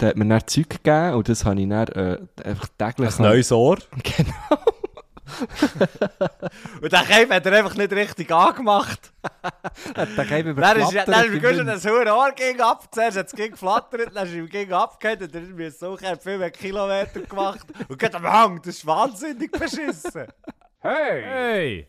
der hat mir dann Zeug gegeben und das habe ich dann äh, einfach täglich... Ein neues Ohr. Genau. Und den Keim hat er einfach nicht richtig angemacht. Der Keim überflattert dann ist mir schon Wind. das hohe Ohr gegen ab. Zuerst hat es geflattert, dann ist ihm gegen abgehört und dann ist mir so viel mehr Kilometer gemacht. Und geht am Hang, das ist wahnsinnig beschissen. Hey! Hey!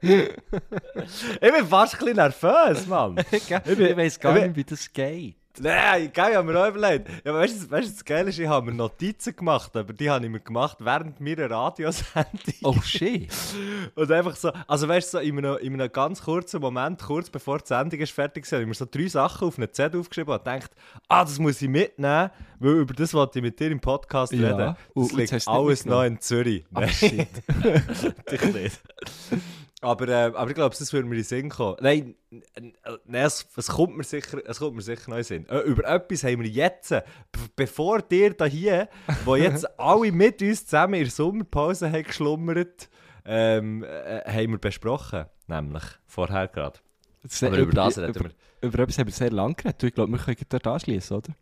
ich bin fast ein bisschen nervös, Mann. Ich, bin- ich weiss gar nicht, wie das geht. Nein, geil, ich habe mir auch überlegt. Ja, aber weißt du, weißt du, das Geile ist, ich habe mir Notizen gemacht, aber die habe ich mir gemacht während meiner Radiosendung. Oh shit. Und einfach so, also weißt du, so in einem, in einem ganz kurzen Moment, kurz bevor die Sendung ist fertig war, habe ich mir so drei Sachen auf eine Zettel aufgeschrieben und gedacht, ah, das muss ich mitnehmen, weil über das wollte ich mit dir im Podcast Ja. reden. Das und liegt alles noch in Zürich. Nein, shit. natürlich nicht. Aber, äh, aber ich glaube, das würde mir in den Sinn kommen. Nein, nein es, es, kommt mir sicher, es kommt mir sicher noch in den Sinn. Äh, über etwas haben wir jetzt, äh, bevor dir da hier, wo jetzt alle mit uns zusammen in der Sommerpause haben geschlummert, ähm, äh, haben wir besprochen. Nämlich, vorher gerade. Aber über das reden über, über etwas haben wir sehr lange geredet. Ich glaube, wir können dort anschließen, oder?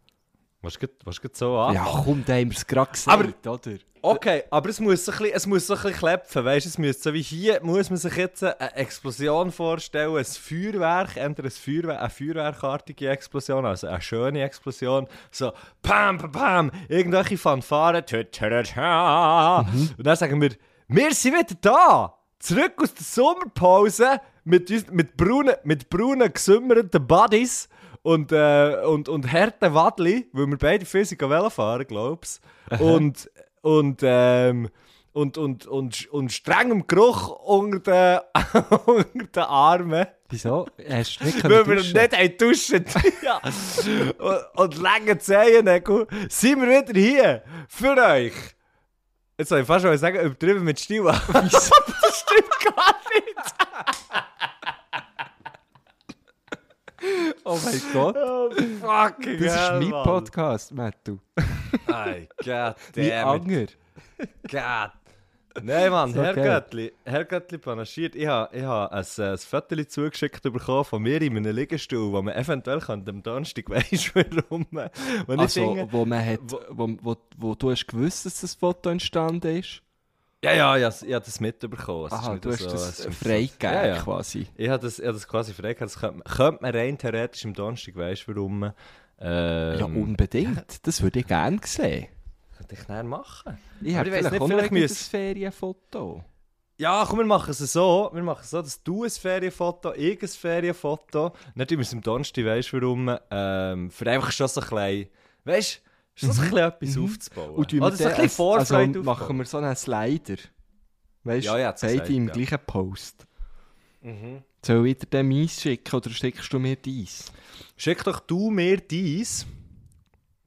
Was geht, was geht so an? Ja, komm, da haben wir es gerade gesagt, oder? Okay, aber es muss so ein bisschen, es muss so ein bisschen klepfen, weißt du? Es muss so wie hier, muss man sich jetzt eine Explosion vorstellen, ein Feuerwerk, entweder ein Feuerwerk, eine feuerwerkartige Explosion, also eine schöne Explosion, so pam, pam, pam, irgendwelche Fanfaren, tü, tü, tü, tü. und dann sagen wir, wir sind wieder da, zurück aus der Sommerpause, mit, mit braunen, mit braunen, gesümmerten Buddies, und, äh, und, und harten Wadli, weil wir beide Physik fahren, glaub's. Und, und, ähm, und, und, und, und strengem Geruch unter den, unter den Armen, Wieso? Hast du nicht weil wir können nicht duschen? haben duschen ja. und, und lange Zehennägel, sind wir wieder hier für euch. Jetzt soll ich fast mal sagen, übertrieben mit Stil. das stimmt gar nicht. Oh mein Gott. Oh, fucking Das ist hell, mein Mann. Podcast, Mattu. Wie damn it. Anger. God. Nein, Mann, So Herr geil. Göttli, Herr Göttli panaschiert. Ich habe ich ha ein, äh, ein Foto zugeschickt bekommen von mir in einem Liegestuhl, wo man eventuell am Donnerstag weiss, warum. man- Wo ich Also, finde, wo, man hat, wo- wo, wo, wo du hast gewusst, dass das Foto entstanden ist? Ja, ja, ich, ich habe das mitbekommen. Es Aha, du hast so, das es freigegeben Ja, ja. quasi. Ich habe das, ich habe das quasi freigegeben. Das könnte, man- könnte man rein theoretisch am Donnerstag weiss, warum. Ähm, Ja, unbedingt. Das würde ich gerne sehen. Könnte ich näher machen. Ich habe vielleicht nicht, vielleicht ein müsst- Ferienfoto. Ja, komm, wir machen es so. Wir machen es so, dass du ein Ferienfoto, ich ein Ferienfoto. Nicht immer am Donnerstag, weißt du warum? Ähm, für einfach schon so ein bisschen, weißt du, so ein bisschen etwas aufzubauen. Mhm. Und tun wir Oder so ein bisschen Vorfreude also machen wir so einen Slider. Weißt du, Ja, beide gesagt, im ja. gleichen Post. Mhm. Soll ich dir den meins schicken oder schickst du mir dies? Schick doch du mir dies.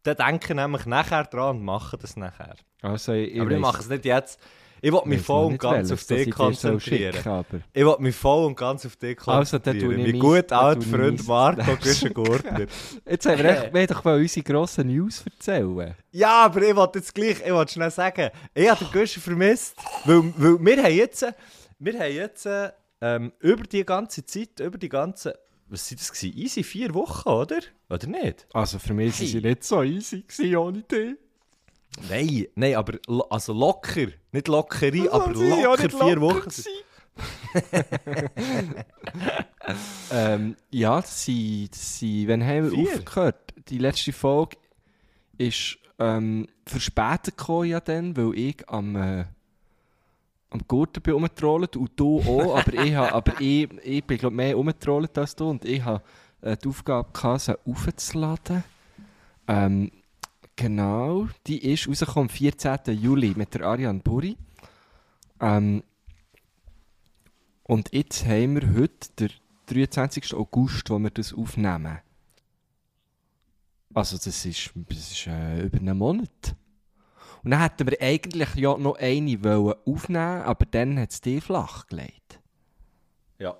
Dann denken nämlich nachher dran und machen das nachher. Also, ich, Aber ich mache es nicht jetzt. Ich will mich voll und ganz auf dich soll konzentrieren. Ich will mich voll und ganz auf dich konzentrieren. Also, mein meins- gut dann alter Freund Marco Güschen-Gurtner. Jetzt haben wir, echt, wir haben doch mal unsere grossen News erzählen. Ja, aber ich wollte jetzt gleich, ich wollte schnell sagen, ich habe den Guschen vermisst, weil, weil wir haben jetzt, wir haben jetzt ähm, über die ganze Zeit, über die ganze, was sind das gewesen? Easy vier Wochen, oder? Oder nicht? Also für mich Hey. waren sie nicht so easy gewesen ohne dich. Nein, nein, aber also locker, nicht lockere, aber locker nicht vier locker Wochen. ähm, ja, sie, sie, wenn haben wir Vier? aufgehört? Die letzte Folge ist ähm, verspätet gekommen ja dann, weil ich am, äh, am Gurten bin rumgetrollt und du auch, aber ich, ha, aber ich, ich bin glaub, mehr rumgetrollt als du und ich habe äh, die Aufgabe gehabt, sie aufzuladen. Ähm, genau, die ist rausgekommen am 14. Juli mit der Ariane Buri. Ähm, und jetzt haben wir heute den 23. August, wo wir das aufnehmen. Also das ist, das ist äh, über einen Monat. Und dann hätten wir eigentlich ja noch eine wollen aufnehmen aber dann hat es die flach gelegt. Ja.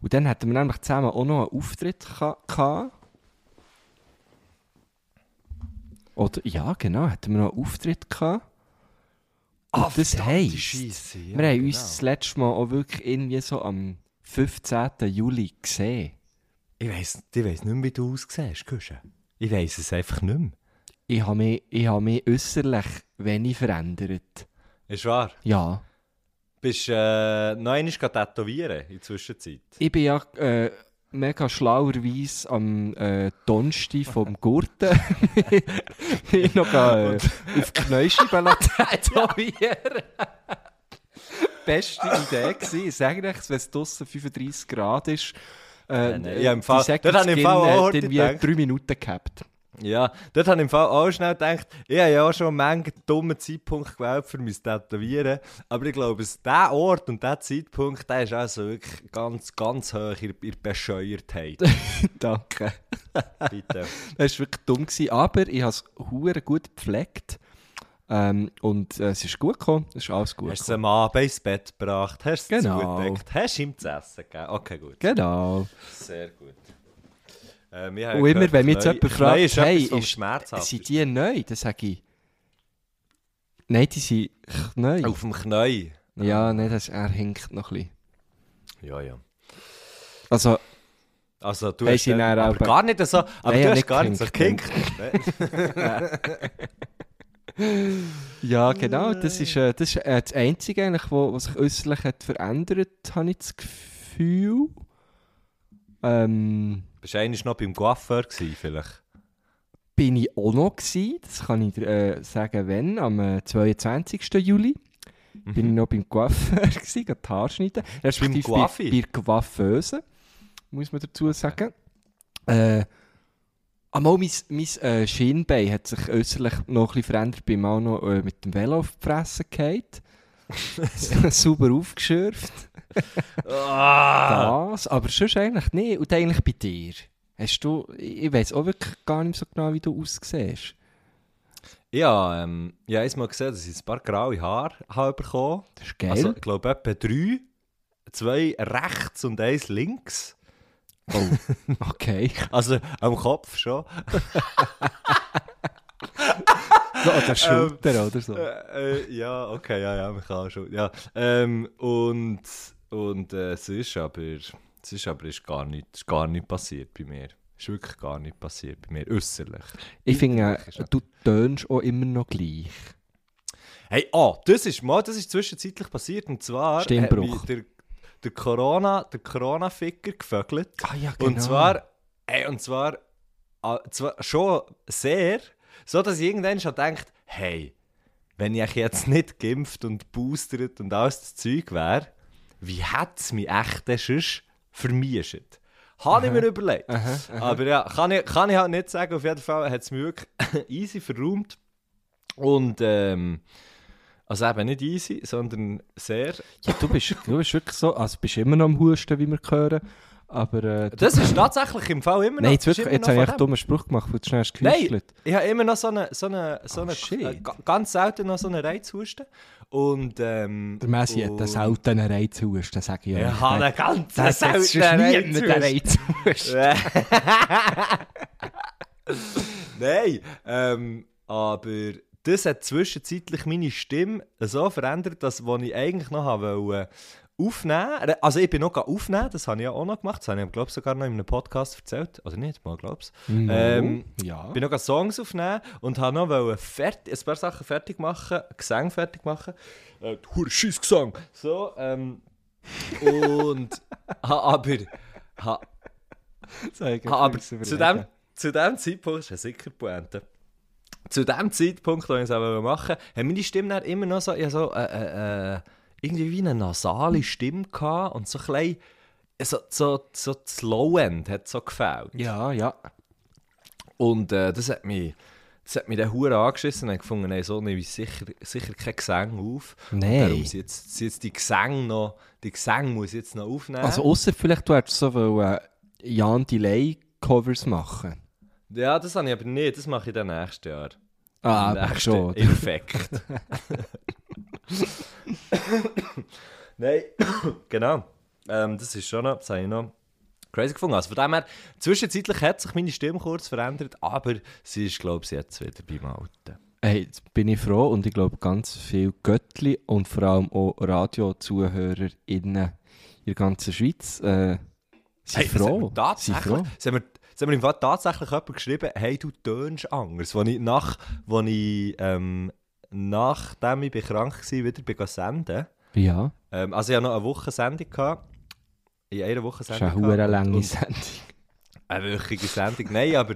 Und dann hatten wir nämlich zusammen auch noch einen Auftritt gehabt. Oder, ja, genau, hatten wir noch einen Auftritt gehabt. Und Ah, das heisst, ja, wir haben uns genau. das letzte Mal auch wirklich irgendwie so am 15. Juli gesehen. Ich weiss, ich weiss nicht mehr, wie du aussiehst, Küche. Ich weiss es einfach nicht mehr. Ich habe mich, ich habe mich äußerlich wenig verändert. Ist wahr? Ja. Bist äh, noch einmal tätowieren in der Zwischenzeit? Ich bin ja äh, mega schlauerweise am äh, Donnerstag vom Gurten ich noch äh, auf die Knäuscheibe tätowieren. Beste Idee gewesen. Ich sage euch, wenn es draussen 35 Grad ist, äh, ja, im Fall- die auch äh, heute irgendwie drei Minuten gehabt. Ja, dort habe ich im Fall auch schnell gedacht, ich habe ja auch schon einen dummen Zeitpunkt gewählt für mein Tätowieren. Aber ich glaube, es- der Ort und der Zeitpunkt, der ist also wirklich ganz, ganz hoch in der Bescheuertheit. Danke. Bitte. Das war wirklich dumm, gewesen, aber ich habe es gut gepflegt. Ähm, und äh, es ist gut gekommen, es ist alles gut Hast du es Abend ins Bett gebracht? Hast du es Genau. zugedeckt? Hast du ihm zu essen gegeben? Okay, gut. Genau. Sehr gut. Habe Und immer, gehört, wenn mich jetzt jemand fragt, ist hey, ist, sind die neu? Dann sage ich, nein, die sind neu. Auf dem Knie. Ja, nein, das, er hinkt noch ein bisschen. Ja, ja. Also, Also, du hast dann, dann aber aber- gar nicht so, aber Nein, du hast gar nicht so gehinkt, ja, genau, das ist, äh, das, ist äh, das Einzige, eigentlich, was sich äußerlich hat verändert, habe ich das Gefühl. Ähm, Bist du eigentlich noch beim Coiffeur gewesen, vielleicht? bin ich auch noch gewesen, das kann ich dir äh, sagen, wenn, am äh, 22. Juli. Bin ich noch beim Coiffeur gewesen, gehe die Haare schneiden. Respektive bei, bei der Coiffeuse, muss man dazu sagen. Äh, Einmal mein, mein äh, Schienbein hat sich äußerlich noch ein bisschen verändert. Bin auch noch äh, mit dem Velo auf die Fresse gefallen. Sauber aufgeschürft. Ah! Das, aber sonst eigentlich nicht. Und eigentlich bei dir. Hast du, ich weiß auch wirklich gar nicht so genau, wie du aussiehst. Ja, ähm, ich habe mal gesehen, dass ich ein paar graue Haare habe bekommen Das ist geil. Also, ich glaube, etwa drei. Zwei rechts und eins links. oh, okay. Also am Kopf schon. So, an der Schulter oder so. Äh, äh, ja, okay, ja, ja, man kann schon. Ja. Ähm, und und äh, es ist aber, es ist aber ist gar, nicht, ist gar nicht passiert bei mir. Es ist wirklich gar nicht passiert bei mir, äußerlich. Ich finde, äh, du tönst auch immer noch gleich. Hey, ah, das ist mal, das ist zwischenzeitlich passiert und zwar Stimmbruch. der, der Corona, der Corona-Ficker gefögelt. Ah ja, genau. Und zwar, ey, und zwar, ah, zwar schon sehr, so dass ich irgendwann schon denkt, hey, wenn ich jetzt nicht geimpft und boostert und alles das Zeug wäre, wie hätte es mich echt denn sonst vermischt? Habe ich mir überlegt. Aber ja, kann ich, kann ich halt nicht sagen. Auf jeden Fall hat es mich wirklich easy verräumt. Und, ähm, also eben nicht easy, sondern sehr. Ja, du bist, du bist wirklich so, also bist immer noch am Husten, wie wir hören. Aber äh, Das ist tatsächlich im Fall immer noch. Nein, jetzt, wirklich, jetzt habe ich einen dem. dummen Spruch gemacht, weil du schnell Nein, ich habe immer noch so eine, so eine, so eine shit. äh, ga- ganz selten noch so eine Reizhusten. Und, ähm, Der Messi hat einen seltenen Reizhusten, sage ich Ich euch. habe einen ganz seltenen einen Reizhusten. Nein, ähm, aber das hat zwischenzeitlich meine Stimme so verändert, dass was ich eigentlich noch habe wollte, aufnehmen Also ich bin noch aufnehmen, das habe ich ja auch noch gemacht. Das habe ich, glaube ich, sogar noch in einem Podcast erzählt. Oder nicht, mal glaubst No. Ähm, ja. bin noch Songs aufnehmen und habe noch fertig, ein paar Sachen fertig machen, Gesang fertig machen. Äh, scheiß Gesang. So, ähm, und ha, aber, ha, aber zu, dem, zu dem Zeitpunkt, das ist ja sicher Pointe, zu dem Zeitpunkt, wo ich es machen wollte, hat meine Stimme immer noch so, ja, so äh, äh, äh, irgendwie wie eine nasale Stimme gehabt und so ein so, so, so das Low-End hat so gefällt. Ja, ja. Und äh, das hat mich, das hat mich dann hure angeschissen und gefunden, nein, so nehme ich sicher, sicher kein Gesang auf. Nein. Darum sind jetzt, sind jetzt die Gesänge noch, die Gesänge muss jetzt noch aufnehmen. Also außer vielleicht, du hättest so wollen, Jan Delay Covers machen. Ja, das habe ich aber nicht. Das mache ich dann nächstes Jahr. Ah, aber schon. Infekt. Nein, genau. Ähm, das ist schon noch, das habe ich noch crazy gefunden. Also von dem her, zwischenzeitlich hat sich meine Stimme kurz verändert, aber sie ist, glaube ich, jetzt wieder beim Alten. Hey, jetzt bin ich froh und ich glaube ganz viele Göttli und vor allem auch RadiozuhörerInnen in der ganzen Schweiz äh, sind Hey, das froh. Sind tatsächlich, froh. das haben wir, das haben wir im Fall tatsächlich jemand geschrieben, hey, du tönst anders. Wo ich, nach, wo ich ähm, nachdem ich krank war, wieder bin senden. Ja, Ähm, also ich hatte noch eine Woche Sendung. Gehabt. In einer Woche das ist Sendung. eine lange Sendung. Eine wöchige Sendung. Nein, aber,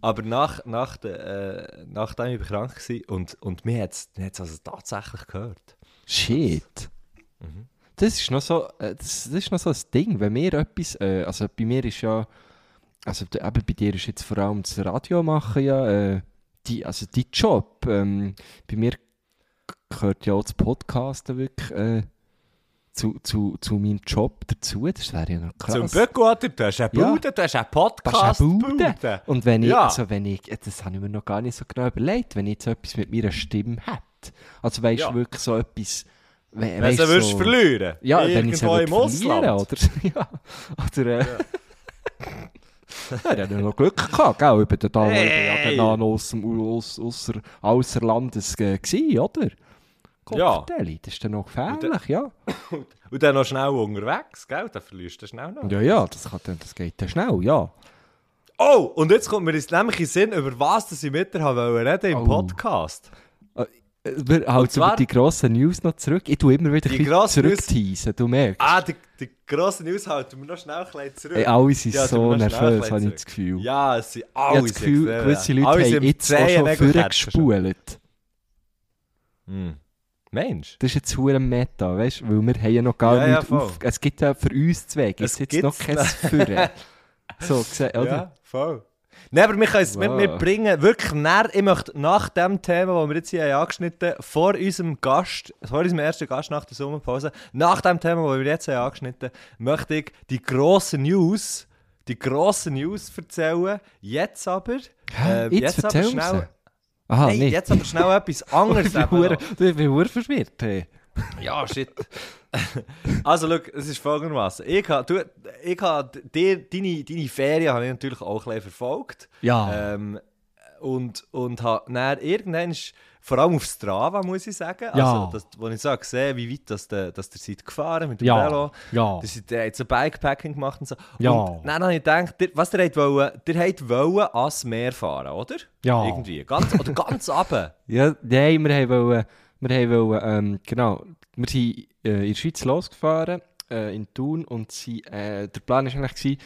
aber nach, nach de, äh, nachdem ich krank war und, und mir hat es also tatsächlich gehört. Shit. Mhm. Das ist noch so, äh, das, das ist noch so ein Ding, wenn mir etwas, äh, also bei mir ist ja, also eben bei dir ist jetzt vor allem das Radio machen ja, äh, die, also dein Job, ähm, bei mir gehört ja auch das Podcasten wirklich äh, zu, zu, zu meinem Job dazu, das wäre ja noch krass. Zum Böckwater, du hast eine Ja. Bude, du hast einen Das ist Podcast. eine Bude. Und wenn ich, Ja. also wenn ich, das habe ich mir noch gar nicht so genau überlegt, wenn ich jetzt etwas mit meiner Stimme hätte, also weißt du Ja. wirklich so etwas, we, Wenn weisst du so, verlieren Ja, wenn ich es Irgendwo im würde verlieren, Ausland. oder? ja, oder, äh, ja. der hat ja noch Glück gehabt, gell? Ja ich bin ja Hey! dann noch aus, dem- aus, ausser Landes äh, gewesen, oder? Ja. Kopfdeli, das ist dann noch gefährlich, ja. Und dann noch schnell unterwegs, gell? Dann verlierst du schnell noch. Ja, ja, das, kann, dann- das geht dann schnell, ja. Oh, und jetzt kommt mir jetzt nämlich in den Sinn, über was das ich mit dir reden im Oh. Podcast. Wir halten zwar- über die grossen News noch zurück. Ich tue immer wieder Die ein grossen zurückteisen, du merkst. Ah, die, die grosse News halten wir noch schnell ein zurück. Ey, alle sind Ja, so nervös, habe ich das Gefühl. Ja, es sind ich alle habe das Gefühl, extrem, gewisse ja. Leute Alle haben jetzt auch schon vorgespult. Hm. Mensch. Das ist jetzt hure Meta, weißt du? Weil wir haben ja noch gar Ja, ja, nicht voll. auf... Es gibt ja für uns zwei Es jetzt noch kein. Führen. so gesehen, oder? Ja, voll. Nein, aber wir es wir, Wow. wir bringen wirklich näher, ich möchte nach dem Thema, das wir jetzt hier haben angeschnitten haben, vor unserem Gast, vor unserem ersten Gast nach der Sommerpause, nach dem Thema, das wir jetzt haben angeschnitten möchte ich die grossen News, die grossen News erzählen. Jetzt aber, äh, jetzt aber erzähl schnell. Aha, nicht. jetzt aber schnell etwas anderes. ich bin bin verwirrt. Hey. Ja, shit. also, schau, es ist folgendermaßen. Ich habe du, ich ha, dir, deine, deine Ferien habe ich natürlich auch ein verfolgt. Ja. Ähm, und und habe dann irgendwann, vor allem auf Strava, muss ich sagen, Ja. also, das, wo ich so gesehen wie weit das der, dass der seid gefahren mit dem Ja. Velo. Ja. Das ist, der hat so Bikepacking gemacht und so. Ja. Und dann habe ich gedacht, der, was der hat wollen, der hat wollen ans Meer fahren, oder? Ja. Irgendwie. Ganz, oder ganz runter. Ja, nein, wir haben wollen, wir wollen, ähm, genau, wir sind äh, in der Schweiz losgefahren, äh, in Thun, und sie, äh, der Plan war eigentlich, gewesen,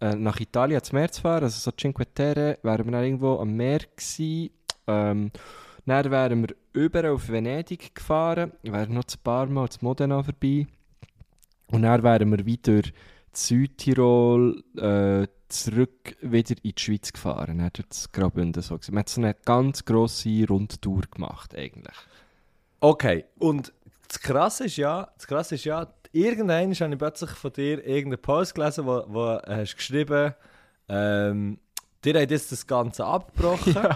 äh, nach Italien ans Meer zu fahren, also so Cinque Terre, wären wir dann irgendwo am Meer gewesen, ähm, dann wären wir überall auf Venedig gefahren, wären noch ein paar Mal zu Modena vorbei, und dann wären wir wieder Südtirol äh, zurück wieder in die Schweiz gefahren. Dann das Graubünden so. Man so eine ganz grosse Rundtour gemacht eigentlich. Okay, und das Krasse ist ja, das Krasse ist ja, irgendwann habe ich plötzlich von dir irgendeinen Post gelesen, wo, wo hast geschrieben, ähm, dir hat jetzt das Ganze abgebrochen.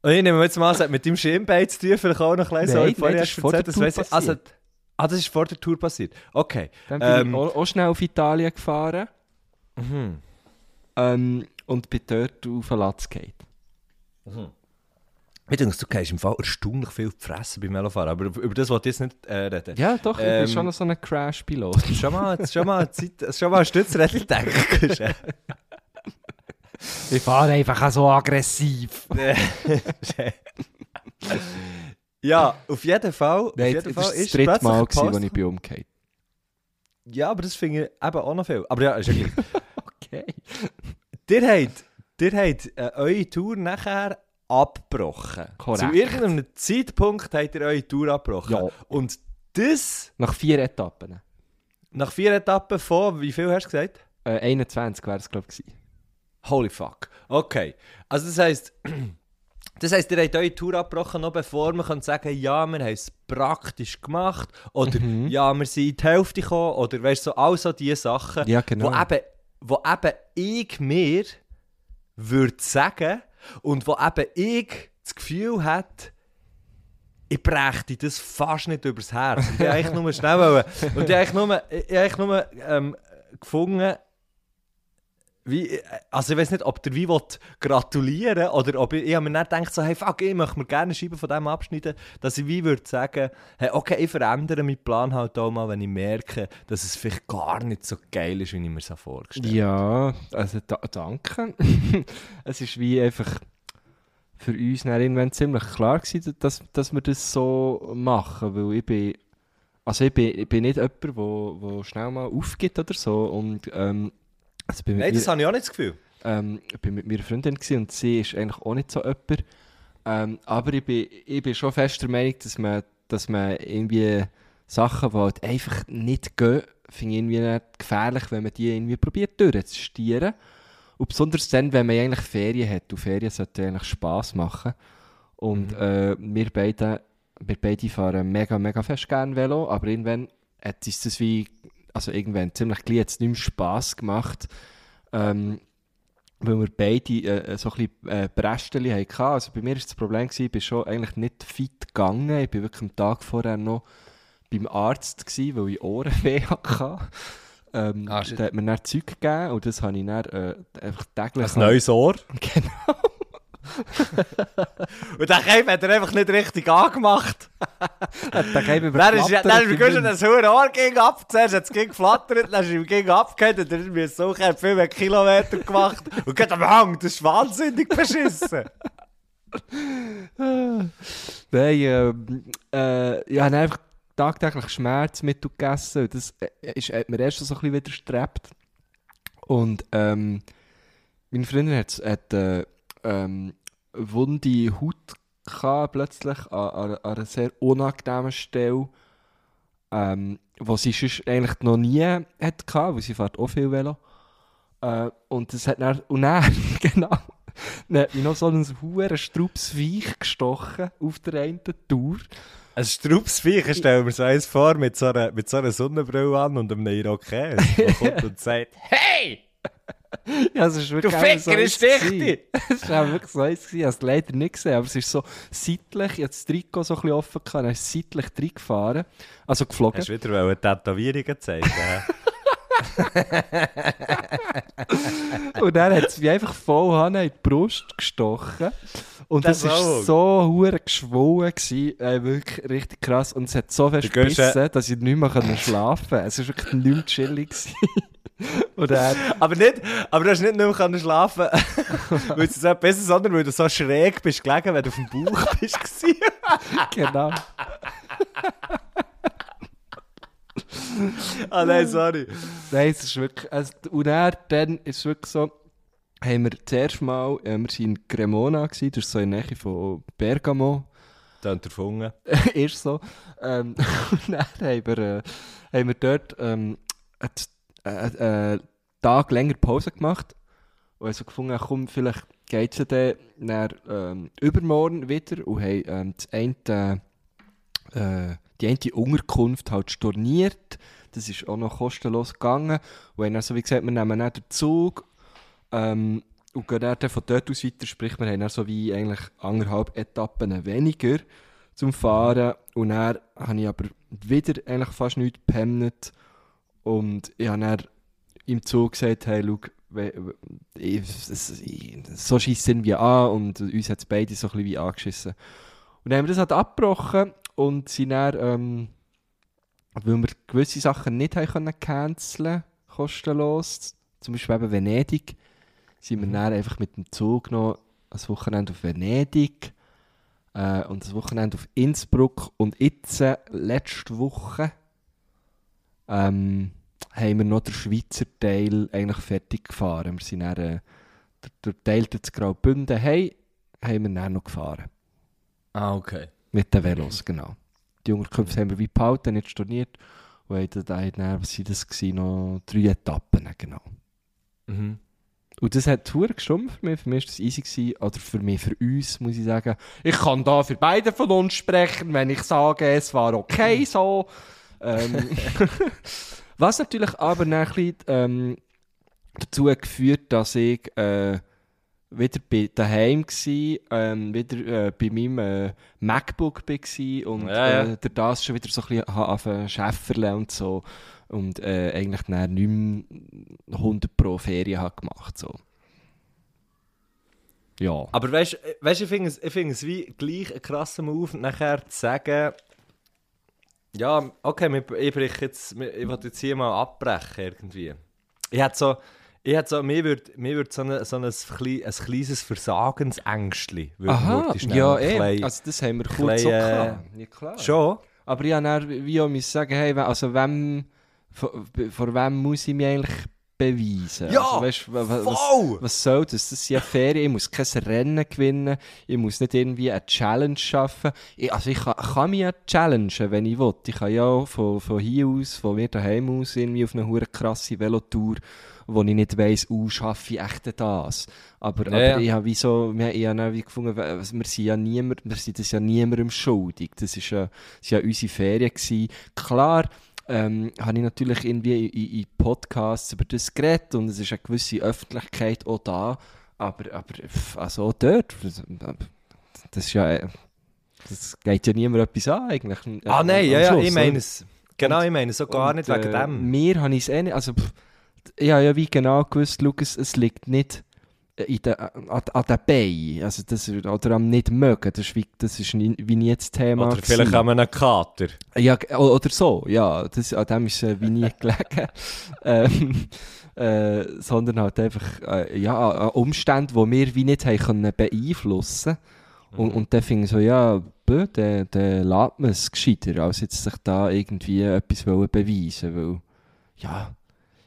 Und ich nehme jetzt mal, es hat mit deinem Schienbein zu tun, vielleicht auch noch ein bisschen Nein, so, nein, das ist vor der Tour ich- also, passiert. Ah, das ist vor der Tour passiert. Okay. Dann bin Ähm, ich auch, auch schnell auf Italien gefahren Mhm. ähm, und bin dort auf den Latz gefallen. Ich denke, du gehst im Fall erstaunlich viel fressen beim Velofahren, aber über das wollte ich jetzt nicht äh, reden. Ja, doch, ich Ähm, bin schon noch so ein Crash-Pilot. Schon mal, schon mal, Zeit, schon mal ein Stützrädchen denken. ich fahre einfach so aggressiv. ja, auf jeden Fall. Auf Nein, jeden das Fall war das ist dritte Mal, gewesen, als ich bin umgekehrt Ja, aber das finde ich eben auch noch viel. Aber ja, ist ja gleich. Okay. Ihr habt, ihr habt äh, eure Tour nachher abgebrochen. Korrekt. Zu irgendeinem Zeitpunkt habt ihr eure Tour abgebrochen. Ja. Und das Nach vier Etappen. nach vier Etappen von, wie viel hast du gesagt? Äh, 21 wäre es, glaube ich. Holy fuck. Okay. Also das heisst, das heisst, ihr habt eure Tour abgebrochen, noch bevor man kann sagen ja, wir haben es praktisch gemacht oder Mhm. ja, wir sind in die Hälfte gekommen oder weißt du, so, all so diese Sachen, Ja, genau. wo, eben, wo eben ich mir würde sagen und wo eben ich das Gefühl hat, ich brächte das fast nicht übers Herz. Und ich eigentlich nur schnell wollen. Und ich eigentlich nur, ich eigentlich nur ähm, gefunden, wie, also ich weiß nicht, ob der wie gratulieren oder ob ich, ich habe mir nicht gedacht, so, hey, fuck, ich möchte mir gerne Scheiben von dem abschneiden, dass ich wie würde sagen, hey, okay, ich verändere meinen Plan halt auch mal, wenn ich merke, dass es vielleicht gar nicht so geil ist, wie ich mir es vorgestellt habe. Ja, also da, danke. es ist wie einfach für uns dann irgendwann ziemlich klar gewesen, dass, dass wir das so machen, weil ich bin, also ich bin, ich bin nicht jemand, der schnell mal aufgibt oder so und ähm, also Nein, mir- das habe ich auch nicht das Gefühl. ähm, ich bin mit meiner Freundin und sie ist eigentlich auch nicht so jemand. Ähm, aber ich bin, ich bin schon fest der Meinung, dass man, dass man irgendwie Sachen, die halt einfach nicht gehen, finde ich irgendwie nicht gefährlich, wenn man die irgendwie probiert durchzustieren. Und besonders dann, wenn man eigentlich Ferien hat. Und Ferien sollten eigentlich Spass machen. Und äh, wir, beide, wir beide fahren mega, mega fest gerne Velo, aber irgendwann hat uns das wie, also irgendwann ziemlich gleich hat's nicht mehr Spass gemacht. Ähm, weil wir beide äh, so ein bisschen äh, Brästchen hatten. Also bei mir war das Problem, gewesen, ich bin schon eigentlich nicht fit gegangen. Ich war wirklich am Tag vorher noch beim Arzt, gewesen, weil ich Ohrenweh hatte. Ähm, Ah, der hat mir dann Zeug gegeben und das habe ich dann äh, einfach täglich... Ein neues Ohr. Genau. Und der Keim hat er einfach nicht richtig angemacht. Der Keim überflattert dann ist mir gut schon Wind. das hohe Ohr gegen ab. Zuerst hat es gegen geflattert, dann ist ihm gegen abgehört und dann ist mir so er hat viel mehr Kilometer gemacht. Und geht am Hang, das ist wahnsinnig beschissen. Nein, äh, ich habe einfach tagtäglich Schmerzmittel gegessen. Das äh, ist, hat mir erst so ein bisschen widerstrebt. Und ähm, meine Freundin hat, hat äh, ähm, wunde Haut gehabt, plötzlich an, an, an einer sehr unangenehmen Stelle, ähm, wo sie sonst eigentlich noch nie hat gehabt, weil sie fährt auch viel Velo. Äh, und das hat dann, und dann, genau, dann hat mich noch so ein hoher Strupsweich gestochen auf der einen Tour. Ein Strupsviech, ich stelle mir so eins vor, mit so einer, mit so einer Sonnenbrille an und einem Irokes, der kommt und sagt, «Hey, Ja, es ist wirklich du Ficker, gewesen. dich!» Es war wirklich so eins. Ich habe es leider nicht gesehen, aber es ist so seitlich, ich hatte das Trikot so ein bisschen offen, gehabt, dann ist seitlich reingefahren, also geflogen. Hast du wieder wollen Tätowierungen zeigen? Und dann hat es mich einfach voll in die Brust gestochen. Und Das das war so hure geschwollen, gewesen, äh, wirklich richtig krass. Und es hat so äh, gebissen, dass ich nicht mehr schlafen konnte. Es war wirklich nicht mehr chillig. dann, aber, nicht, aber du hast nicht mehr können schlafen weil es so besser, sondern weil du so schräg bist gelegen, wenn du auf dem Bauch bist. genau. ah nein, sorry. Nein, es ist wirklich. Also, und dann, dann ist es wirklich so, haben wir zuerst mal, äh, wir waren in Cremona, gewesen, das ist so in der Nähe von Bergamo, Dann erfunden. ist so. Ähm, und dann haben wir, äh, haben wir dort ähm, einen äh, äh, Tag länger Pause gemacht und haben so gefunden, komm, vielleicht geht es ja dann, dann ähm, übermorgen wieder und haben ähm, das eine, äh, die eine Unterkunft halt storniert. Das ist auch noch kostenlos gegangen. Und haben dann so wie gesagt, wir nehmen dann den Zug ähm, und gehen dann von dort aus weiter. Sprich, wir haben dann so wie eigentlich anderthalb Etappen weniger zum Fahren. Und dann habe ich aber wieder eigentlich fast nichts gepemmt. Und ich habe dann im Zug gesagt, hey, schau, so schießen wir an und uns hat es beide so ein bisschen wie angeschissen. Und dann haben wir das halt abgebrochen und sind dann, ähm, weil wir gewisse Sachen nicht haben können canceln, kostenlos, zum Beispiel eben Venedig, sind wir dann einfach mit dem Zug noch ein Wochenende auf Venedig äh, und das Wochenende auf Innsbruck und jetzt, äh, letzte Woche, ähm, haben wir noch den Schweizer Teil eigentlich fertig gefahren. Wir sind dann, äh, der, der Teil durch Graubünden hey, haben wir dann noch gefahren. Ah, okay. Mit den Velos, genau. Die Unterkünfte haben wir wie behalten, nicht storniert. Und haben dann, dann was sind das gewesen, noch drei Etappen, genau. Mhm. Und das hat hure gestimmt für mich. Für mich war das easy. Gewesen. Oder für mich, für uns, muss ich sagen. Ich kann da für beide von uns sprechen, wenn ich sage, es war okay so. ähm, was natürlich aber dann ein bisschen, ähm, dazu hat geführt, dass ich äh, wieder bei daheim gsi, ähm, wieder äh, bei meinem äh, MacBook gsi und Ja, ja. Äh, das schon wieder so ein bisschen ha- auf Schäferle und so und äh, eigentlich dann nicht mehr 100 pro Ferien habe gemacht so. Ja. Aber weißt du, weißt, ich finde es, ich find es wie gleich ein krasser Move, nachher zu sagen, ja, okay, ich, brich jetzt, ich will jetzt hier mal abbrechen irgendwie. Ich hätte so, ich hätte so, mir würde mir würd so, eine, so ein, klei- ein kleines Versagensängstli. würde- Aha, ja, eh. klein- Also das haben wir kurz klein, so äh, gehabt. Ja, klar. Schon? Aber ich musste wie auch sagen, hey, also wem, vor, vor wem muss ich mich eigentlich beweisen? Ja, also, weißt, wa- wa- was, voll! was soll das? Das sind ja Ferien, ich muss kein Rennen gewinnen, ich muss nicht irgendwie eine Challenge schaffen. Ich, also ich kann, kann mich ja challengen, wenn ich will. Ich kann ja auch von, von hier aus, von mir daheim aus, irgendwie auf eine hure krasse Velotour, wo ich nicht weiss, uh, schaffe ich echt das? Aber, Ja, aber ich habe wie so, wir, ich habe wie gefunden, wir sind ja niemand, wir sind das ja niemandem schuldig. Das ist ja, das war ja unsere Ferien. Gewesen. Klar, ähm, habe ich natürlich irgendwie in, in, Podcasts über das geredet und es ist eine gewisse Öffentlichkeit auch da, aber, aber also auch dort, das ist ja, äh, das geht ja niemand etwas an eigentlich. Ah nein, am ja, ja, Schluss, ich meine es. Genau, ich meine es so gar Und, nicht wegen äh, dem. Mir habe ich es eh nicht, also pff, ich habe ja wie genau gewusst, schau, es, liegt nicht in den, an, an den Beinen, also das, oder am nicht mögen, das ist, wie, das ist nie, wie nie das Thema Oder vielleicht gewesen. haben wir einen Kater. Ja, oder so, ja, das, an dem ist äh, wie nie gelegen. ähm, äh, sondern halt einfach äh, ja, an an Umständen, die wir wie nicht haben können beeinflussen und, und dann ich so, ja, bö, dann, dann lässt man es gescheiter, als jetzt sich da irgendwie etwas wollen beweisen weil, ja,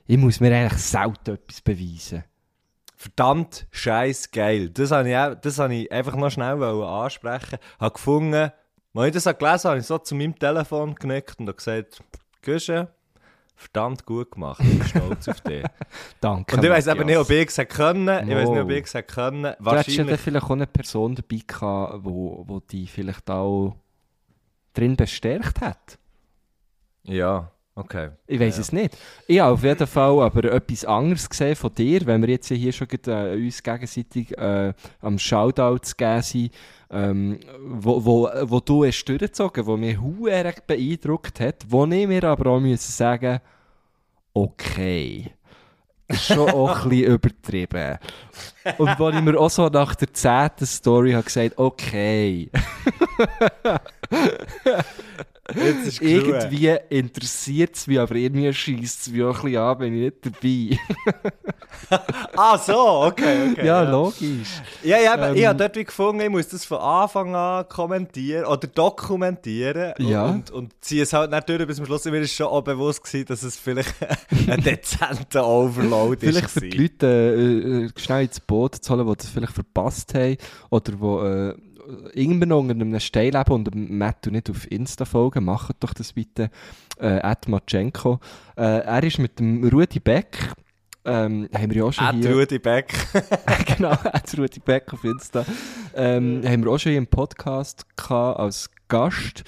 ich muss mir eigentlich selten etwas beweisen. Verdammt scheiß geil. Das habe ich, auch- das habe ich einfach noch schnell ansprechen. Habe gefunden, als ich das habe gelesen habe, habe ich so zu meinem Telefon genickt und habe gesagt, Güsche, verdammt gut gemacht. Ich bin stolz auf dich. Danke, Und ich weiß eben nicht, ob ich es können. Ich weiß nicht, ob ich es können. Du hättest Wahrscheinlich. vielleicht auch eine Person dabei gehabt, wo, wo die vielleicht auch drin bestärkt hat. Ja, okay. Ich weiß Ja. es nicht. Ich habe auf jeden Fall aber etwas anderes gesehen von dir, wenn wir jetzt hier schon gerade, äh, uns gegenseitig äh, am Shoutout geben sind, ähm, wo, wo, wo du hast durchgezogen, wo mich huere beeindruckt hat, wo ich mir aber auch müssen sagen okay. Schon auch ein bisschen übertrieben. Und wo ich mir auch so nach der zehnten Story habe gesagt, okay. Irgendwie interessiert es mich, aber irgendwie schießt es mich auch ein bisschen an, bin ich nicht dabei. Ah, so, okay, okay. ja, logisch. Ja, ja, aber ich Ähm, habe dort wie gefunden, ich muss das von Anfang an kommentieren oder dokumentieren und, Ja. und, und ziehe es halt durch bis zum Schluss. Mir ist schon auch bewusst gewesen, dass es vielleicht ein dezenter Overload Vielleicht ist. für die Leute äh, äh, schnell ins Boot zu holen, die das vielleicht verpasst haben oder die äh, irgendwann unter einem Stein leben und Matt nicht auf Insta folgen, macht doch das bitte. Äh, Ed Matschenko. Äh, er ist mit dem Rudi Beck, ähm, haben wir ja auch schon At hier... Rudi Beck. genau, Ed Rudi Beck auf Insta. Ähm, haben wir auch schon hier im Podcast gehabt, als Gast.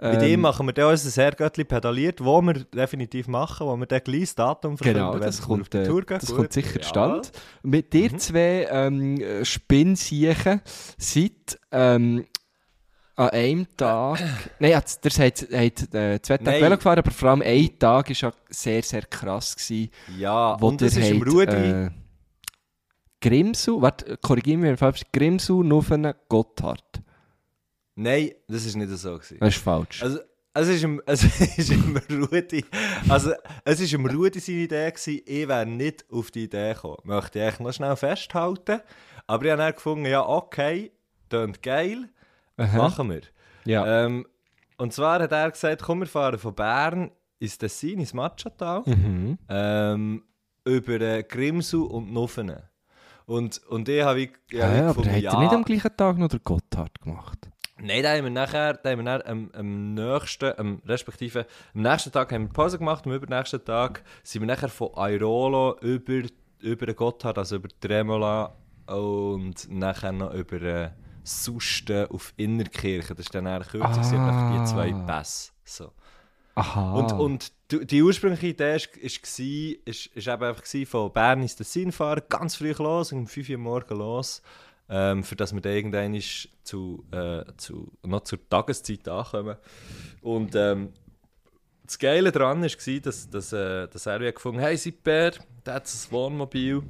Mit Ähm, ihm machen wir dann unser Herrgöttli pedaliert, wo wir definitiv machen, wo wir dann gleich das Datum verkünden, Genau, das, kommt, äh, das Gut. kommt sicher Ja. stand. Mit dir zwei ähm, äh, Spinnsiechen seit ähm, an einem Tag. Nein, der hat, hat äh, zwei Tage. Velo gefahren, aber vor allem ein Tag war ja sehr, sehr krass. Gewesen, Ja, wo und das ist im hat, Rudi. Äh, Grimsau, warte, korrigiere mich, wenn falsch Grimsau, Nuffen, Gotthard. Nein, das ist nicht so. Gewesen. Das ist falsch. Also, es ist, im, es ist im Rudi, also es ist im Rudi seine Idee gewesen, ich wäre nicht auf die Idee gekommen. Möchte ich eigentlich noch schnell festhalten. Aber ich habe dann gefunden, ja okay, klingt geil, Aha. machen wir. Ja. Ähm, und zwar hat er gesagt, komm, wir fahren von Bern ins Tessin, ins Machatal, mhm. ähm, über äh, Grimsau und Nuffenen. Und, und ich habe wie- ich Ja, habe wie aber gefunden, hat ja, er nicht am gleichen Tag noch den Gotthard gemacht? Nein, da haben wir nachher, da haben wir nachher am, am nächsten, am, respektive am nächsten Tag haben wir Pause gemacht, am übernächsten Tag sind wir nachher von Airolo über, über den Gotthard, also über Tremola und nachher noch über äh, Susten auf Innerkirchen. Das ist dann eher kürzer, ah. die zwei Pässe. So. Aha. Und, und die, die ursprüngliche Idee ist, ist, ist, ist eben einfach von Bern ins Tessin fahren, ganz früh los, um 5 Uhr morgens los, ähm, für dass wir dann irgendwann zu, äh, zu, noch zur Tageszeit ankommen. Und ähm, das Geile daran war, dass, dass, äh, dass er gefunden hat, hey, sein Bär, der hat ein Wohnmobil.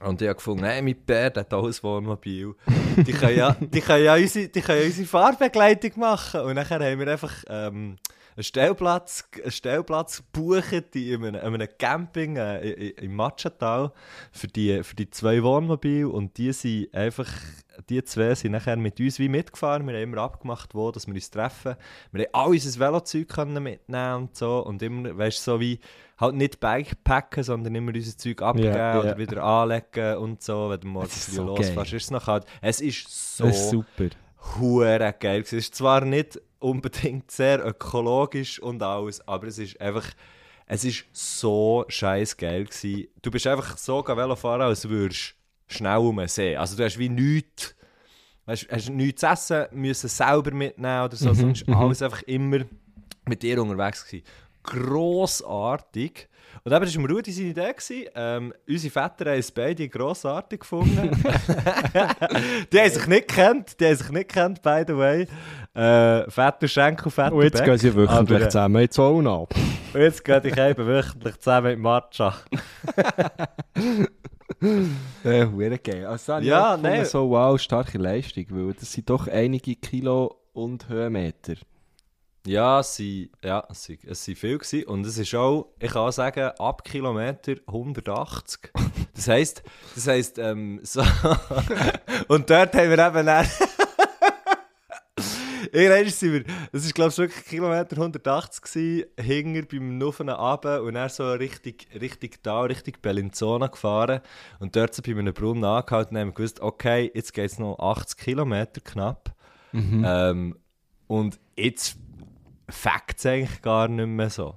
Und ich habe gefunden, hey, mein Bär, der hat auch ein Wohnmobil. Die können ja, die können ja, unsere, die können ja unsere Fahrbegleitung machen. Und dann haben wir einfach ähm, einen Stellplatz, einen Stellplatz gebucht in einem, in einem Camping äh, im Matschental für die, für die zwei Wohnmobile. Und die sind einfach, die zwei sind nachher mit uns wie mitgefahren. Wir haben immer abgemacht, wo dass wir uns treffen. Wir haben all unser Velozeug mitnehmen und so. Und immer, weißt du, so wie halt nicht Bikepacken, sondern immer unser Zeug abgeben Ja, oder ja. wieder anlegen und so, wenn du morgens so losfährst. Ist es noch kalt. Es ist so Das ist super. hure geil. Es ist zwar nicht unbedingt sehr ökologisch und alles, aber es ist einfach, es ist so scheiß geil gewesen. Du bist einfach so Velo fahren, als würdest du schnell um den See. Also du hast wie nichts, weißt, hast nichts zu essen, müssen selber mitnehmen oder so, sonst ist alles einfach immer mit dir unterwegs gewesen. Grossartig. Und eben, das war Rudi seine Idee. Gewesen. Ähm, unsere Väter haben es beide grossartig gefunden. die haben sich nicht gekannt, die haben sich nicht gekannt, by the way. Äh, Vater Schenk und Vater Und jetzt Beck. gehen sie wöchentlich Aber, äh, zusammen in Zoll ab. Und jetzt gehe ich eben wöchentlich zusammen mit Matcha. Äh, hure geil. Also, Ja, nein. so wow, starke Leistung, weil das sind doch einige Kilo und Höhenmeter. Ja, es sind, ja, es sind, es sind viel gewesen. Und es ist auch, ich kann auch sagen, ab Kilometer 180. Das heisst, das heisst, ähm, so. und dort haben wir eben dann. Irgendwann sind wir, das ist glaube ich wirklich Kilometer 180 gewesen, hinger beim Nuffen runter und dann so richtig, richtig da, richtig Bellinzona gefahren und dort so bei einem Brunnen angehalten und haben wir gewusst, okay, jetzt geht es noch 80 Kilometer knapp. Ähm, und jetzt es eigentlich gar nicht mehr so.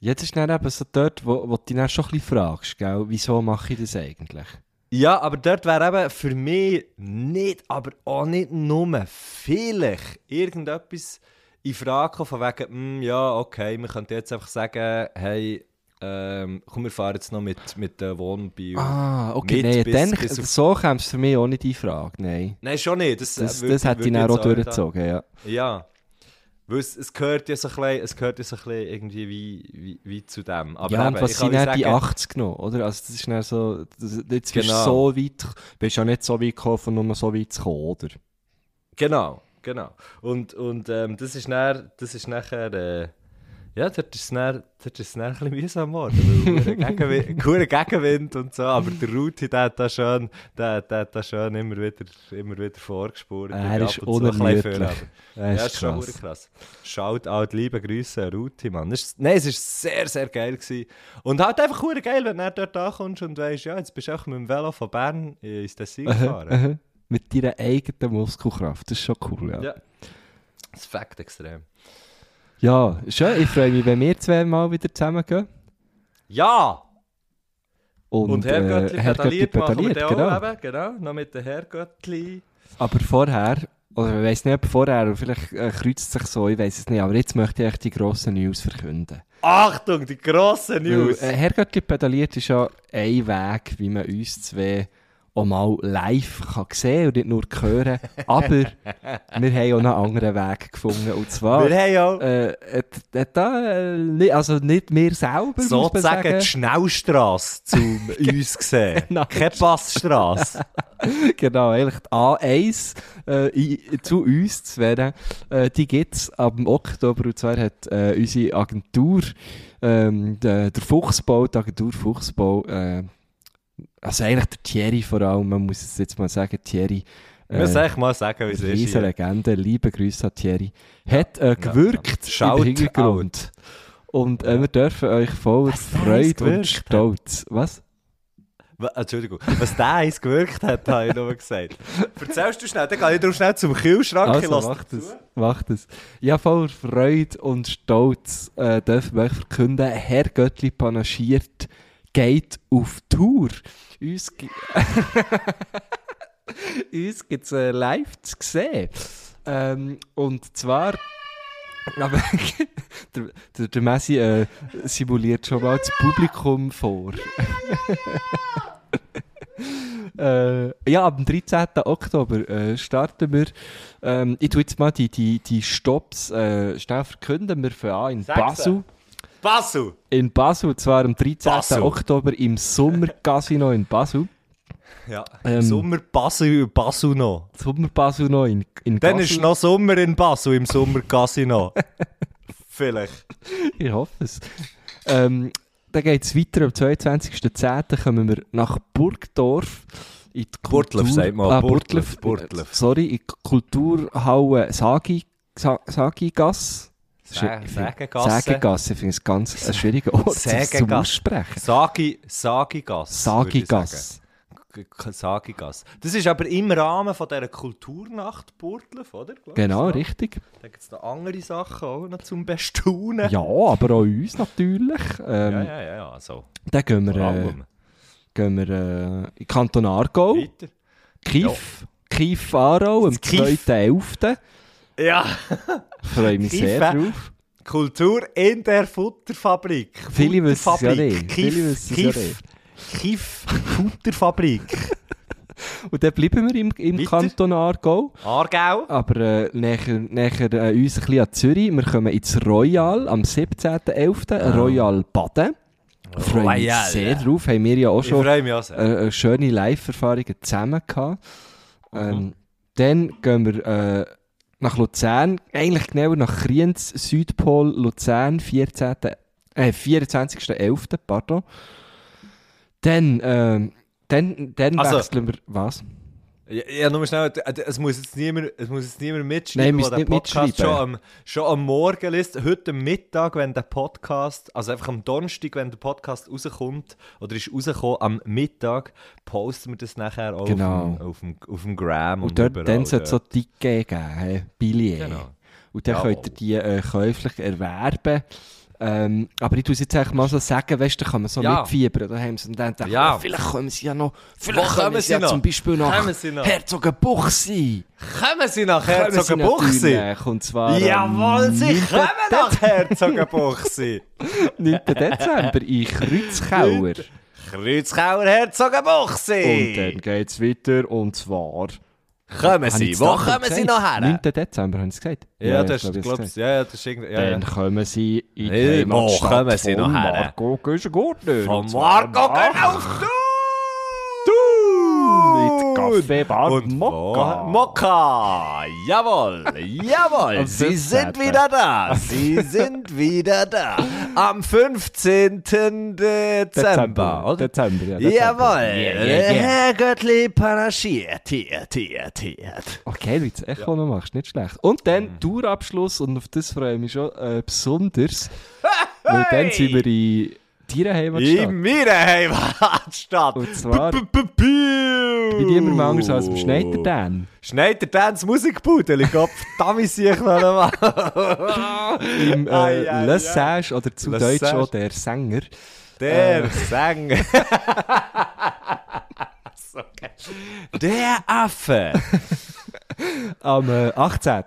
Jetzt ist dann eben so dort, wo, wo du dich dann schon ein bisschen fragst, gell? wieso mache ich das eigentlich? Ja, aber dort wäre eben für mich nicht, aber auch nicht nur vielleicht irgendetwas in Frage gekommen, von wegen, hm, ja, okay, wir könnten jetzt einfach sagen, hey, ähm, komm, wir fahren jetzt noch mit, mit dem Wohnmobil. Ah, okay, Mit nein, bis- bis auf- so käme es für mich auch nicht in Frage, nein. Nein, schon nicht. Das, Das, äh, das hätte ich dann auch durchgezogen, ja. Ja. Weil es, es gehört ja so ein bisschen, es gehört ja so ein bisschen irgendwie wie, wie, wie zu dem. Aber ja, eben, und was sind dann die sagen- 80 genommen, oder? Also das ist dann so, das, jetzt bist du Genau. so weit, bist ja nicht so weit gekommen, von nur so weit zu kommen, oder? Genau, genau. Und, und ähm, das ist dann, das ist nachher, äh, ja, dort ist es dann, dort ist es dann ein bisschen mühsam geworden, weil hure Gegenwind, und so, aber der Ruti, der hat da schön, der, der hat da schön immer wieder, immer wieder vorgespurt. Er ist unermüdlich. vorne, aber- Das ja, ist ist schon krass. krass. Schaut out, liebe Grüße an Ruti, Mann. Das ist, nein, es war sehr, sehr geil. Gewesen. Und halt einfach hure geil, wenn du dort ankommst und weißt, ja, jetzt bist du auch mit dem Velo von Bern ins Tessin gefahren. Mit deiner eigenen Muskelkraft, das ist schon cool, ja. Ja. Das Fakt extrem. Ja, schön, ich freue mich, wenn wir zwei mal wieder zusammen gehen. Ja! Und, Und Herrgöttli äh, Herrgöttli pedaliert, machen wir pedaliert, genau. eben, genau, noch mit den Herrgöttli. Aber vorher, oder ich weiß nicht, ob vorher, oder vielleicht äh, kreuzt es sich so, ich weiß es nicht, aber jetzt möchte ich die grossen News verkünden. Achtung, die grossen News! Weil, äh, Herrgöttli pedaliert ist ja ein Weg, wie man uns zwei auch mal live kann sehen und nicht nur hören. Aber wir haben auch noch einen anderen Weg gefunden. Und zwar, wir haben auch äh, hat da, äh, also nicht wir selber, sozusagen sagen. die Schnellstrasse zu uns gesehen. Genau. Keine Passstrasse. genau, eigentlich die A1 äh, zu uns zu werden. Äh, die gibt es ab Oktober. Und zwar hat äh, unsere Agentur, ähm, der, der Fuchsbau, die Agentur Fuchsbau, äh, also eigentlich der Thierry vor allem, man muss es jetzt mal sagen, Thierry. Ich muss echt mal sagen, wie es ist. Hier. Legende, liebe Grüße an Thierry. Hat äh, gewirkt Shout im Hintergrund. Und äh, wir dürfen euch voller Freude und hat. Stolz. Was? Wa- Entschuldigung, was der eins gewirkt hat, habe ich nur gesagt. Erzählst du schnell, dann gehe ich darum schnell zum Kühlschrank. ich Also, es. zu. Macht es. Ja, voller Freude und Stolz äh, dürfen wir euch verkünden, Herr Göttli panaschiert geht auf Tour. Uns, Uns gibt es äh, live zu sehen. Ähm, und zwar Aber der, der, der Messi äh, simuliert schon mal das Publikum vor. äh, ja, am 13. Oktober äh, starten wir. Ähm, ich tue jetzt mal die, die, die Stops äh, schnell verkünden. Wir fangen an in. Basel. Basel! In Basel, zwar am 13. Basel. Oktober im Sommercasino in Basel. Ja. Ähm, Sommer Basel, Basel noch. Sommer Basel noch in, in Dann Basel. ist noch Sommer in Basel im Sommer Casino. Vielleicht. Ich hoffe es. Ähm, dann geht es weiter. Am 22.10. kommen wir nach Burgdorf. In die Burgdorf, Kultur- sagt man. Ah, Burgdorf, Burgdorf. Burgdorf. Sorry, in die Kulturhalle Sagi, Sa- Sagigasse. Ich Sägegasse. Sägegasse, ich finde es ganz ein schwieriger Ort zum Sägegasse. Aussprechen. Sagi, ich Sagigasse. G- Sagigas. Das ist aber im Rahmen von dieser Kulturnacht Burgdorf, oder? Ich, Genau, so. richtig. Da gibt es noch andere Sachen auch noch zum Bestaunen. Ja, aber auch uns natürlich. Ähm, ja, ja, ja, ja. So. Dann gehen wir, äh, gehen wir äh, in Kanton Aargau. Weiter. Kief. Kief Aarau am Das Kief. 2.11. Ja. Freue mich sehr drauf. Kultur in der Futterfabrik. Viele wissen es ja Futterfabrik. nicht. Und dann bleiben wir im, im Weiter. Kanton Aargau. Aargau. Aber äh, näher, näher äh, uns ein bisschen an Zürich. Wir kommen ins Royal am 17.11. Royal Baden. Freue mich Royal. sehr drauf. Haben wir ja auch schon auch sehr. äh, äh, schöne Live-Erfahrungen zusammen gehabt. Ähm, Dann gehen wir äh, nach Luzern, eigentlich genauer nach Kriens, Südpol, Luzern, 14. Äh, 24.11. Pardon. Dann, ähm, dann, dann Also- wechseln wir. Was? Ja, ja, nur schnell, es muss jetzt niemand, es muss jetzt niemand mitschreiben, Nein, der den nicht Podcast schon mitschreiben. am, schon am Morgen liest. Heute Mittag, wenn der Podcast, also einfach am Donnerstag, wenn der Podcast rauskommt, oder ist rausgekommen, am Mittag, posten wir das nachher auch Genau. auf, dem, auf, dem, auf dem Gram und, Und dort, überall. dann sollte es so. Ticket geben, hey, Billett. Genau. Und dann Jawohl. könnt ihr die äh, käuflich erwerben. Ähm, aber ich muss jetzt eigentlich mal so sagen, weißt du, da kann man so Ja. mitfiebern. Da haben sie und dann denken, Ja. oh, vielleicht kommen sie ja noch, vielleicht kommen kommen sie ja noch? zum Beispiel nach noch? Herzogenbuchsee. Kommen Sie nach natürlich. Und zwar Jawohl, Sie 9. kommen nach Herzogenbuchsee! 9. Dezember in Kreuzkauer. Kreuzkauer Herzogenbuchsee! Und dann geht es weiter und zwar... Kommen Sie, wo kommen Sie noch her? 9. Dezember, haben sie es gesagt? Ja, das ich glaube, ist, ich ja, ja, das ist irgendwie, ja, ja. Dann kommen sie in die Hey, Heimatstadt kommen sie noch her? Marco Güschen-Gurtner. Von Marco du! Mit Kaffeebar Und Mokka. Mokka! Jawohl! Jawohl! Sie 15.. sind wieder da! Sie sind wieder da! Am 15. Dezember, oder? Dezember, ja. Dezember. Jawohl! Yeah, yeah, yeah. Herr Göttli panaschiert, hier, hier, hier. Okay, wie du das Echo noch machst, nicht schlecht. Und dann Mhm. Tourabschluss, und auf das freue ich mich schon äh, besonders. Weil dann sind wir in deiner Heimatstadt. In meiner Heimatstadt! Und zwar bei niemandem anders als dem Schneider Dan. Schneider Dance Musikbudel, ich glaube, verdammt sich noch einmal. Im äh, Le. Sage oder zu Le Deutsch Sage. auch der Sänger. Der Sänger. so geil. Der Affe. Am äh, 18.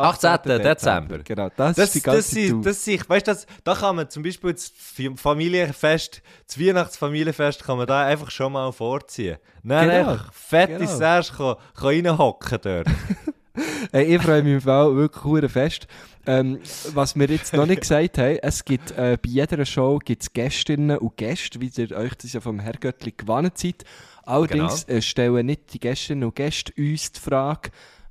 18. Dezember. Genau, das, Das, ist die das, ganze sind, Tour. das sind, weißt du, das, da kann man zum Beispiel das Familienfest, das Weihnachtsfamilienfest, kann man da einfach schon mal vorziehen. Dann Genau, einfach fett genau. Serge kann, kann reinhocken dort. Hey, ich freue mich im Fall wirklich fest. Ähm, was wir jetzt noch nicht gesagt haben, es gibt äh, bei jeder Show gibt's Gästinnen und Gäste, wie ihr euch das ja vom Herrgöttli gewonnen seid. Allerdings Genau. äh, stellen nicht die Gästinnen und Gäste uns die Frage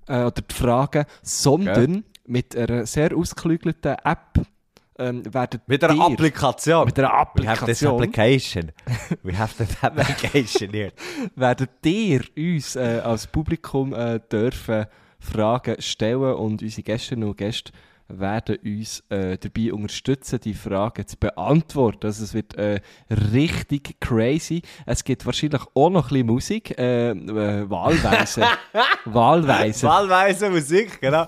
äh, oder die Fragen, sondern mit einer sehr ausgeklügelten App ähm, werden Mit einer dir- Applikation. mit einer We have this Applikation application. We have this application here. werden dir uns äh, als Publikum äh, dürfen Fragen stellen und unsere Gästinnen und Gäste werden uns äh, dabei unterstützen, die Fragen zu beantworten. Also es wird äh, richtig crazy. Es gibt wahrscheinlich auch noch ein bisschen Musik, äh, äh, wahlweise. wahlweise. Wahlweise Musik, genau.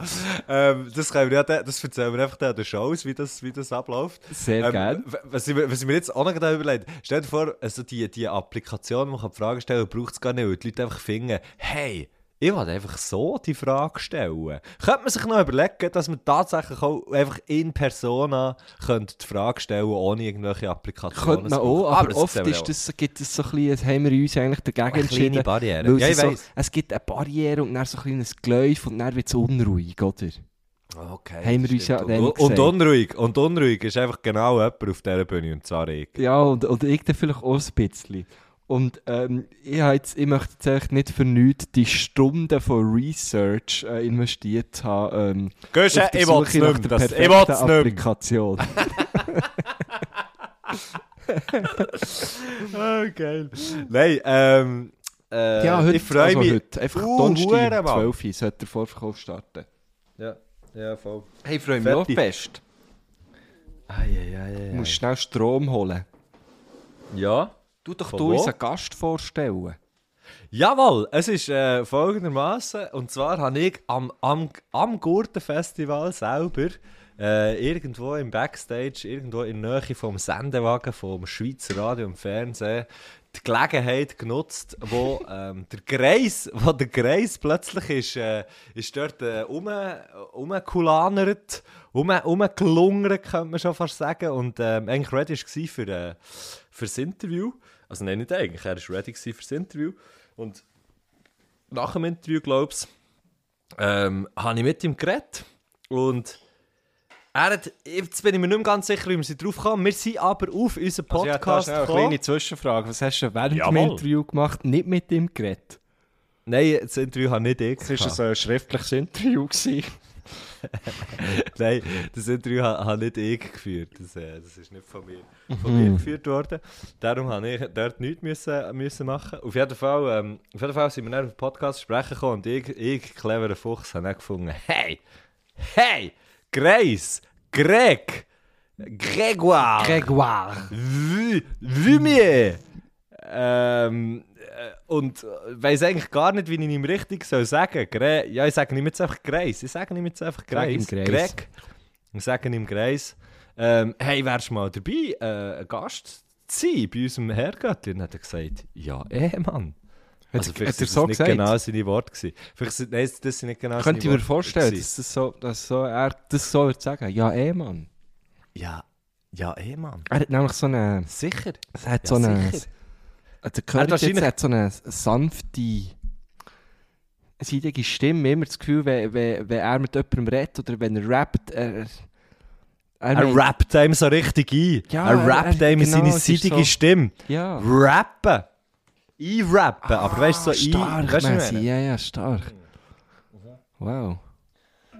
Ähm, das, können wir ja, das erzählen wir einfach an den Shows, wie das, wie das abläuft. Sehr Ähm, gern. w- Was ich, mir- was ich mir jetzt auch noch überlegt stell dir vor, also die, die Applikation, wo man Fragen stellen kann, braucht es gar nicht, weil die Leute einfach finden, hey, Ich wollte einfach so die Frage stellen. Könnte man sich noch überlegen, dass man tatsächlich auch einfach in Persona könnte die Frage stellen, ohne irgendwelche Applikationen Könnte man auch, aber, das oft ist das, gibt es so ein bisschen, haben wir uns eigentlich dagegen Eine kleine entschieden. Barriere. Ja, so, es gibt eine Barriere und dann so ein kleines Geläuf und dann wird es unruhig, oder? Okay, Haben wir uns ja und, und gesagt. unruhig. Und unruhig ist einfach genau jemand auf dieser Bühne und zwar ich. Ja, und, und ich dann vielleicht auch ein bisschen. Und ähm, ich, jetzt, ich möchte jetzt echt nicht für nichts die Stunden von Research äh, investiert haben. Ähm, der ich will es nicht mehr. Ich will es. Applikation. Oh, geil. Nein, ähm... Äh, ja, heute, ich freue also mich. heute. Einfach Uh, Donnerstag, Hure, Mann. 12 Uhr, sollte der Vorverkauf starten. Ja, ja, voll. Hey, ich freue mich auch fest. Eieieiei. Du musst schnell Strom holen. Ja? Du doch du wo? uns einen Gast vorstellen. Jawohl, es ist äh, folgendermaßen und zwar habe ich am, am, am Gurtenfestival selber äh, irgendwo im Backstage, irgendwo in der Nähe vom Sendewagen vom Schweizer Radio und Fernsehen die Gelegenheit genutzt, wo ähm, der Greis, wo der Greis plötzlich ist, äh, ist dort äh, um, umgelanert, um, umgelungert, könnte man schon fast sagen, und ähm, eigentlich ready war für, äh, für das Interview. Also nein, nicht eigentlich, er war ready für das Interview. Und nach dem Interview, glaube ich, ähm, habe ich mit ihm geredet. Und er hat, jetzt bin ich mir nicht mehr ganz sicher, wie wir sie drauf kommen. Wir sind aber auf unseren Also ja, Podcast schnell eine gekommen. kleine Zwischenfrage. Was hast du während dem Jawohl. Interview gemacht? Nicht mit ihm geredet? Nein, das Interview habe nicht ich Das war ein schriftliches Interview. Nein, das Interview habe habe nicht ich geführt. Das, äh, das ist nicht von mir, von Mhm. mir geführt worden. Darum habe ich dort nichts müssen, müssen machen. Auf jeden, Fall, ähm, auf jeden Fall sind wir dann auf den Podcast sprechen gekommen und ich, ich cleverer Fuchs, habe dann gefunden, hey, hey, Grace, Greg, Grégoire. Vu- Vumier. Ähm, äh, und weiß eigentlich gar nicht, wie ich ihm richtig soll sagen soll. Ja, ich sage ihm jetzt einfach Grace. Ich sage ihm jetzt einfach Sag Grace. Grace. Greg. Ich sage ihm Grace. Ähm, hey, wärst du mal dabei, äh, ein Gast zu sein bei unserem Herrgöttli? Und dann hat er gesagt, ja, eh, Mann. Hat, Also hat vielleicht er sind so das nicht gesagt? genau seine Worte gewesen. Vielleicht sind, nein, das sind nicht genau Könnte ich seine mir Worte vorstellen, gewesen. dass, das so, dass so, er das so würde sagen. Ja, eh, Mann. Ja, ja, eh, Mann. Er hat nämlich so eine... Sicher. Er hat Ja, so eine... sicher. Also, der Er hat Curry jetzt hat so eine sanfte... seidige Stimme. Immer das Gefühl, wenn, wenn, wenn er mit jemandem redet oder wenn er rappt... Er, Er meint- rappt einem so richtig ein. Ja, er er- rappt er- einem genau, seine seidige so- Stimme. Ja. Rappen. Einrappen. aber weißt du, so stark, ein. Weißt du, Messi. Ja, ja, stark. Wow.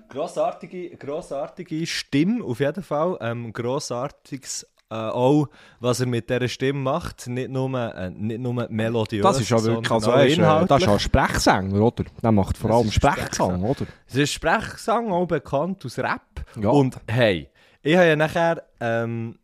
Grossartige, grossartige Stimme, auf jeden Fall. Ähm, grossartiges äh, auch, was er mit dieser Stimme macht. Nicht nur, äh, nicht nur melodiös, Das ist ja wirklich, also, auch er ist, äh, das ist ja ein Sprechsänger, oder? Der macht vor Das allem ist Sprechgesang, oder? Es ist Sprechgesang, auch bekannt aus Rap. Ja. Und hey, ich habe ja nachher... Ähm,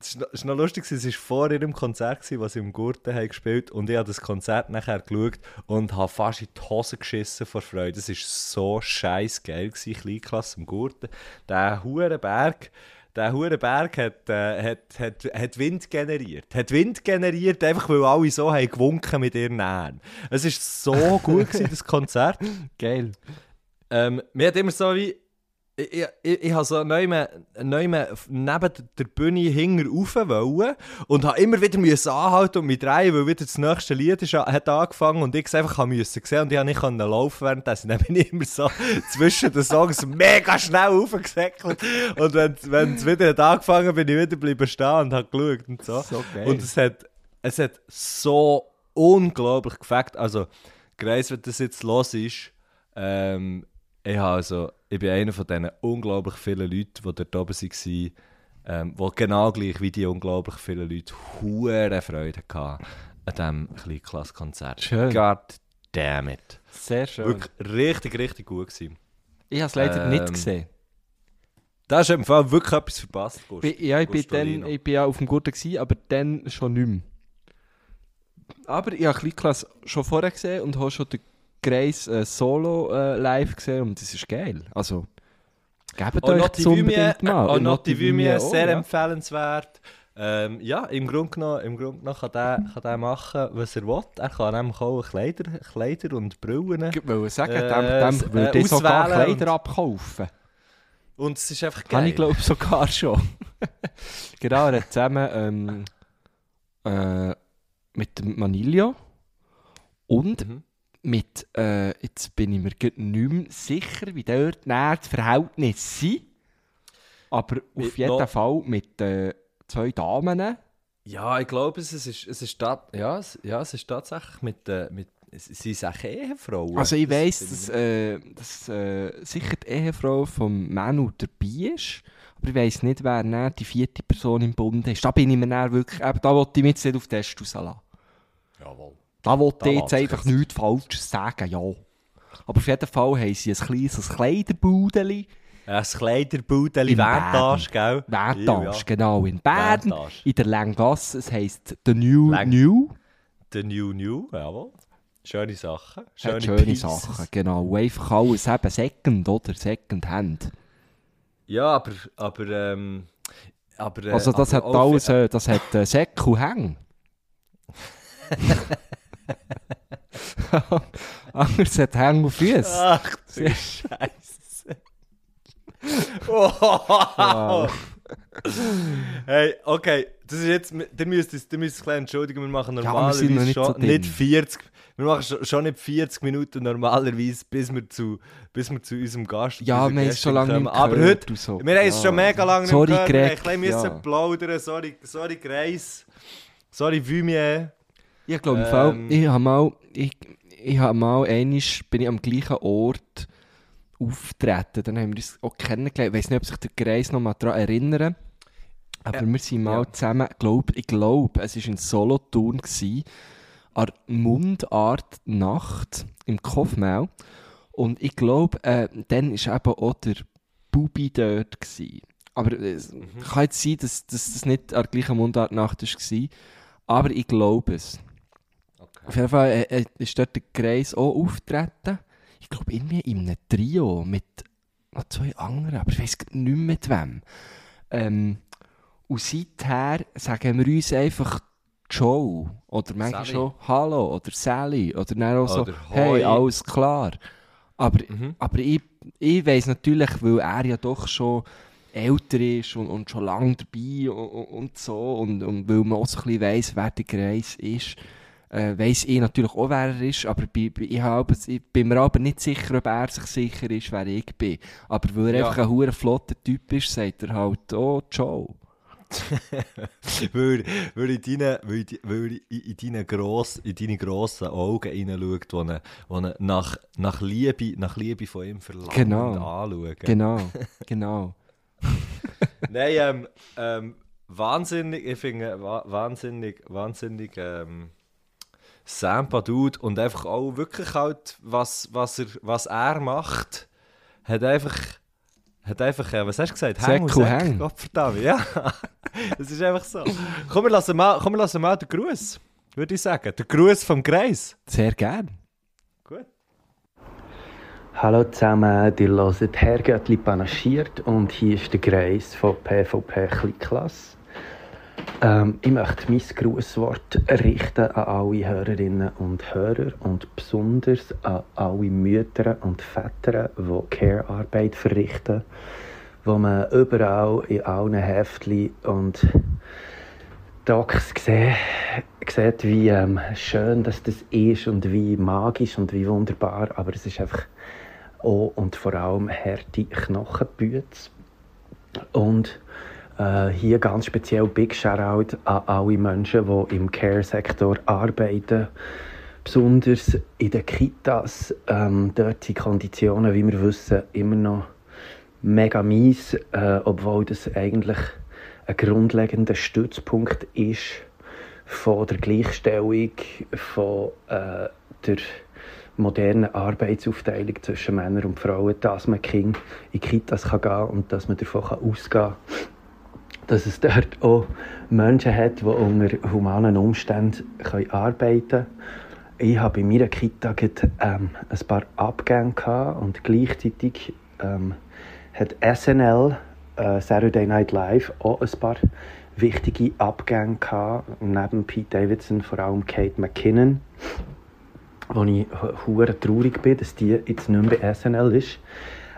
es war noch- lustig, es war vor ihrem Konzert, gewesen, was sie im Gurten haben gespielt und ich habe das Konzert nachher geschaut und habe fast in die Hose geschissen vor Freude. Es war so scheiß geil, gewesen, Kleinklasse im Gurten. Der hure Berg, der hat, äh, hat, hat, hat Wind generiert. Hat Wind generiert, einfach weil alle so haben gewunken mit ihren Nähen. Es war so gut, gewesen, das Konzert. Geil. Ähm, mir hat immer so wie. Ich, ich, ich, habe so neu neben der Bühne hinger rauf wollen und habe immer wieder müssen anhalten und mich drehen, weil wieder das nächste Lied ist, hat angefangen und ich es einfach haben müssen sehen und ich habe nicht können laufen währenddessen. Dann bin ich immer so zwischen den Songs mega schnell raufgesäckelt und wenn, es wieder hat angefangen bin ich wieder bleiben stehen und habe geschaut und so. So. Und es hat, es hat so unglaublich gefällt. Also, Grace, wenn das jetzt los ist, ähm, ich, habe also, ich bin einer von diesen unglaublich vielen Leuten, die dort oben waren, ähm, die genau gleich wie die unglaublich vielen Leute hure Freude hatten an diesem Kleinklasskonzert. Schön. God damn it. Sehr schön. Wirklich richtig, richtig gut gewesen. Ich habe es leider Ähm, nicht gesehen. Da hast du im Fall wirklich etwas verpasst, Gust. Ja, ich bin, dann, ich bin ja auf dem Gurten, gewesen, aber dann schon nicht mehr. Aber ich habe Kleinklasse schon vorher gesehen und habe schon den Grace äh, Solo äh, live gesehen und das ist geil. Also, gebt euch das Vumie, unbedingt mal. und Notti Vumie, auch, sehr ja. empfehlenswert. Ähm, ja, im Grunde genommen, im Grunde genommen kann, der, kann der machen, was er will. Er kann nämlich auch Kleider, Kleider und Brillen. Ich wollte sagen, Äh, dem, dem äh, würde ich sogar Kleider und- abkaufen. Und es ist einfach Habe geil. ich glaube sogar schon. genau, er hat zusammen ähm, äh, mit dem Manilio und Mhm. Mit, äh, jetzt bin ich mir nicht mehr sicher, wie dort das Verhältnis sind. Aber auf Mit jeden noch- Fall mit äh, zwei Damen. Ja, ich glaube, es, ist, es, ist ja, es, ja, es ist tatsächlich mit, äh, mit sie sind Ehefrauen. Also ich weiss, dass, äh, dass äh, sicher die Ehefrau von Manu dabei ist. Aber ich weiss nicht, wer dann die vierte Person im Bund ist. Da bin ich mir dann wirklich, eben, da wollte ich mich jetzt nicht auf den Test rauslassen. Jawohl. Da wollte ich jetzt einfach nichts Falsches sagen, ja. Aber auf jeden Fall haben sie ein kleines Kleiderbudeli. Ein Kleiderbudeli, Wendtage, gell? Wertage, Ja, genau. In Wertage. in der Länggasse. Es heisst The New Lang- New. Der New New, jawohl. Schöne Sachen. Schöne, Hat schöne Pieces. Sachen, genau. Einfach alles eben Second, oder? Second Hand. Ja, aber, aber, ähm, aber, äh, Also das aber hat alles, äh, das hat äh, Säcke und Hänge. Anders hat Hänge und Füße. Ach du Scheiße. wow. Hey, okay, das ist jetzt, ihr müsst es, ihr müsst es ein bisschen entschuldigen, wir machen wir normalerweise noch nicht schon so nicht 40, wir machen schon, nicht 40 Minuten normalerweise, bis wir zu, bis wir zu unserem Gast Ja, unserer wir haben es schon lange kommen. nicht Aber gehört heute, und so. wir haben es Ja. schon mega lange nicht Sorry, gehört, wir Greg, haben ein bisschen ja. plaudern, sorry, sorry Grace, sorry Vumier. Ich glaube, Ähm. Ich habe mal, ich, ich habe mal einmal, bin ich am gleichen Ort auftreten. Dann haben wir uns auch kennengelernt. Ich weiß nicht, ob sich der Greis noch mal daran erinnern. Aber Ja. wir sind mal Ja. zusammen, glaub, ich glaube, es war in Solothurn, gewesen, an der Mundartnacht im Kofmau. Und ich glaube, äh, dann war eben auch der Bubi dort. Gewesen. Aber es kann jetzt sein, dass, dass das nicht an der gleichen Mundartnacht war. Aber ich glaube es. Auf jeden Fall äh, äh, ist dort der Kreis auch auftreten. Ich glaube, irgendwie in einem Trio mit noch zwei anderen, aber ich weiß nicht mehr mit wem. Ähm, und seither sagen wir uns einfach Joe oder manchmal Sally. schon Hallo oder Sally oder dann auch so Hey, alles klar. Aber, Mhm. aber ich, ich weiss natürlich, weil er ja doch schon älter ist und, und schon lange dabei und, und, so und, und weil man auch so ein bisschen weiss, wer der Greis ist, äh, weiss ich natürlich auch, wer er ist, aber bei, bei, ich, habe, ich bin mir aber nicht sicher, ob er sich sicher ist, wer ich bin. Aber weil er Ja. einfach ein hure flotter Typ ist, sagt er halt, oh, Joe. weil, weil in deinen, weil, die- weil in, in deinen, gross, in deine grossen Augen hineinschaut, er nach, nach, Liebe, nach Liebe von ihm verlangt Genau. anschauen. Genau, genau. Nein, ähm, ähm, wahnsinnig, ich finde, wa wahnsinnig, wahnsinnig ähm, Sampa Dude und einfach auch wirklich halt, was, was, er, was er macht, hat einfach, hat einfach, was hast du gesagt? Säck und Häng. Gottverdammt, ja. das ist einfach so. Komm, wir lassen mal, komm, wir lassen mal den Gruß, würde ich sagen. Der Gruß vom Kreis. Sehr gern. Gut. Hallo zusammen, ihr hört Herrgöttli panaschiert und hier ist der Greis von PvP Kleinklasse. Ähm, ich möchte mein Grußwort richten an alle Hörerinnen und Hörer und besonders an alle Mütter und Väter, die Care-Arbeit verrichten, wo man überall in allen Heftchen und Docs sehen, sieht, wie ähm, schön dass das ist und wie magisch und wie wunderbar, aber es ist einfach auch und vor allem harte Knochenbüte. Und äh, hier ganz speziell Big Shoutout an alle Menschen, die im Care-Sektor arbeiten. Besonders in den Kitas. Ähm, dort sind Konditionen, wie wir wissen, immer noch mega mies, äh, obwohl das eigentlich ein grundlegender Stützpunkt ist von der Gleichstellung, von äh, der modernen Arbeitsaufteilung zwischen Männern und Frauen, dass man Kind in Kitas kann gehen und dass man davon kann ausgehen kann, dass es dort auch Menschen hat, die unter humanen Umständen arbeiten können. Ich habe in meiner Kita gerade, ähm, ein paar Abgänge gehabt und gleichzeitig ähm, hat SNL, äh, Saturday Night Live, auch ein paar wichtige Abgänge gehabt. Neben Pete Davidson vor allem Kate McKinnon, wo ich hure traurig bin, dass die jetzt nicht mehr bei SNL ist.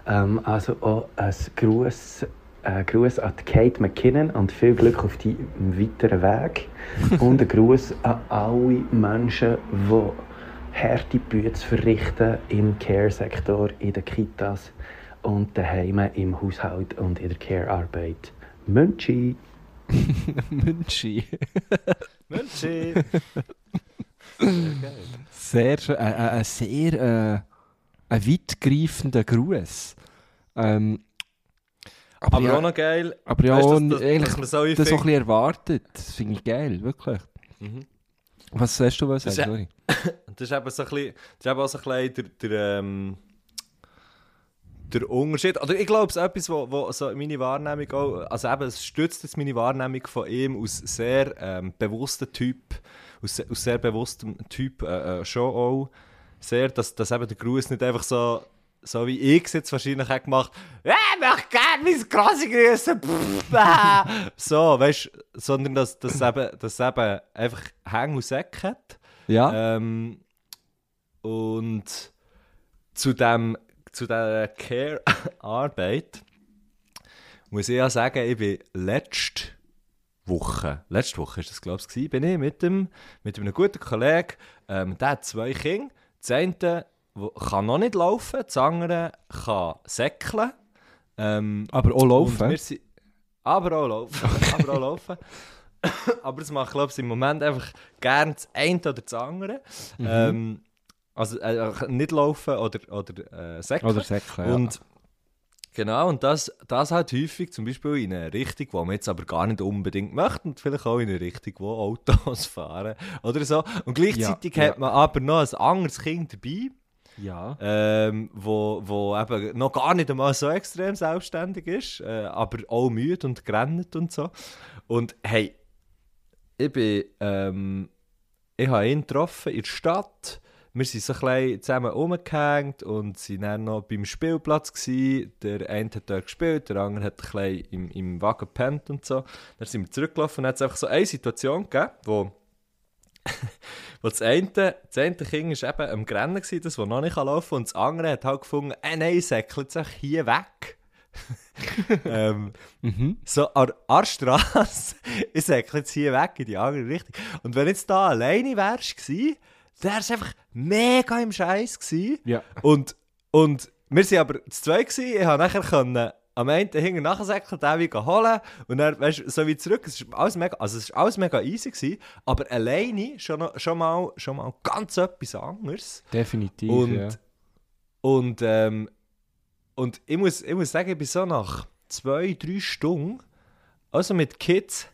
Ähm, also auch ein Gruß, äh, Gruß an Kate McKinnon und viel Glück auf deinem weiteren Weg. und ein Gruß an alle Menschen, die harte Bücher verrichten im Care-Sektor, in den Kitas und daheim im Haushalt und in der Care-Arbeit. Münchi! Münchi. Münchi! Sehr schön. Ein, ein, ein sehr äh, ein weitgreifender Gruß. Ähm, Aber ja, auch noch geil. aber ja, Weißt dass- dass- eigentlich dass man so wie das so ein bisschen erwartet. Das finde ich geil, wirklich. Mhm. Was sagst du, was Das sagst ist Sorry. Das ist eben so ein bisschen, das ist eben auch so ein bisschen der, der, ähm, der Unterschied. Oder ich glaube, es ist etwas, wo, wo so meine Wahrnehmung auch, also eben, es stützt jetzt meine Wahrnehmung von ihm aus sehr ähm, bewussten Typ, aus, aus sehr bewusstem Typ äh, äh, schon auch, sehr, dass, dass eben der Gruß nicht einfach so, so wie ich es jetzt wahrscheinlich auch gemacht «Ja, ich möchte gerne mein grosse Grüße!» Pff, äh. So, weißt du, sondern dass das eben, dass eben einfach Hang und Säck hat. Ja? Ähm, und zu, dem, zu dieser Care-Arbeit muss ich ja sagen, ich bin letzte Woche, letzte Woche ist das glaube ich, bin ich mit, dem, mit einem guten Kollegen, ähm, der hat zwei Kinder. Das eine kann noch nicht laufen, das andere kann säckeln. Ähm, aber auch laufen. sind, aber auch laufen. aber auch laufen. aber es macht, glaube ich, im Moment einfach gerne das eine oder das andere. Mhm. Ähm, also äh, nicht laufen oder, oder äh, säckeln. Oder säckeln, ja. Und genau, und das, das halt häufig zum Beispiel in eine Richtung, die man jetzt aber gar nicht unbedingt möchte und vielleicht auch in eine Richtung, wo Autos fahren oder so. Und gleichzeitig Ja, hat man aber noch ein anderes Kind dabei, ja. ähm, wo, wo eben noch gar nicht einmal so extrem selbstständig ist, äh, aber auch müde und gerannt und so. Und hey, ich bin, ähm, ich habe ihn getroffen in der Stadt. Wir sind so ein zusammen rumgehängt und sind dann noch beim Spielplatz gewesen. Der eine hat dort gespielt, der andere hat ein im, im Wagen gepennt und so. Dann sind wir zurückgelaufen und es einfach so eine Situation gegeben, wo das eine, das eine Kind war eben am Grennen, gewesen, das, das noch nicht laufen kann, und das andere hat halt gefunden, äh, nein, säckelt sich hier weg. ähm, Mhm. so an der Straße, ich säckle jetzt hier weg in die andere Richtung. Und wenn jetzt da alleine wärst gewesen, dann wär's einfach mega im Scheiß. Ja. Und, und wir waren aber zu zweit gewesen, ich konnte nachher können, am einen hinten nachsäckeln, den wieder holen und dann, weißt du, so wie zurück, es ist alles mega, also es ist alles mega easy gewesen, aber alleine schon, schon, mal, schon mal ganz etwas anderes. Definitiv, Und, ja. und, ähm, und ich, muss, ich muss sagen, ich bin so nach zwei, drei Stunden, also mit Kids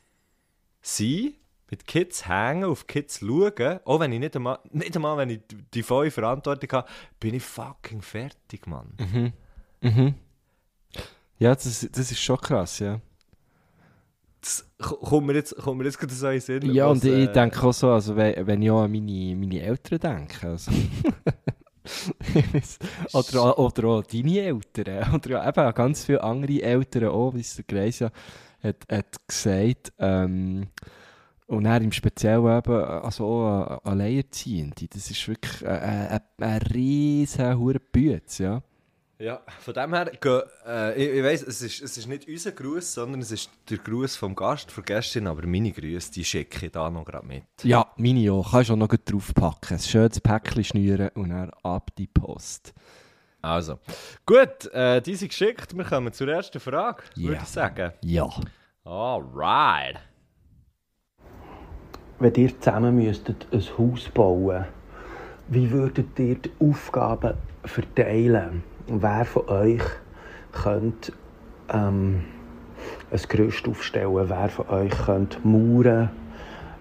sein, mit Kids hängen, auf Kids schauen, auch wenn ich nicht einmal, nicht einmal wenn ich die volle Verantwortung habe, bin ich fucking fertig, Mann. Mhm. Ja, das, das ist schon krass, ja. Das ko- kommt mir jetzt, kommt mir jetzt gerade so in Sinn. Ja, was, und ich äh, denke auch so, also wenn, wenn ich auch an meine, meine Eltern denke, also. oder, auch- oder auch deine Eltern, oder ja, eben auch ganz viele andere Eltern auch, wie es der Greis ja hat, hat gesagt, ähm, und er im Speziellen eben, also auch Alleinerziehende, das ist wirklich ein, ein, ein riesen Bütz, ja. Ja, von dem her, äh, ich, ich weiss, es ist, es ist nicht unser Gruß, sondern es ist der Gruß vom Gast, von Gästin, aber meine Grüße, die schicke ich da noch gerade mit. Ja, meine auch. Kannst du auch noch gut draufpacken. Ein schönes Päckchen schnüren und dann ab die Post. Also, gut, äh, diese geschickt, wir kommen zur ersten Frage, würde Ja. ich sagen. Ja. Alright. Wenn ihr zusammen müsstet ein Haus bauen wie würdet ihr die Aufgaben verteilen? Wer von euch könnte ähm, ein Gerüst aufstellen? Wer von euch könnte Mauern,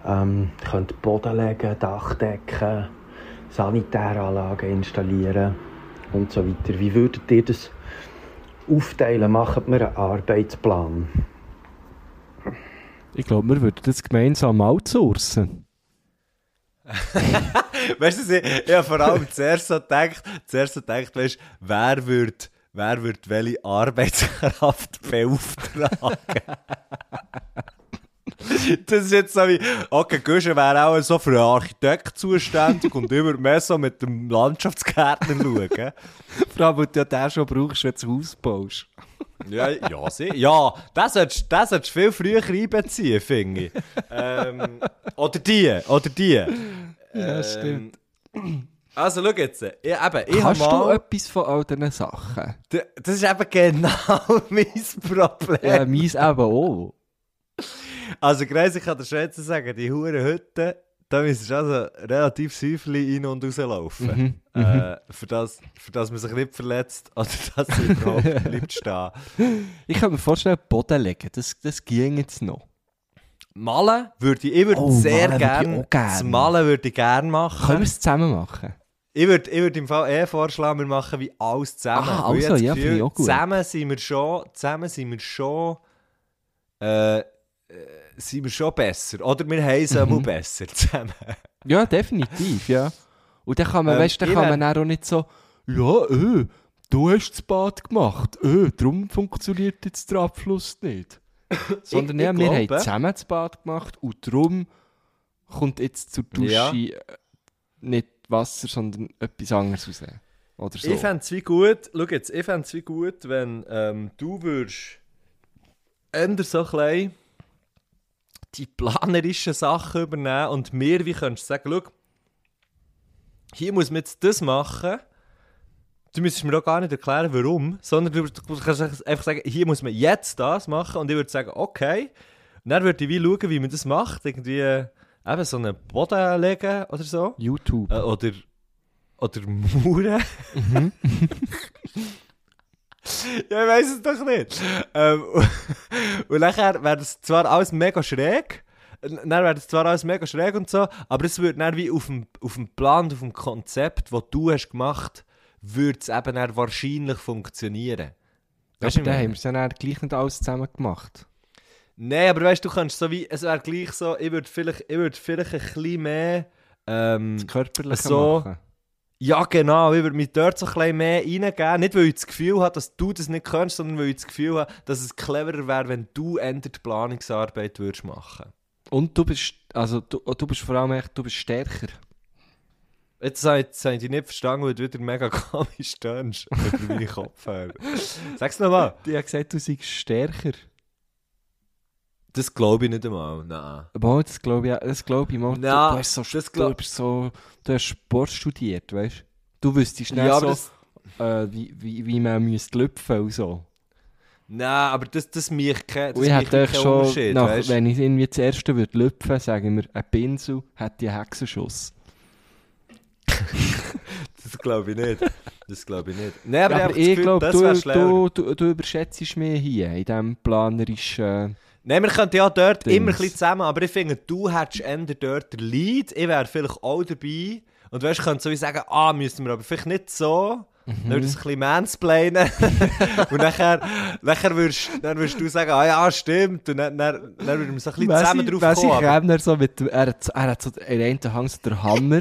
ähm, könnte Boden legen, Dach decken, Sanitäranlagen installieren und so weiter? Wie würdet ihr das aufteilen? Macht mir einen Arbeitsplan. Ich glaube, wir würden das gemeinsam outsourcen. Weißt du, ich, ich habe vor allem zuerst so gedacht, zuerst so gedacht, weißt, wer würde wer würd welche Arbeitskraft beauftragen? Das ist jetzt so wie, okay, Guschen wäre auch so für einen Architekt zuständig und würde mehr so mit dem Landschaftsgärtner schauen. Vor allem, weil du ja den schon brauchst, wenn du ein Haus baust. Ja, ja, sie. Ja, das solltest das du viel früher einbeziehen, finde ich. ähm, oder die, oder die. Ja, stimmt. Also, schau jetzt. Ich, eben, ich Kannst habe du mal... etwas von all diesen Sachen? Das ist eben genau mein Problem. Ja, meins eben auch. Also, Greis, ich kann dir schon jetzt sagen, die Huren Hütte, da müsstest du also relativ säuflich rein und rauslaufen. Mhm, Äh, für, das, für das man sich nicht verletzt oder dass sie überhaupt bleibt stehen. Ich kann mir vorstellen, Boden legen, das, das ging jetzt noch. Malen würde ich, ich würde Oh, sehr gerne, gern. das Malen würde ich gerne machen. Können wir es zusammen machen? Ich würde ich würd im Fall eher vorschlagen, wir machen wie alles zusammen. Ah, also, ja, Gefühl, finde ich auch gut. Zusammen sind wir schon, zusammen sind wir schon, äh, äh, sind wir schon besser. Oder wir haben es Mhm. besser zusammen. Ja, definitiv, ja. Und dann kann man, Ähm, weißt, dann kann man dann auch nicht so, ja, äh, du hast das Bad gemacht, äh, darum funktioniert jetzt der Abfluss nicht. Sondern ich ja, wir haben glaube- zusammen das Bad gemacht und darum kommt jetzt zur Dusche Ja. äh, nicht Wasser, sondern etwas anderes raus. Oder so. Ich fände es wie gut, schau jetzt, ich fände es wie gut, wenn ähm, du würdest eher so klein die planerischen Sachen übernehmen und mir wie könntest sagen, schau, hier muss man jetzt das machen. Du müsstest mir auch gar nicht erklären, warum, sondern du, du kannst einfach sagen, hier muss man jetzt das machen und ich würde sagen, okay. Und dann würde ich wie schauen, wie man das macht, irgendwie äh, eben so einen Boden legen oder so. YouTube. Äh, oder, oder Mauern. ja, ich weiß es doch nicht. Ähm, und nachher wäre das zwar alles mega schräg. Dann wäre das zwar alles mega schräg und so, aber es würde dann wie auf dem, auf dem Plan, auf dem Konzept, das du hast gemacht, würde es eben dann wahrscheinlich funktionieren. Weißt Aber du, dann haben wir es dann gleich nicht alles zusammen gemacht. Nein, aber weißt du, du kannst so wie, es wäre gleich so, ich würde vielleicht, ich würde vielleicht ein bisschen mehr. Ähm, Das Körperliche So. machen. Ja, genau. Ich würde mich dort so ein bisschen mehr reingeben. Nicht, weil ich das Gefühl habe, dass du das nicht kannst, sondern weil ich das Gefühl habe, dass es cleverer wäre, wenn du eher die Planungsarbeit würdest machen Und du bist, also du, du bist vor allem echt, du bist stärker. Jetzt habe ich, habe ich dich nicht verstanden, weil du wieder mega komisch tönst über meine Kopfhörer. Sag's nochmal. Die hat gesagt, du seist stärker. Das glaube ich nicht einmal. Nein. Aber das glaube ich, auch- das glaube ich mal. Du, Ja, du, hast so, das du, glaub- bist so, du hast Sport studiert, weißt du? Du wüsstest schnell Ja, aber so, das, äh, wie, wie, wie man müsste lüpfen und so. nein, aber das, das mich kein, das Und ich mich hätte keinen schon, Unterschied, nach, wenn ich irgendwie das erste würde lüpfen, sagen wir, ein Pinsel hat einen Hexenschuss. Das glaube ich nicht. Das glaube ich nicht. Nein, aber, Ja, aber ich, ich glaube, das du, du, du, du überschätzt mich hier in diesem planerischen... Nein, wir könnten ja dort Dings. immer ein bisschen zusammen, aber ich finde, du hättest eher dort den Lead, ich wäre vielleicht auch dabei. Und weißt, ich könnte so wie sagen, ah, müssen wir aber vielleicht nicht so. Dann würde ich es ein bisschen mansplainen. und nachher, nachher, würdest, dann würdest du sagen, ah ja, stimmt. Und dann, dann, dann würden wir so ein bisschen zusammen drauf Messi kommen. aber- Krämer so mit, er, hat, so- er hat so in der einen Hand so den Hammer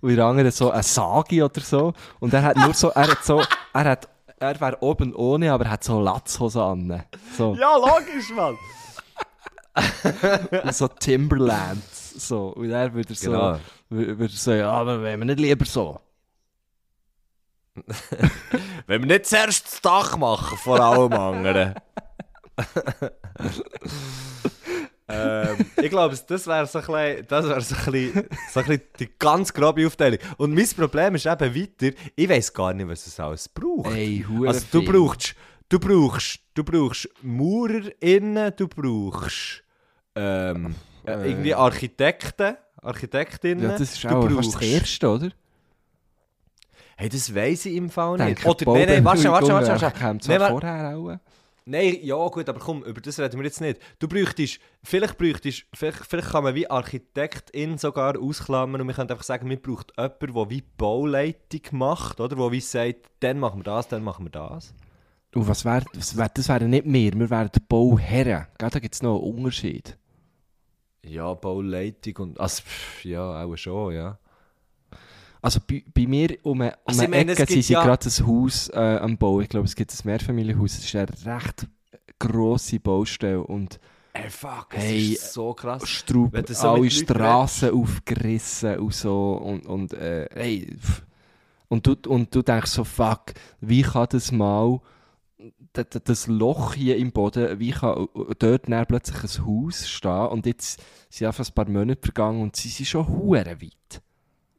und in der anderen so eine Sagi oder so. Und er hat nur so, er hat so, er hat, er wäre oben ohne, aber er hat so Latzhosen an. So, Ja, logisch, Mann. Und so Timberland. So. Und er würde so, Genau. wür- würde so, ja, aber wenn wir nicht lieber so. Wenn wir nicht zuerst das Dach machen, vor allem anderen. ähm, ich glaube, das wäre so ein bisschen, das wäre so ein bisschen, so ein bisschen die ganz grobe Aufteilung. Und mein Problem ist eben weiter, ich weiß gar nicht, was es alles braucht. Ey, also du brauchst, du brauchst, du brauchst MaurerInnen, du brauchst ähm, äh, irgendwie Architekten, Architektinnen. Ja, das ist du auch fast das brauchst- Erste, oder? Hey, das weiss ich im Fall Denke, nicht. Oder, nein, nein, warte, warte, warte, warte. Kommt Nein, vorher auch. Nein, ja gut, aber komm, über das reden wir jetzt nicht. Du bräuchtest, vielleicht bräuchtest, vielleicht, vielleicht kann man wie Architektin sogar ausklammern und man könnte einfach sagen, man braucht jemanden, der wie Bauleitung macht, oder? Der wie sagt, dann machen wir das, dann machen wir das. Und was wäre, was wär, das wären nicht wir, wir wären die Bauherren. Da gibt es noch einen Unterschied. Ja, Bauleitung und, also, pff, ja, auch schon, ja. Also bei, bei mir um eine, um Also eine meine, Ecke sind ja- gerade ein Haus äh, am Bau. Ich glaube, es gibt ein Mehrfamilienhaus. Es ist eine recht grosse Baustelle und Ey, fuck, Hey, ist so krass. Straub, Wenn so alle Straßen aufgerissen und so. Und, und, äh, hey, und, du, und du denkst so, fuck, wie kann das mal, das Loch hier im Boden, wie kann dort dann plötzlich ein Haus stehen? Und jetzt sind einfach ein paar Monate vergangen und sie sind schon hure weit.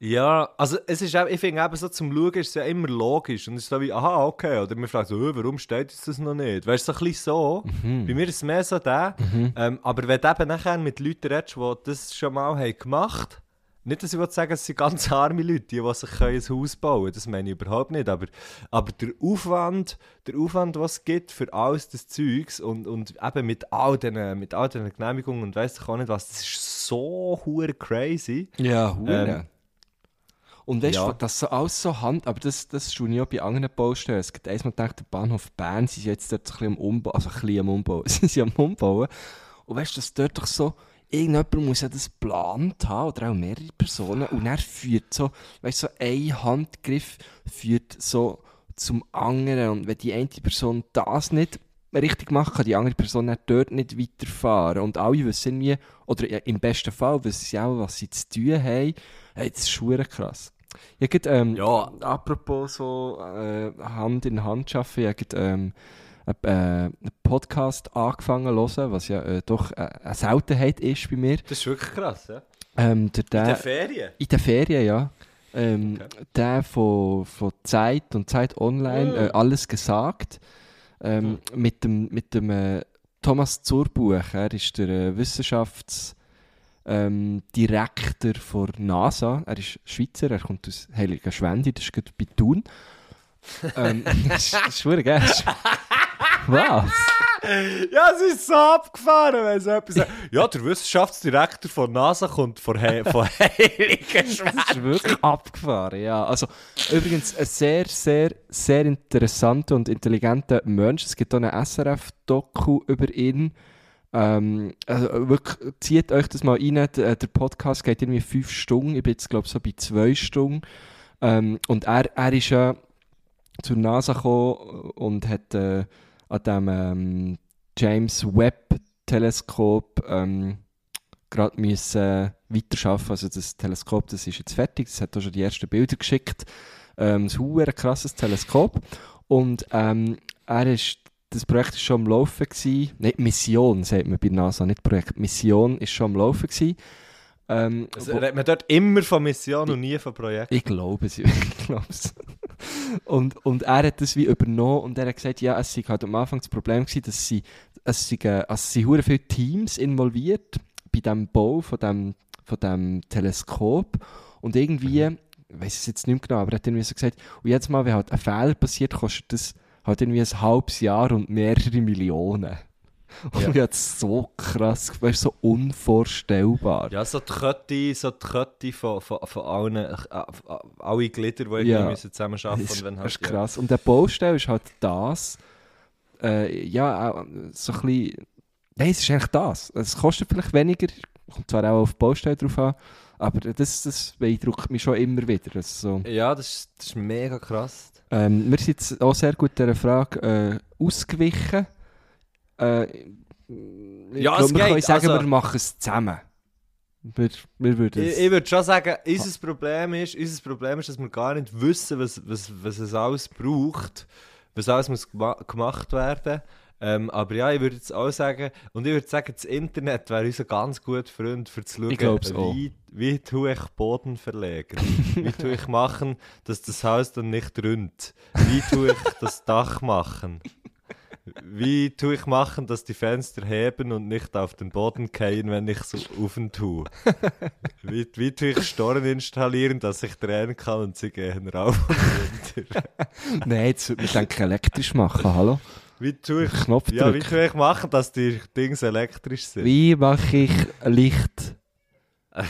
Ja, also es ist auch, ich finde eben so zum Schauen ist es ja immer logisch und es ist so wie, aha, okay, oder man fragt so, «Äh, warum steht jetzt das noch nicht? Weißt du, so ein bisschen so, bei mir ist es mehr so der, ähm, aber wenn du eben nachher mit Leuten redest, die das schon mal haben gemacht nicht, dass ich will sagen, es sind ganz arme Leute, die, die sich ein Haus bauen können, das meine ich überhaupt nicht, aber, aber der Aufwand, der Aufwand, was es gibt für alles das Zeugs und, und eben mit all diesen, mit all diesen Genehmigungen und weiss ich auch nicht was, das ist so hure crazy. Ja, hure. Ähm, und weißt du, ja. das so alles so Hand, aber das, das schon auch bei anderen Baustellen. Es gibt einmal gedacht, der Bahnhof Bern, sie sind jetzt dort ein bisschen am Umbauen, also ein bisschen am Umbauen, sie sind am Umbauen. Und weißt du, dass dort doch so, irgendjemand muss ja das geplant haben, oder auch mehrere Personen, und er führt so, weißt du, so ein Handgriff führt so zum anderen. Und wenn die eine Person das nicht richtig macht, kann die andere Person dann dort nicht weiterfahren. Und alle wissen irgendwie, oder im besten Fall wissen sie auch, was sie zu tun haben. Hey, das ist schon krass. Ich habe, ähm, Ja. apropos so äh, Hand in Hand arbeiten, ich habe ähm, einen, äh, einen Podcast angefangen zu hören, was ja äh, doch äh, eine Seltenheit ist bei mir. Das ist wirklich krass, ja. Ähm, der, der, In den Ferien? in den Ferien, ja. Ähm, Okay. Der von, von Zeit und Zeit Online, äh, alles gesagt. Ähm, Mit dem, mit dem äh, Thomas Zurbuch. Er ist der äh, Wissenschaftsdirektor ähm, von NASA. Er ist Schweizer, er kommt aus Heiligenschwendi, das ist bei Thun. ähm, das ist, verdammt geil. Was? Ja, es ist so abgefahren, wenn so etwas. Ja, der Wissenschaftsdirektor von NASA kommt von, He von Heiligenschwein. Das ist wirklich abgefahren, ja. Also, übrigens, ein sehr, sehr, sehr interessanter und intelligenter Mensch. Es gibt auch eine SRF-Doku über ihn. Ähm, also wirklich, zieht euch das mal rein. Der, der Podcast geht irgendwie fünf Stunden. Ich bin jetzt, glaube ich, so bei zwei Stunden. Ähm, und er, er ist ja zur NASA gekommen und hat äh, an dem ähm, James Webb Teleskop ähm, gerade müssen weiterarbeiten. Also das Teleskop, das ist jetzt fertig. Das hat auch schon die ersten Bilder geschickt. Ähm, ein super krasses Teleskop. Und ähm, er ist, das Projekt ist schon am Laufen gewesen. Nicht Mission, sagt man bei NASA, nicht Projekt. Mission ist schon am Laufen gewesen. Ähm, Also, wo- man dort immer von Mission und nie von Projekt. ich glaube es, ich glaube es. Und, und er hat das wie übernommen und er hat gesagt, ja, es sei halt am Anfang das Problem gewesen, dass sie, es sei, äh, also es sind hure viele Teams involviert bei dem Bau von dem, von dem Teleskop und irgendwie, ich weiß es jetzt nicht mehr genau, aber er hat irgendwie so gesagt, und jetzt mal, wenn halt ein Fehler passiert, kostet das halt irgendwie ein halbes Jahr und mehrere Millionen. Und Ja. ich hab das so krass, weißt, so unvorstellbar. Ja, so die Kette, so die Kette von, von, von allen, äh, alle Glieder, die Ja. müssen zusammenarbeiten Das ist, müssen. Das halt, ist krass. Und der Baustelle ist halt das, äh, ja, auch so ein bisschen, nein, es ist eigentlich das. Es kostet vielleicht weniger, kommt zwar auch auf die Baustelle drauf an, aber das, das beeindruckt mich schon immer wieder. Also, Ja, ja das, ist, das ist mega krass. ähm, wir sind jetzt auch sehr gut dieser Frage äh, ausgewichen. Äh, Ja, glaub, es wir können geht, sagen, also- wir machen es zusammen. Wir, wir würden Ich, ich würde schon sagen, unser Problem, ist, unser Problem ist, dass wir gar nicht wissen, was, was, was es alles braucht, was alles muss gema gemacht werden. Ähm, aber ja, ich würde jetzt auch sagen, und ich würde sagen, das Internet wäre unser ganz guter Freund, für zu schauen, wie, wie tue ich Boden verlegen? wie tue ich machen, dass das Haus dann nicht rührt? Wie tue ich das Dach machen? Wie tue ich machen, dass die Fenster heben und nicht auf den Boden fallen, wenn ich so offen tue? Wie, wie tue ich Storen installieren, dass ich drehen kann und sie gehen rauf und runter? Nein, jetzt würde man denken, elektrisch machen, hallo? Wie tue ich, Knopf ja, wie tue ich machen, dass die Dinge elektrisch sind? Wie mache ich Licht?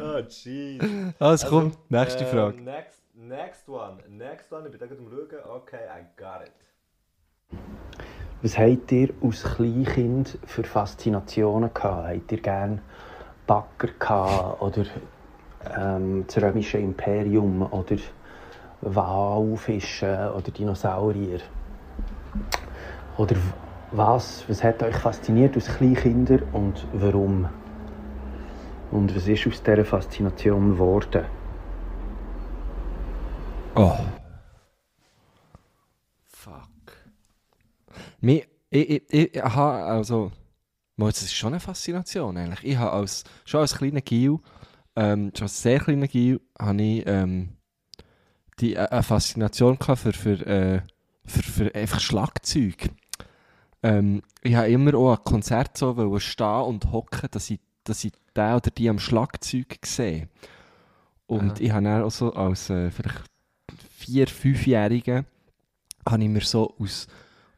Oh, jeez. Also komm, nächste ähm, Frage. Next, next one. Next one. Ich bin da gerade am schauen. Okay, I got it. Was habt ihr als Kleinkind für Faszinationen gehabt? Habt ihr gerne Bagger gehabt oder ähm, das römische Imperium oder Walfische oder Dinosaurier? Oder was, was hat euch fasziniert als Kleinkinder und warum? Und was ist aus dieser Faszination geworden? Oh. Fuck. Mir, ich, ich, ich habe, also, das ist schon eine Faszination eigentlich. Ich habe als, schon als kleiner Gil, ähm, schon als sehr kleiner Gil, habe ich ähm, die, äh, eine Faszination gehabt für, für, äh, für, für einfach Schlagzeug. Ähm, ich habe immer auch an Konzert so stehen und hocken, dass ich, dass ich den oder die am Schlagzeug sehe. Und Aha. ich habe dann auch so als äh, vielleicht vier-, fünfjähriger habe ich mir so aus,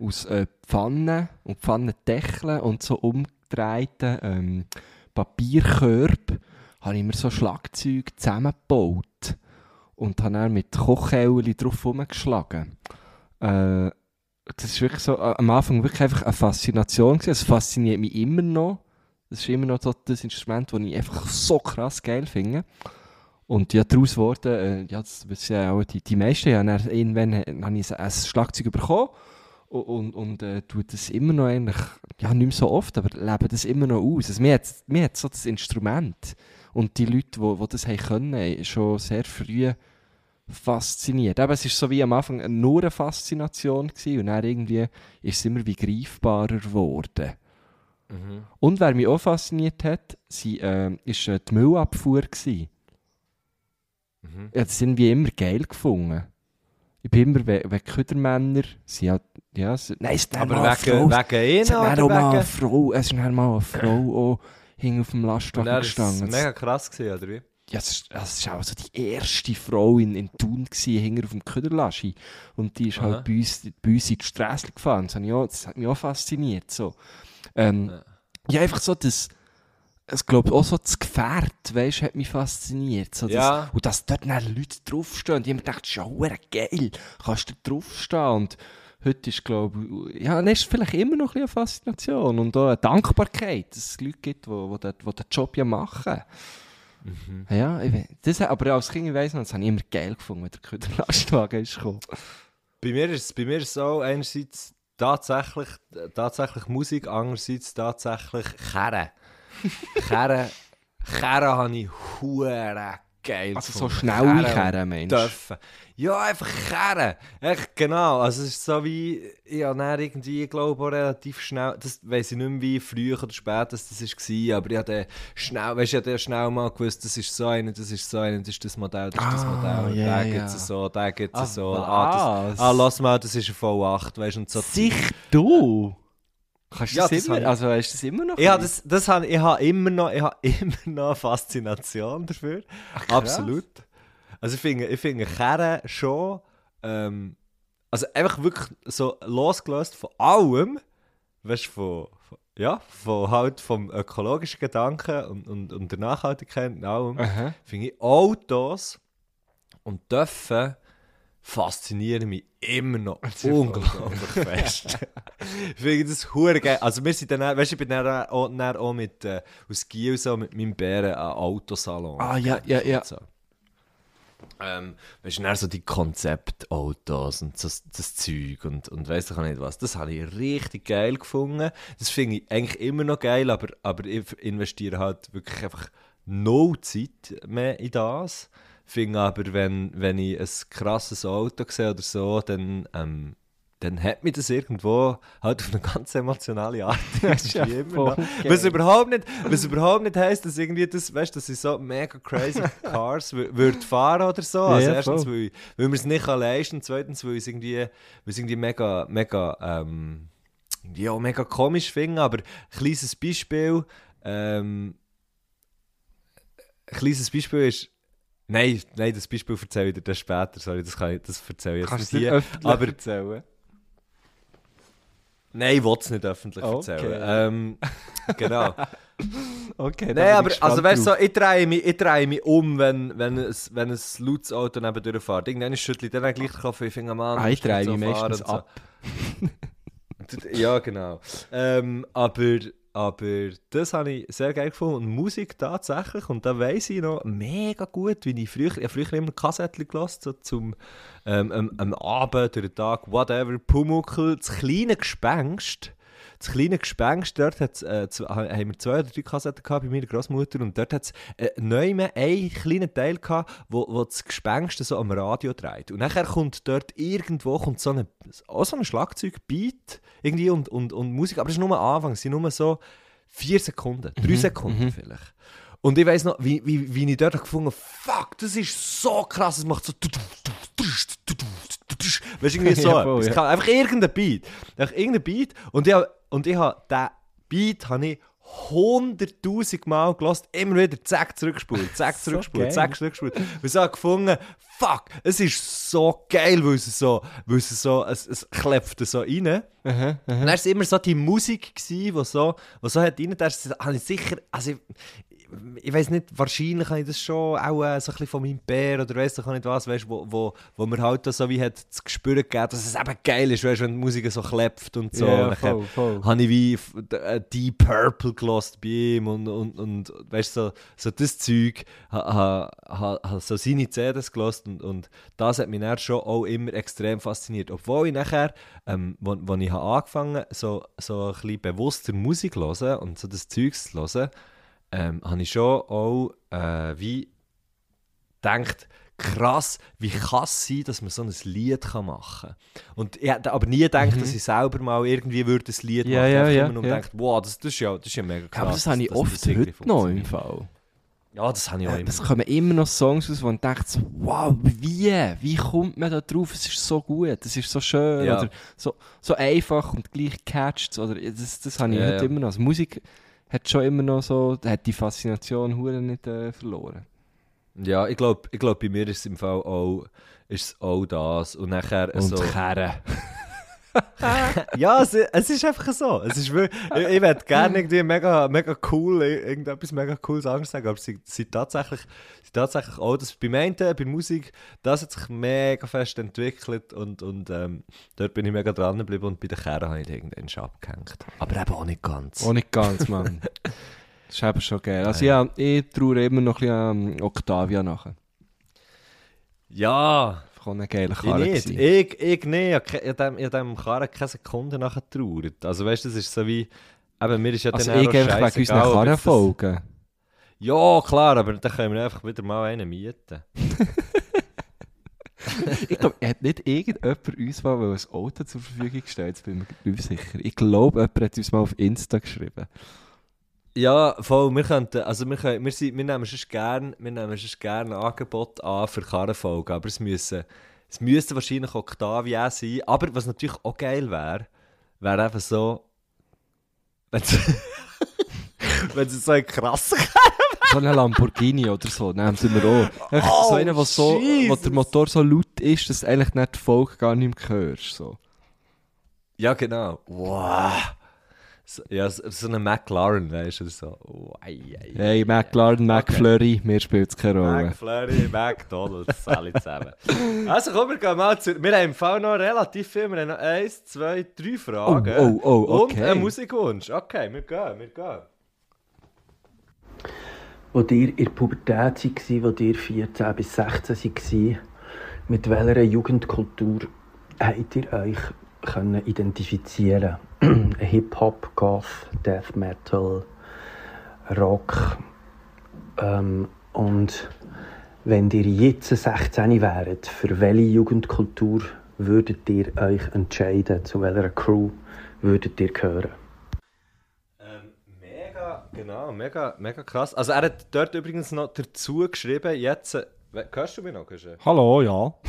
aus äh, Pfannen und Pfannendeckeln und so umgedrehten ähm, Papierkörben habe ich mir so Schlagzeug zusammengebaut und habe dann mit Kochhäuli drauf rumgeschlagen. Äh, das wirklich so, äh, am Anfang wirklich einfach eine Faszination gewesen. Es fasziniert mich immer noch. Das ist immer noch so das Instrument, das ich einfach so krass geil finde. Und ja, daraus wurde, äh, ja, das wissen ja auch die, die meisten, ja, dann, irgendwann habe ich ein Schlagzeug bekommen und, und, äh, tue das immer noch eigentlich, ja, nicht mehr so oft, aber lebe das immer noch aus. Also, mir, hat, mir hat so das Instrument und die Leute, die, die das haben können, schon sehr früh fasziniert. Aber es ist so wie am Anfang nur eine Faszination gewesen und dann irgendwie ist es immer wie greifbarer geworden. Mhm. Und wer mich auch fasziniert hat, sie, äh, ist äh, die Müllabfuhr gewesen. Mhm. Ich habe das irgendwie immer geil gefunden. Ich bin immer, wenn Ködermänner, sie hat, ja, sie, nein, es ist Aber wegen, Frau, wegen es ist ihnen oder mal eine wegen... Frau, es ist dann mal eine Frau auch hing auf dem Lastwagen dann ist es gestanden. mega krass gewesen, oder wie? Ja, es ist, es ist auch so die erste Frau in, in Thun hinter auf dem Köderlaschi. Und die ist Aha. halt bei uns, bei uns in die Straße gefahren. Das hat mich auch, das hat mich auch fasziniert. So. Ähm, Ja. ja. einfach so das, ich glaube auch so das Gefährt, weißt, hat mich fasziniert. So das, Ja. Und dass dort dann Leute draufstehen. Und ich habe mir gedacht, verdammt geil. Kannst du draufstehen? Und heute ist, glaube ich, ja, ist es vielleicht immer noch ein eine Faszination und auch eine Dankbarkeit, dass es Leute gibt, die, die, den, die den Job ja machen. Ja, ich, das, aber als Kind, ich weiss noch, das habe ich immer geil gefunden, wenn der Köderlastwagen ist gekommen. Bei mir ist es bei mir ist es so, einerseits tatsächlich, tatsächlich Musik, andererseits tatsächlich Kerren. Kerren, Kerren habe ich hure geil Also so gefunden. schnelle meinst du? Dürfen. Ja, einfach Kerren. Echt, genau. Also es ist so wie, ich habe dann irgendwie, ich glaube relativ schnell, das weiss ich nicht mehr wie früh oder spät das, das war, aber ich habe schnell, weißt du, ich habe schnell mal gewusst, das ist so einer, das ist so einer, das ist das Modell, das ist das Ah, Modell, der ja. gibt es so, der gibt es Ah, so. Ah, das, ah, lass mal, das ist ein V8, weißt du, und so. Sich du? Kannst du Ja, das, das immer, also du das immer noch? Ich habe das, das habe, ich habe immer noch, ich habe immer noch eine Faszination dafür. Absolut. Also ich finde, ich finde Kerren schon, ähm, also einfach wirklich so losgelöst von allem, weißt du, von, von, ja, von halt vom ökologischen Gedanken und, und, und der Nachhaltigkeit und allem, finde ich Autos und Dörfen faszinieren mich immer noch unglaublich fest. ich finde das hure geil. Also wir sind dann, weißt du, ich bin dann auch, dann auch mit, äh, aus Giel so mit meinem Bären an Autosalon. Ah, ja, ja, ja. So. Ähm, weißt du, dann so die Konzeptautos und so, das Zeug und, und weiss ich auch nicht was. Das habe ich richtig geil gefunden. Das finde ich eigentlich immer noch geil, aber, aber ich investiere halt wirklich einfach no Zeit mehr in das. Finde aber, wenn, wenn ich ein krasses Auto sehe oder so, dann, ähm, dann hat mich das irgendwo halt auf eine ganz emotionale Art ja immer Was überhaupt nicht, was überhaupt nicht heisst, dass irgendwie das, weißt, dass ich so mega crazy Cars wür- würde fahren oder so. Also Ja, erstens, voll. weil, weil wir es nicht kann leisten und zweitens, weil ich es irgendwie, weil ich es irgendwie mega, mega, ähm, ja, mega komisch finde, aber ein kleines Beispiel, ähm, ein kleines Beispiel ist, nein, nein, das Beispiel erzähle ich dir dann später, sorry, das, kann ich, das erzähle ich jetzt Kannst nicht du hier. aber erzählen? Nein, ich will es nicht öffentlich Okay. erzählen. Ähm, genau. Okay, Nein, aber also weißt du, so, ich drehe mich, ich drehe mich um, wenn, wenn, ein, wenn ein lautes Auto neben durchfährt. Irgendwann schüttle ich dann gleich den Kopf, ich finde, Mann, Ah, ich drehe mich meistens so. ab. ja, genau. Ähm, aber, aber das habe ich sehr geil gefunden. Und Musik tatsächlich, und da weiss ich noch mega gut, wie ich früher, ich früher immer Kassettchen gelassen, so zum ähm, am, am Abend, den Tag, whatever, Pumuckl, das kleine Gespenst. Das kleine Gespenst, dort hat's, äh, haben wir zwei oder drei Kassetten gehabt bei meiner Großmutter und dort hat es äh, neu mehr einen kleinen Teil gehabt, wo, wo das Gespenst so am Radio dreht. Und nachher kommt dort irgendwo kommt so eine, auch so ein Schlagzeugbeat irgendwie und, und, und Musik, aber das ist nur am Anfang, es sind nur so vier Sekunden, drei Sekunden vielleicht. Und ich weiss noch, wie, wie, wie ich dort habe gefunden fuck, das ist so krass, es macht so. Weißt du, irgendwie so. Ja, voll, es ja. einfach irgendein Beat. Einfach irgendein Beat. Und ich habe, und ich habe diesen Beat habe ich hunderttausend Mal gelost, immer wieder. Zack zurückgespult, zack zurückgespult, geil. zack zurückgespult. Und ich habe gefunden, fuck, es ist so geil, weil es so, weil es so, es, es klepft so rein. Und dann war es immer so die Musik, die so, wo so hat rein, da habe ich sicher, also ich, ich weiß nicht, wahrscheinlich habe ich das schon auch äh, so ein bisschen von meinem Bär oder weiss ich auch nicht was, weißt, wo, wo, wo mir halt so wie hat das Gespür gegeben, dass es eben geil ist, weißt, wenn die Musik so klepft und so. Ja, Und voll, voll. habe ich wie äh, Deep Purple gelost bei ihm und, und, und weißt, so, so das Zeug, ha, ha, ha, ha so seine CDs gelost und, und das hat mich dann schon auch immer extrem fasziniert. Obwohl ich nachher, ähm, wo, wo ich habe angefangen so, so ein bisschen bewusster Musik zu hören und so das Zeugs zu hören, ähm, habe ich schon auch äh, wie gedacht, krass, wie kann es sein, dass man so ein Lied kann machen kann. Und ich hätte aber nie gedacht, dass ich selber mal irgendwie würde ein Lied Mhm. Ja, machen ja, Einfach ja, immer nur ja. gedacht, wow, das, das, ist ja, das ist ja mega krass. aber das habe ich oft heute noch im. Fall. Ja, das habe ich auch immer. Es kommen immer noch Songs aus, wo man denkt, wow, wie? Wie kommt man da drauf? Es ist so gut, es ist so schön, Ja. oder so, so einfach und gleich catcht Oder das, das habe ich Ja, heute ja. immer noch. Also Musik hat schon immer noch so, hat die Faszination nicht äh, verloren. Ja, ich glaube, ich glaub, bei mir ist es im Fall auch, ist auch das. Und nachher Und so... Kerren. Ja, es, es ist einfach so. Es ist wirklich, ich, ich würde gerne irgendwie mega, mega cool, irgendetwas mega cooles anderes sagen, aber sie sind tatsächlich, sie tatsächlich auch, das beim einen, bei Musik, das hat sich mega fest entwickelt und, und ähm, dort bin ich mega dran geblieben und bei den Kerren habe ich irgendwann schon abgehängt. Aber eben auch nicht ganz. Auch nicht ganz, Mann. das ist eben schon geil. Also ja, ich traue immer noch ein bisschen an Octavia nachher. Ja, Auch eine geile ich Karre nicht. gewesen. Ich, ich nicht. Ich ich dem, ich dem Karren keine Sekunde nachher getrauert. Also weißt du, das ist so wie, eben, mir ist ja Also dann ich einfach wegen unseren Karren folgen. Ja, klar, aber dann können wir einfach wieder mal einen mieten. Ich glaube, hat nicht irgendjemand uns mal ein Auto zur Verfügung gestellt? Jetzt bin ich mir nicht sicher. Ich glaube, jemand hat uns mal auf Insta geschrieben. Ja, voll, wir könnten, also wir, können, wir, sind, wir nehmen sonst gerne, gerne ein Angebot an für Karrenfolgen, aber es müssen, es müssten wahrscheinlich Octavia sein, aber was natürlich auch geil wäre, wäre einfach so, wenn es so ein krasser So ein Lamborghini oder so, nehmen sie wir auch. Einfach so Oh, einer, wo, so, wo der Motor so laut ist, dass du eigentlich nicht die Folge gar nicht mehr hörst. So. Ja, genau. Wow. So, ja, so, so eine McLaren, weißt du, so. Oh, ei, ei, Hey, McLaren, McFlurry, mir spielt es keine Rolle. McFlurry, McDonalds, alle zusammen. Also komm, wir gehen mal zu... Wir haben im Fall noch relativ viel. Wir haben noch eins, zwei, drei Fragen. Oh, oh, oh, Und okay. einen Musikwunsch. Okay, wir gehen, wir gehen. Wo ihr in der Pubertät war, wo ihr 14 bis 16 war, mit welcher Jugendkultur habt ihr euch können identifizieren Hip-Hop, Goth, Death Metal, Rock. Ähm, und wenn ihr jetzt 16 wäret, für welche Jugendkultur würdet ihr euch entscheiden? Zu welcher Crew würdet ihr gehören? Ähm, mega, genau, mega, mega krass. Also er hat dort übrigens noch dazu geschrieben, jetzt... Hörst du mich noch? Hörst du? Hallo, ja.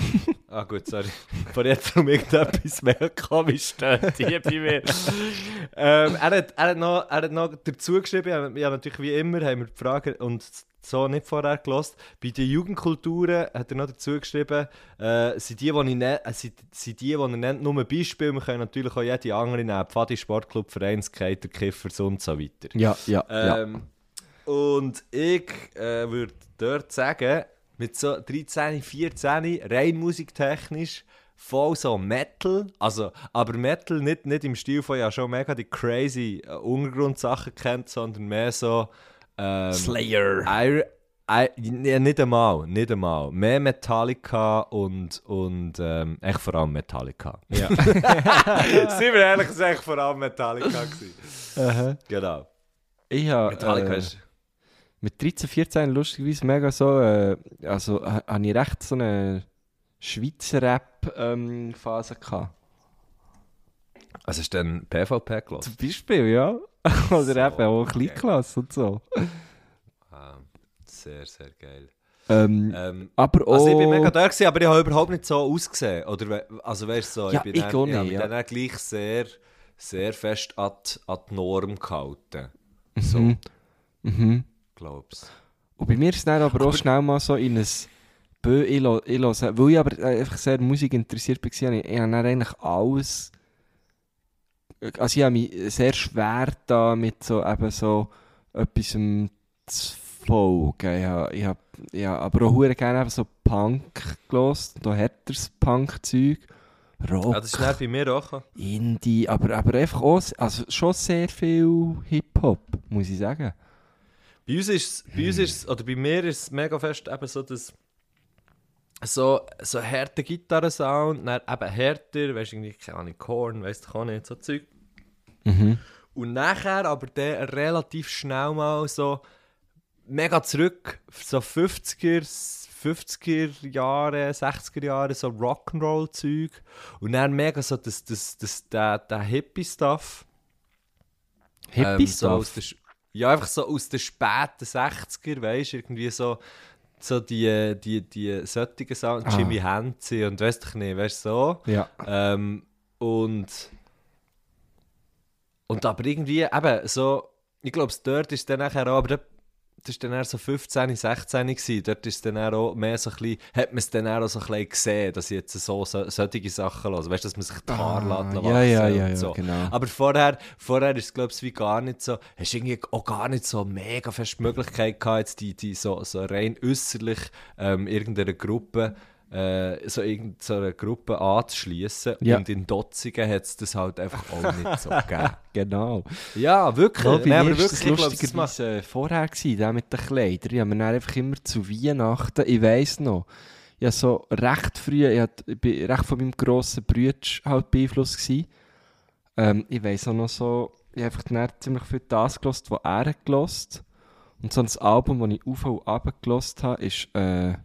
Ah gut, sorry. Vor jetzt um irgendetwas mehr komisch steht hier bei mir. ähm, er, hat, er, hat noch, er hat noch dazu geschrieben, ja, ja natürlich wie immer haben wir die Frage und so nicht vorher gelost. Bei den Jugendkulturen hat er noch dazu geschrieben, äh, sind die, die, ich ne, äh, sind, sind die, die er nennt, nur Beispiel. Wir können natürlich auch jede andere nehmen. Pfadi, Sportclub, Verein, Skater, Kiffers und so weiter. Ja, ja, ja. Ähm, Und ich äh, würde dort sagen, mit so 13, 14, rein musiktechnisch, voll so Metal, also, aber Metal nicht, nicht im Stil von ja schon mega die crazy äh, Untergrundsachen kennt, sondern mehr so ähm, Slayer. Iron, I, ja, nicht einmal, nicht einmal. Mehr Metallica und, und ähm, echt vor allem Metallica. Ja. Sind wir ehrlich gesagt vor allem Metallica gewesen. Genau. Ich habe Metallica äh, ist... mit 13, 14 lustigerweise mega so, äh, also habe ich recht so eine Schweizer Rap-Phase gehabt. Also ist dann PvP gelassen? Zum Beispiel, ja. Oder So eben auch geil. Kleinklasse und so. Ah, sehr, sehr geil. Ähm, Ähm, aber auch... also ich bin mega da gewesen, aber ich habe überhaupt nicht so ausgesehen. Oder, also weißt du so, Ja, ich bin ich dann, ich nicht, mich ja. dann gleich sehr, sehr fest an die, an die Norm gehalten. So, Mhm. Mhm. Glaubst Und bei mir ist es dann aber, auch schnell mal so in ein Bö, ich, höre, weil ich aber äh, einfach sehr Musik interessiert war, habe ich, ich habe dann eigentlich alles, also ich habe mich sehr schwer da mit so eben so etwas zu folgen. Ich habe, ich habe, ich habe aber auch hure gerne so Punk gelost, da härteres Punk-Zeug, Rock, Ja, das ist bei mir auch. Indie, aber, aber einfach auch, also schon sehr viel Hip-Hop, muss ich sagen. Bei uns ist bei uns ist oder bei mir ist es mega fest eben so, dass so, so härter Gitarrensound, dann eben härter, weißt du, irgendwie, keine Ahnung, Korn, weißt du auch nicht, so Zeug. Mhm. Und nachher aber der relativ schnell mal so mega zurück, so 50er, 50er Jahre, 60er Jahre, so Rock'n'Roll-Zeug. Und dann mega so das, das, das, der, der Hippie-Stuff. Ähm, so Ja, einfach so aus den späten 60er, weißt du, irgendwie so, so die, die, die solchen Sound, Ah. Jimmy Henze und weißt du nicht, weißt du so. ja. Ähm, und. Und aber irgendwie, eben, so. Ich glaube, dort ist dann nachher auch, aber das war dann eher so 15, 16 gewesen. Dort ist dann auch mehr so ein bisschen, hat man es dann auch so ein bisschen gesehen, dass ich jetzt so, so solche Sachen höre. Weißt du, dass man sich die Haare Ah, lässt ja, ja, ja, ja, so. genau. Aber vorher, vorher ist es, glaube ich, wie gar nicht so, hast du irgendwie auch gar nicht so mega fest die Möglichkeit gehabt, jetzt die, die so, so rein äußerlich ähm, irgendeiner Gruppe, äh, so irgend so einer Gruppe anzuschließen. Ja. Und in Dotzingen hat es das halt einfach auch nicht so gegeben. Genau. Ja, wirklich. Ja, bei Nein, aber war wirklich, ich glaub, das lustigerweise äh, vorher, gewesen, der mit den Kleidern. Ich habe mir einfach immer zu Weihnachten, ich weiss noch, ich habe so recht früh, ich, bin recht von meinem grossen Bruder halt beeinflusst gewesen. Ähm, ich weiss auch noch so, ich habe einfach ziemlich viel das gelost, was er hat gelost. Und so ein Album, das ich auf und runter gelost habe, ist äh,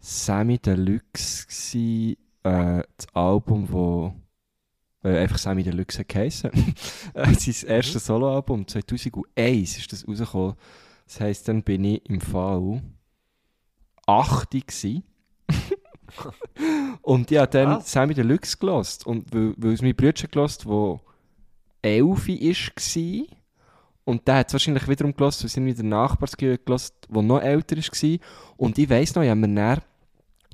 Sammy Deluxe gewesen, äh, das Album, wo äh, einfach Sammy Deluxe geheissen. Äh, Sein erstes Soloalbum, 2001 ist das rausgekommen. Das heisst, dann bin ich im Fall 8 gsi. Und ich habe dann Was? Sammy Deluxe gelost. Und weil, weil es mein Bruder gelost, der 11 war. Und der hat es wahrscheinlich wiederum gelost, weil es irgendwie der Nachbarsgehör gelost, der noch älter war. Und ich weiss noch, ich habe mir dann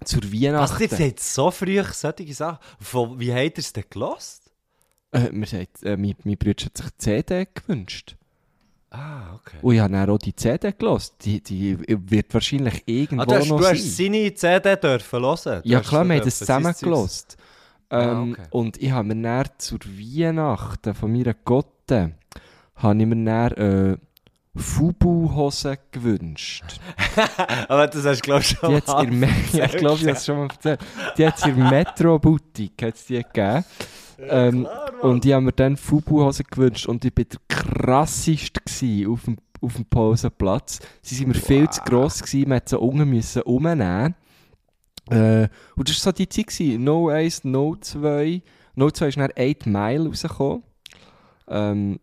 zur Was, Weihnachten... jetzt hat so früh solche Sachen. Von, wie habt ihr es denn gelost? Äh, sagt, äh, mein, mein Bruder hat sich die CD gewünscht. Ah, okay. Und ich habe dann auch die CD gelost. Die, die wird wahrscheinlich irgendwo Ah, du hast, noch du sein. hast seine CD dürfen hören? Du ja klar, wir haben das sein zusammen gelost. Ah, Ähm, okay. Und ich habe mir dann zur Weihnachten von meiner Gotte habe ich mir dann äh, Fubu-Hosen gewünscht. Aber das hast du, glaube ich, schon Die mal Me- ja, ich glaube, ich habe es schon mal erzählt. Die hat es in Metro-Boutique die gegeben. ähm, und ich habe mir dann Fubu-Hosen gewünscht und ich war der krasseste auf dem, auf dem Pausenplatz. Sie waren mir viel zu gross, gewesen, man musste sie unten müssen umnehmen. Äh, und das war so die Zeit, gewesen. No 1, No 2. No 2 ist dann 8 Mile rausgekommen. Ähm,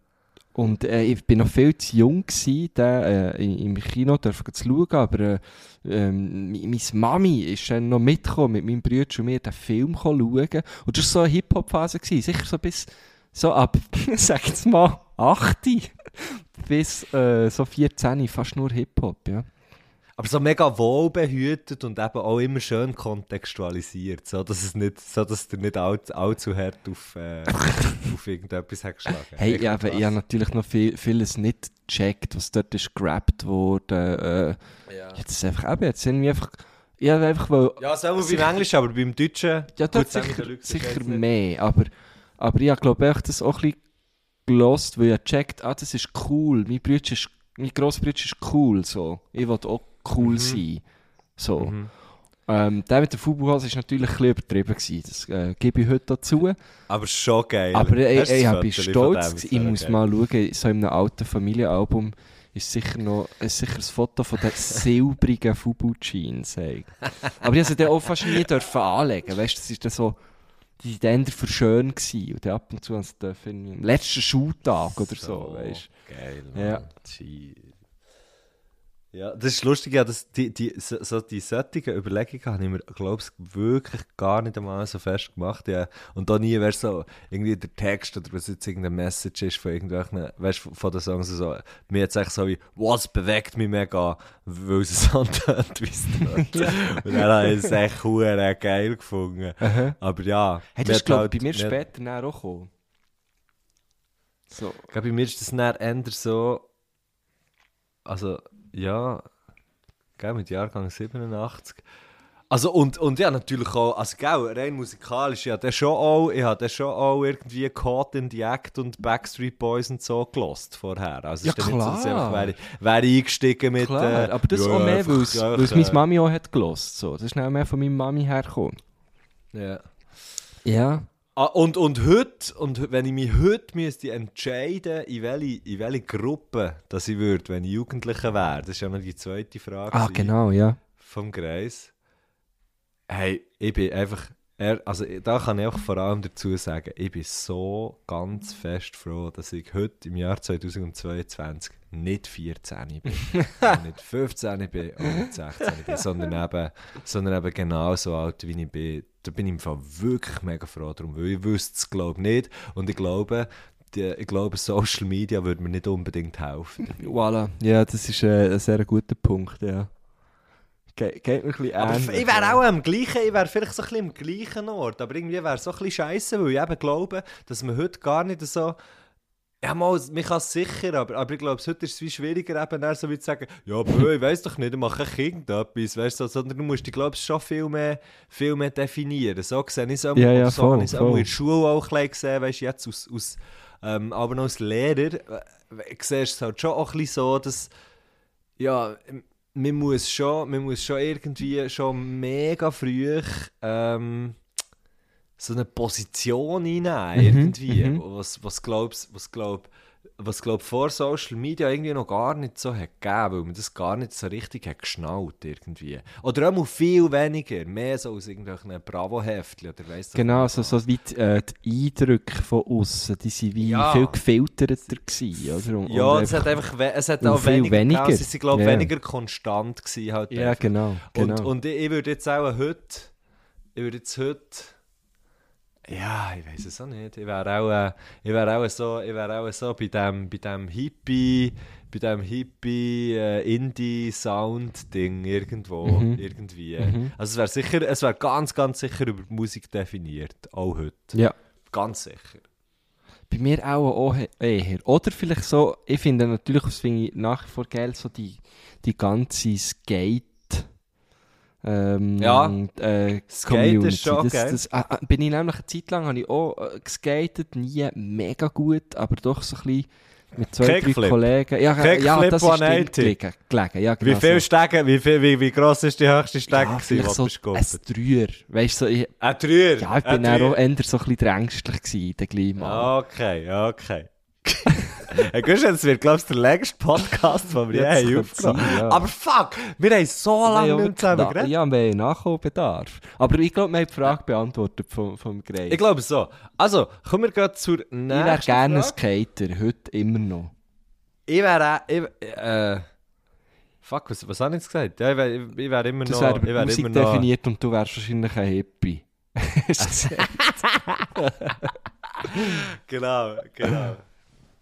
und äh, ich bin noch viel zu jung gewesen, äh, im Kino zu schauen, aber äh, ähm, meine Mami ist dann noch mitgekommen mit meinem Bruder und mir den Film schauen. Und das war so eine Hip-Hop-Phase, sicher so bis, so ab, sag jetzt mal, 8 bis äh, so 14, fast nur Hip-Hop, ja. Aber so mega wohlbehütet und eben auch immer schön kontextualisiert, so dass es nicht, so dass du nicht all, allzu hart auf, äh, auf irgendetwas hast geschlagen. Hey, ja, aber ich habe natürlich noch viel, vieles nicht gecheckt, was dort ist gerappt wurde. Äh, Ja. Jetzt ist einfach eben, jetzt irgendwie einfach Ja, einfach, weil... Ja, wie Sicher- beim Englischen, aber beim Deutschen... Ja, dort sicher, sicher mehr, aber, aber ich glaube ich das auch ein bisschen gelost, weil ich gecheckt ah, das ist cool, mein Bruder ist, mein Grossbruder ist cool, so. Ich will auch cool Mhm. sein, so. Mhm. Ähm, der mit der Fubuhose war natürlich ein bisschen übertrieben, gewesen. das äh, gebe ich heute dazu. Aber schon geil. Aber ich, Hast du ich, bin stolz, dem? ich muss mal schauen, so in einem alten Familienalbum ist sicher noch ein Foto von den silbrigen Fubu-Jeans. ey. Aber ich durfte sie dann auch fast nie dürfen anlegen, weißt du, das ist dann so, die sind dann für schön gewesen und dann ab und zu haben sie dürfen, im letzten Schultag oder so, weißt Geil, Ja. Mann. Jeez. Ja, das ist lustig, ja, dass die, die, so, so die solchen Überlegungen habe ich mir, glaube ich, wirklich gar nicht einmal so fest gemacht. Ja. Und da nie wäre so irgendwie der Text oder was jetzt irgendeine Message ist von irgendwelchen, weißt du, von den Songs so, mir jetzt echt so wie, was bewegt mich mega, weil es so antönt, wie es tönt. Und dann habe ich es echt verdammt geil gefunden. Aha. Aber ja. Hey, das ist, glaube halt- bei mir mir- später dann auch gekommen. So. Ich glaube, bei mir ist das dann eher so. Also, ja. Gell, mit Jahrgang 87. Also, und, und ja, natürlich auch. Also, gell, rein musikalisch. Ja, der schon auch. Ich habe schon auch irgendwie Caught in the Act und Backstreet Boys und so gelost vorher. Also, Ja, ist dann nicht so, dass ich klar. einfach wäre, wäre eingestiegen mit. Klar, äh, aber das ja, auch mehr, weil es ja, weil es äh, meine Mami auch hat gelost. So. Das ist auch mehr von meiner Mami hergekommen. Ja. Ja. Ah, und, und heute, und wenn ich mich heute müsste entscheiden, in welche, in welche Gruppe dass ich würde, wenn ich Jugendlicher wäre, das ist ja noch die zweite Frage Ah, genau, ja. vom Kreis. Hey, ich bin einfach, er, also da kann ich auch vor allem dazu sagen, ich bin so ganz fest froh, dass ich heute im Jahr 2022 nicht 14 bin, nicht 15 bin und nicht 16 bin, sondern eben, sondern eben genau so alt, wie ich bin. Da bin ich im Fall wirklich mega froh drum, weil ich wüsste es glaube nicht und ich glaube, die, ich glaube, Social Media würde mir nicht unbedingt helfen. Voilà. Ja, das ist äh, ein sehr guter Punkt, ja. Ge geht mir ein bisschen ähnlich. ich wäre auch am gleichen, ich wäre vielleicht so ein bisschen am gleichen Ort, aber irgendwie wäre es so ein bisschen scheiße, weil ich eben glaube, dass man heute gar nicht so. Ja, mal, man kann es sicher, aber, aber ich glaube, heute ist es wie schwieriger, eben so wie zu sagen, ja, aber ich weiß doch nicht, ich mache irgendetwas, weißt du, sondern du musst dich, glaube ich, schon viel mehr, viel mehr definieren. So sehe ich es auch, Ja, ja, so voll, ich es auch in der Schule auch ein gesehen, weißt du, jetzt aus, aus ähm, aber als Lehrer, äh, siehst du es halt schon auch ein bisschen so, dass, ja, man muss schon, man muss schon irgendwie schon mega früh ähm, so eine Position einnehmen, Mhm, irgendwie, mhm. was, was glaubst, was glaub, was glaub vor Social Media irgendwie noch gar nicht so hat gegeben, weil man das gar nicht so richtig hat geschnallt irgendwie. Oder auch viel weniger, mehr so aus irgendwelchen Bravo-Heftchen oder weiss Genau, so, so wie die, äh, die Eindrücke von außen, die waren wie Ja. viel gefilterter gewesen, oder? Und, Ja, und es hat einfach es hat auch viel weniger, weniger. gegeben. Sie sind, glaube Ja. weniger konstant gewesen halt Ja, einfach. genau, genau. Und, und ich, ich würde jetzt auch heute, ich würde jetzt heute, ja, ich weiß es auch nicht, ich wäre auch, äh, ich wäre auch so, ich wäre auch so bei dem, bei dem Hippie, bei dem Hippie äh, Indie-Sound-Ding irgendwo, Mhm. irgendwie. Mhm. Also es wäre sicher, es wäre ganz, ganz sicher über die Musik definiert, auch heute. Ja. Ganz sicher. Bei mir auch, auch he- eher. Oder vielleicht so, ich finde natürlich, das finde ich nach wie vor geil, so die, die ganze Skate. Ähm, Ja. äh, Skate Community. ist schon das, das, ah, bin ich nämlich eine Zeit lang habe ich auch äh, geskatet, nie mega gut, aber doch so ein bisschen mit zwei, drei Kickflip. Kollegen. Ja, ja, Kickflip das ist 180. gelegen, gelegen. Ja, genau Wie viel so. Stegen, wie, viel, wie, wie gross ist die höchste Stege, ja, gewesen, so du ein? Dreier. Weißt so, ich, Ein Dreier? ja, ich bin dann auch eher so ein bisschen ängstlich gewesen, der mal. Okay, okay. hey, Gusch, das wird, glaubst du, der längste Podcast, den wir Ja, das je haben könnte aufgenommen sein, ja. Aber fuck, wir haben so lange Ja, nicht zusammen geredet. Ja, wir haben Nachholbedarf. Aber ich glaube, wir haben die Frage beantwortet vom, vom Grace. Ich glaube so. Also, kommen wir gerade zur nächsten ich wäre gerne ein Frage. Skater, heute immer noch. Ich wäre. Ich, äh, fuck, was, was habe ich jetzt gesagt? Ja, ich wäre ich wär immer Das noch... wäre ich über wär Musik immer definiert und du wärst wahrscheinlich ein Hippie. Genau, genau.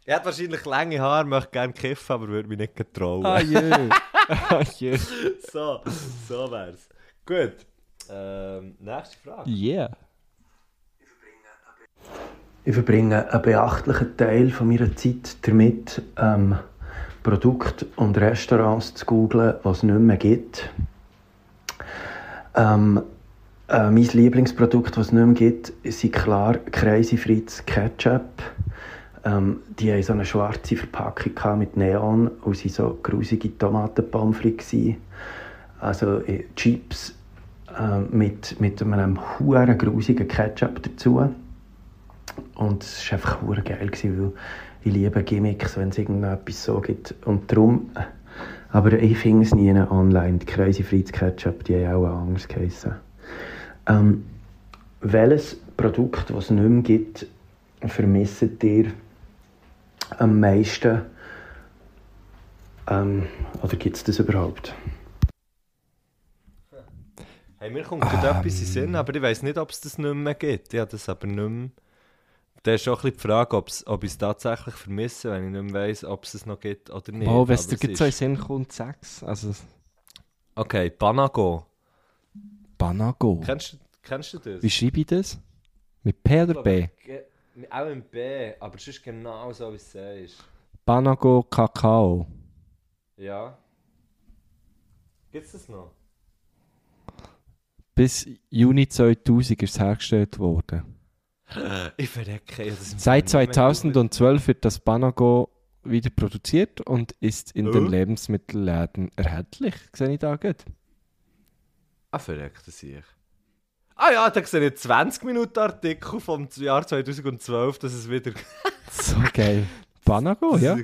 Ich hätte wahrscheinlich lange Haare, möchte gerne kiffen, aber würde mich nicht getrauen. ah, jö. Ah, jö. So, so wär's. Gut. Ähm, nächste Frage. Yeah. Ich verbringe einen beachtlichen Teil von meiner Zeit damit, ähm, Produkte und Restaurants zu googlen, was es nicht mehr gibt. Ähm, äh, mein Lieblingsprodukt, das es nicht mehr gibt, sind klar Crazy Fritz Ketchup. Ähm, die hatten so eine schwarze Verpackung mit Neon und sie so grusige Tomatenpommes Also äh, Chips äh, mit, mit einem huren grusigen Ketchup dazu. Und es war einfach hure geil, weil ich liebe Gimmicks, wenn es irgendetwas so gibt. Und darum, aber ich finde es nie online. Die Crazy Fritz Ketchup, die haben auch anders geheissen. Ähm, welches Produkt, das es nicht mehr gibt, vermisst ihr am meisten? Ähm, oder gibt es das überhaupt? Hey, mir kommt gerade etwas in Sinn, aber ich weiß nicht, ob es das nicht mehr gibt. Ja, das aber nicht mehr. Da ist ein bisschen die Frage, ob's, ob ich es tatsächlich vermisse, wenn ich nicht mehr weiss, ob es es noch gibt oder nicht. Oh, wenn es dir gerade so in Sinn kommt, sag's. Also, Okay, Banago. Banago. Kennst, du- kennst du das? Wie schreibe ich das? Mit P oder B? Ge- Auch im B, aber es ist genau so, wie es sagst. Banago Kakao. Ja. Gibt es das noch? Bis Juni 2000 ist es hergestellt worden. Ich verrecke. Ja, das Seit 2012 wird das Banago wieder produziert und ist in den Äh? Lebensmittelläden erhältlich. Sehe ich da gut? Ah, verreckt das ich. Ah ja, da sehe ich 20 Minuten Artikel vom Jahr 2012, dass es wieder... So geil. Banago, dass ja.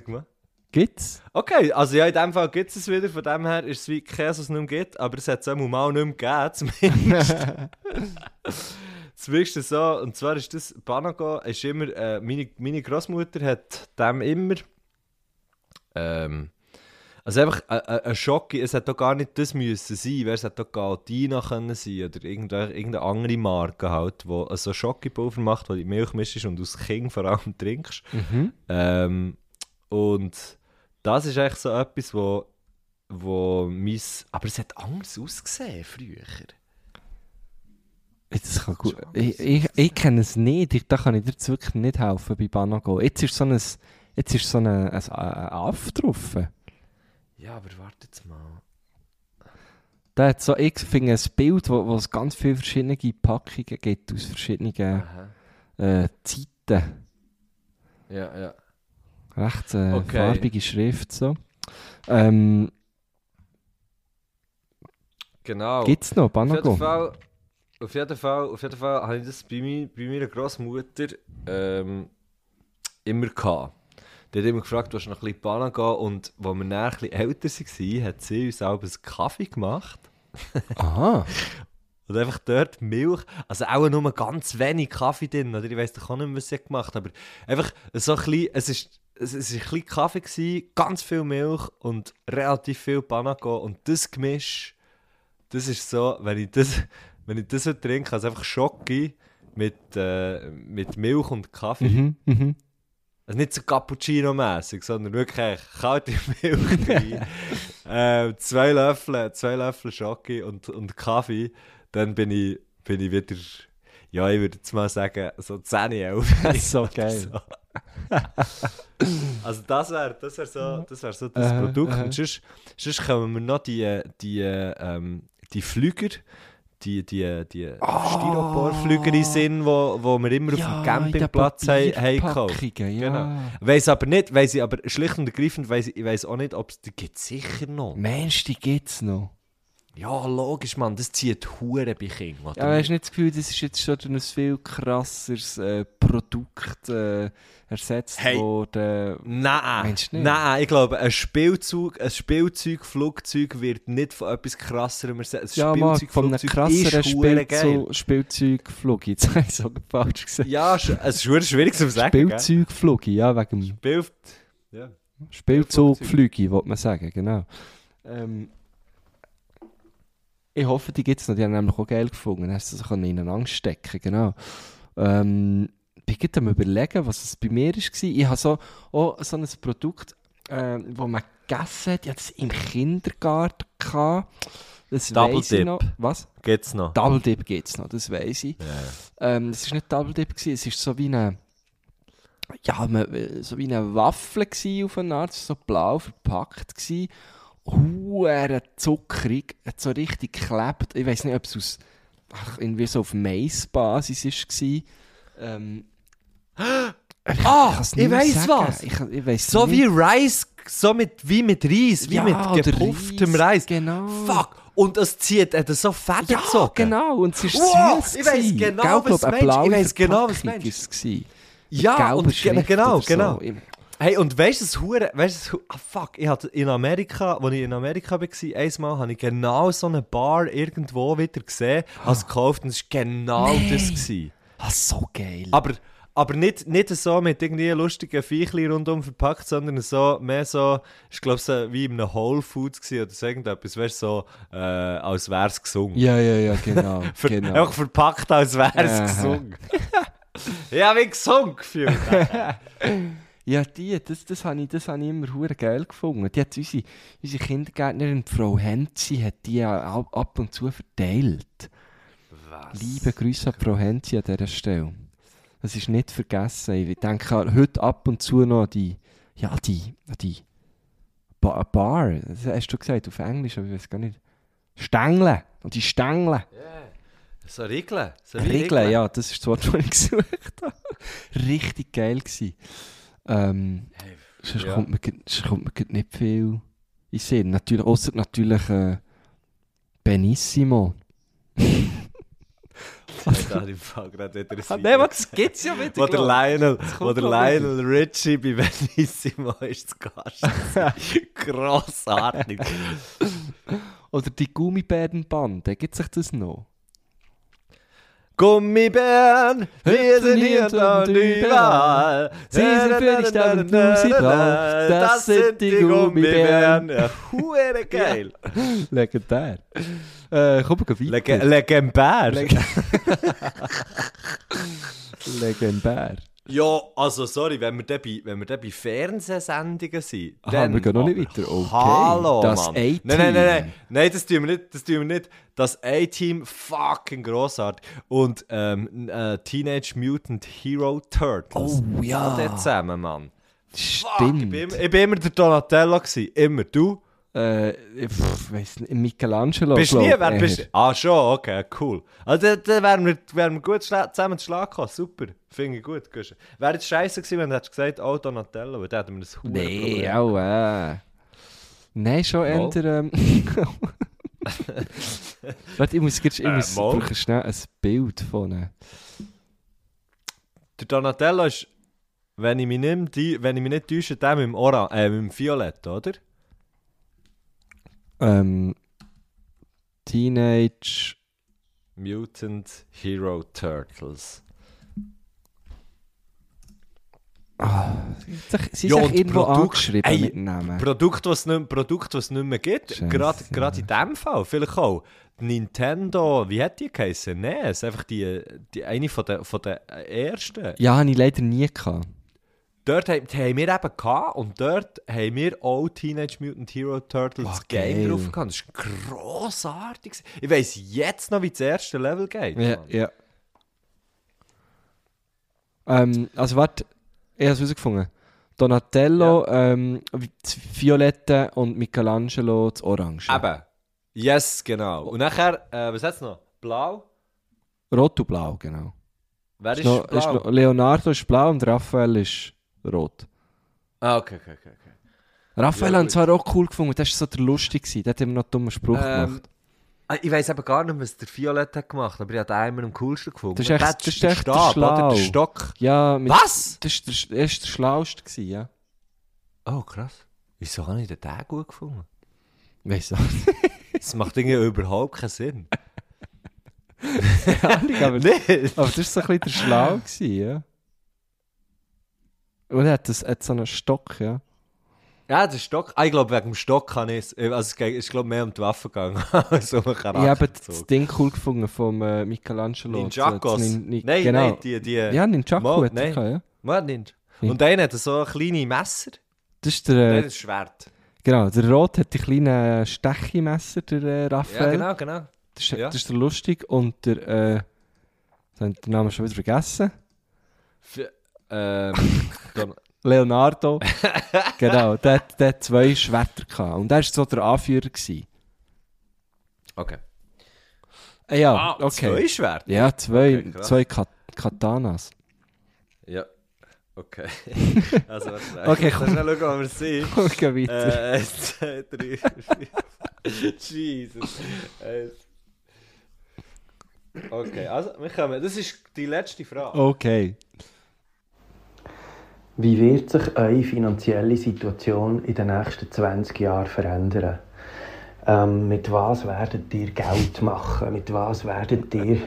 Gibt's? Okay, also ja, in dem Fall gibt es es wieder, von dem her ist es wie Käse, was es nicht mehr gibt, aber es hat es auch mal nicht mehr gegeben, zumindest. Zumindest so, und zwar ist das, Banago ist immer, äh, meine, meine Großmutter hat dem immer, ähm, also einfach ein, ein, ein Schock, es hätte doch gar nicht das müssen sein, weil es hätte doch Galtina können sein oder irgendeine, irgendeine andere Marke halt, wo so Schokipulver macht, wo die Milch mischst und aus King vor allem trinkst. Mhm. Ähm, und das ist eigentlich so etwas, wo, wo mein... Aber es hat anders ausgesehen früher. Das kann gut. Ich, ich, ich kenne es nicht. Ich, da kann ich dir jetzt wirklich nicht helfen bei Banago. Jetzt ist so ein, jetzt ist so ein, ein, ein Aff. Ja, aber wartet mal. Da hat so, ich finde ein Bild, wo, wo es ganz viele verschiedene Packungen gibt aus verschiedenen äh, Zeiten. Ja, ja. Recht äh, Okay. farbige Schrift so. Ähm, Genau. Gibt es noch auf jeden Banago? Fall... Auf jeden Fall, auf jeden Fall habe ich das bei, mir, bei meiner Großmutter ähm, immer gehabt. Die hat immer gefragt, was noch ein bisschen Bananen gehen und als wir dann ein bisschen älter waren, hat sie uns auch einen Kaffee gemacht. Aha. Und einfach dort Milch, also auch nur ganz wenig Kaffee drin, oder ich weiß doch auch nicht mehr, was sie gemacht hat, aber einfach so ein bisschen, es ist, es es ist ein bisschen Kaffee gewesen, ganz viel Milch und relativ viel Panago und das Gemisch, das ist so, wenn ich das, wenn ich das so trinke, also einfach Schocke mit, äh, mit Milch und Kaffee. Mhm, mhm. Also nicht so Cappuccino-mäßig, sondern wirklich kalte Milch rein. äh, zwei Löffel, zwei Löffel Schocke und, und Kaffee. Dann bin ich, bin ich wieder, ja, ich würde jetzt mal sagen, so 10, 11. so geil. So. also das wäre das wär so das, wär so das Äh, Produkt. äh. Und sonst, sonst kommen wir noch die, die, ähm, die Flüger, die, die, die Styroporflüger in den Sinn, wo, wo wir immer auf dem Campingplatz haben, gekauft. Ja. Genau. Weiss aber nicht, weiss ich aber schlicht und ergreifend, weiss ich, weiss auch nicht, ob es die gibt sicher noch. Mensch, die gibt's noch. Ja, logisch, Mann, das zieht Hure bei oder Ja, hast du nicht das Gefühl, das ist jetzt schon durch ein viel krasseres äh, Produkt äh, ersetzt Hey. worden? Nein, nein, ich glaube, ein Spielzeug, ein Spielzeugflugzeug wird nicht von etwas krasserem ersetzt. Ein Ja, mal von einem krasseren geil. Spielzeug, Spielzeugflug. Jetzt habe ich so falsch gesagt. Ja, es ist schwierig zu sagen. gell? Spielzeugflug, ja, wegen dem Spiel... Ja. Spielzeugflüge, wollte man sagen, genau. Ähm, ich hoffe, die gibt es noch. Die haben nämlich auch geil gefunden. Hast du so ineinander stecken, genau. Ähm, ich bin am überlegen, was es bei mir war. Ich habe so, auch so ein Produkt, äh, wo man gegessen hat. Ich hatte es im Kindergarten. Gehabt. Das Double Dip. noch. Was? Geht's noch? Double Dip gibt es noch, das weiß ich. Ja. Ähm, es war nicht Double Dip, gewesen, es war so wie eine, ja, so wie eine Waffel gewesen auf eine Art, so blau verpackt gewesen. Hure zuckrig, hat so richtig geklebt. Ich weiß nicht, ob es aus ach, irgendwie so auf Mais-Basis war. Ähm, Ah, ich mehr weiss sagen. was. Ich, ich weiss So nicht. wie Reis, so mit, wie mit Reis, wie Ja, mit gepufftem Reis, Reis. genau. Fuck. Und es zieht, hat so Fäden Ja, gezogen. genau. Und es ist Wow, süß. ich gewesen. genau, Gell, was glaub, du meinst. Ich weiss genau, was du meinst. Ja, und genau, so. genau. Hey, und weißt du, das Hure, weißt du, ah fuck, ich hatte in Amerika, als ich in Amerika war, einmal, habe ich genau so eine Bar irgendwo wieder gesehen, als gekauft und es war genau Nein. das. Gewesen. Ah, so geil. Aber, aber nicht, nicht so mit irgendwie lustigen Viechli rundum verpackt, sondern so, mehr so, ich glaube, so wie in einem Whole Foods gewesen oder so irgendetwas, weißt du, so, äh, als wäre es gesungen. ja, ja, ja, genau. Ver genau. Einfach verpackt, als wäre es gesungen. ja, wie gesungen gefühlt. Ja, die, das, das habe ich, das hab ich immer hure geil gefunden. Die hat unsere, unsere Kindergärtnerin, Frau Henzi, hat die ja ab, ab und zu verteilt. Was? Liebe Grüße an Frau Henzi an dieser Stelle. Das ist nicht vergessen. Ich denke heute ab und zu noch an die, ja, die, die ba Bar, das hast du gesagt auf Englisch, aber ich weiß gar nicht. Stängel, und die Stängel. So Regeln. So Regeln, ja, das ist das Wort, das ich gesucht habe. Richtig geil gewesen. Ähm, sonst, ja. kommt mir, sonst kommt mir nicht viel in Sinn. Natürlich, ausser natürlich äh, Benissimo. Ich habe im Fall gerade wieder Ah, Nein, was, das gibt es ja wieder. Wo der glaub Lionel, kommt wo der noch Lionel Richie bei Benissimo ist zu Gast. Grossartig. Oder die Gummibärenbande, gibt sich das noch? Gummibären, wir sind hier und und überall. Sie sind für dich da, wenn du sie brauchst. Das sind die Gummibären. Ja, hure geil. Legendär. Äh, komm, Lege weiter. Legendär. Leg- Legendär. Ja, also sorry, wenn wir dann bei, wenn wir Fernsehsendungen sind, Aha, dann... wir gehen noch nicht aber weiter. Okay. Hallo, Das. A-Team. Nein, nein, nein, nein, nein, das tun wir nicht, das tun wir nicht. Das A-Team, fucking grossartig. Und ähm, äh, Teenage Mutant Hero Turtles. Oh, ja. Alle zusammen, Mann. Fuck, ich Stimmt. bin, ich bin immer der Donatello gewesen, immer. Du? Äh, ich weiss nicht, Michelangelo. Bist du nie, wer bist Ah, schon, okay, cool. Also dann wären wir, wären wir gut zusammen zu Schlag gekommen, super. Finde ich gut. Wäre jetzt scheiße gewesen, wenn du hättest gesagt, oh Donatello, weil dann hätten wir das Huren Nee, auch äh. Nein, schon eher. Ähm, Warte, ich muss, ich Äh, muss mal. brauche schnell ein Bild von. äh, Der Donatello ist, wenn ich mich nicht, die, wenn ich mich nicht täusche, der mit dem, Oran äh, mit dem Violett, oder? Ähm, Teenage. Mutant Hero Turtles. Sie Ja, sind und irgendwo Produkt- angeschrieben Ey, mit Namen. Produkt, was nicht, Produkt, was nicht mehr gibt. Gerade, gerade in dem Fall. Vielleicht auch. Nintendo, wie hat die geheißen? NES. Einfach die, die eine von der, von der ersten. Ja, habe ich leider nie gehabt. Dort haben, wir eben gehabt und dort haben wir auch Teenage Mutant Hero Turtles Oh, Game geil. drauf gehabt. Das war grossartig. Ich weiss jetzt noch, wie das erste Level geht. Ja, Mann. ja. Ähm, also warte, ich habe es herausgefunden. Donatello, ähm, das Violette und Michelangelo das Orange. Eben. Yes, genau. Und nachher, äh, was hat es noch? Blau? Rot und Blau, genau. Wer Ist ist, noch, blau? ist noch, Leonardo ist blau und Raphael ist rot. ah, okay, okay, okay. okay. Raphael Ja, gut. zwar auch cool gefunden, das war so der lustig, gewesen. der hat immer noch einen dummen Spruch Ähm, gemacht. Ah, Ich weiss eben gar nicht, was der Violett hat gemacht, aber ich habe den immer am coolsten gefunden. Das ist echt- Der- das ist der echt der Stab, oder? Schlau. Der Stock. Ja, mit, Was? Das war der, er ist der Schlauste, gewesen, ja. Oh, krass. Wieso habe ich den Tag gut gefunden? Weißt du Das macht irgendwie überhaupt keinen Sinn. nicht, aber, Nicht? aber das war so ein bisschen der Schlau, gewesen, ja. Und er hat, das, hat so einen Stock, ja. Ja, der Stock. Ah, ich glaube, wegen dem Stock kann ich es. Also, es ist, glaube mehr um die Waffe gegangen als um Ich habe das. Ding cool gefunden vom äh, Michelangelo. Ninjakos. Das Nin- Ni- Nein, genau. nein, die. die Ja, Ninjago hat er nein. ja. Mal nicht. Ja. Und einer hat so kleine Messer. Das ist der, Nein, äh, das Schwert. genau, der Rot hat die kleinen Stechimesser, der äh, Raphael. Ja, genau, genau. Das ist, Ja. das ist der lustig und der, äh, den Namen schon wieder vergessen. Für, ähm, Leonardo. genau, der, der hat zwei Schwerter gehabt. Und er war so der Anführer. Gewesen. Okay. Äh, ja, Ah, okay. zwei Schwerter? Ja, zwei, Okay, zwei Kat Katanas. Ja. Okay. also, was Okay, komm. Schnell schauen, wo wir sind. Gucken weiter. Äh, eins, zwei, drei, vier. Jesus. Okay, also, wir kommen. Das ist die letzte Frage. Okay. Wie wird sich eure finanzielle Situation in den nächsten 20 Jahren verändern? Ähm, mit was werdet ihr Geld machen? Mit was werdet ihr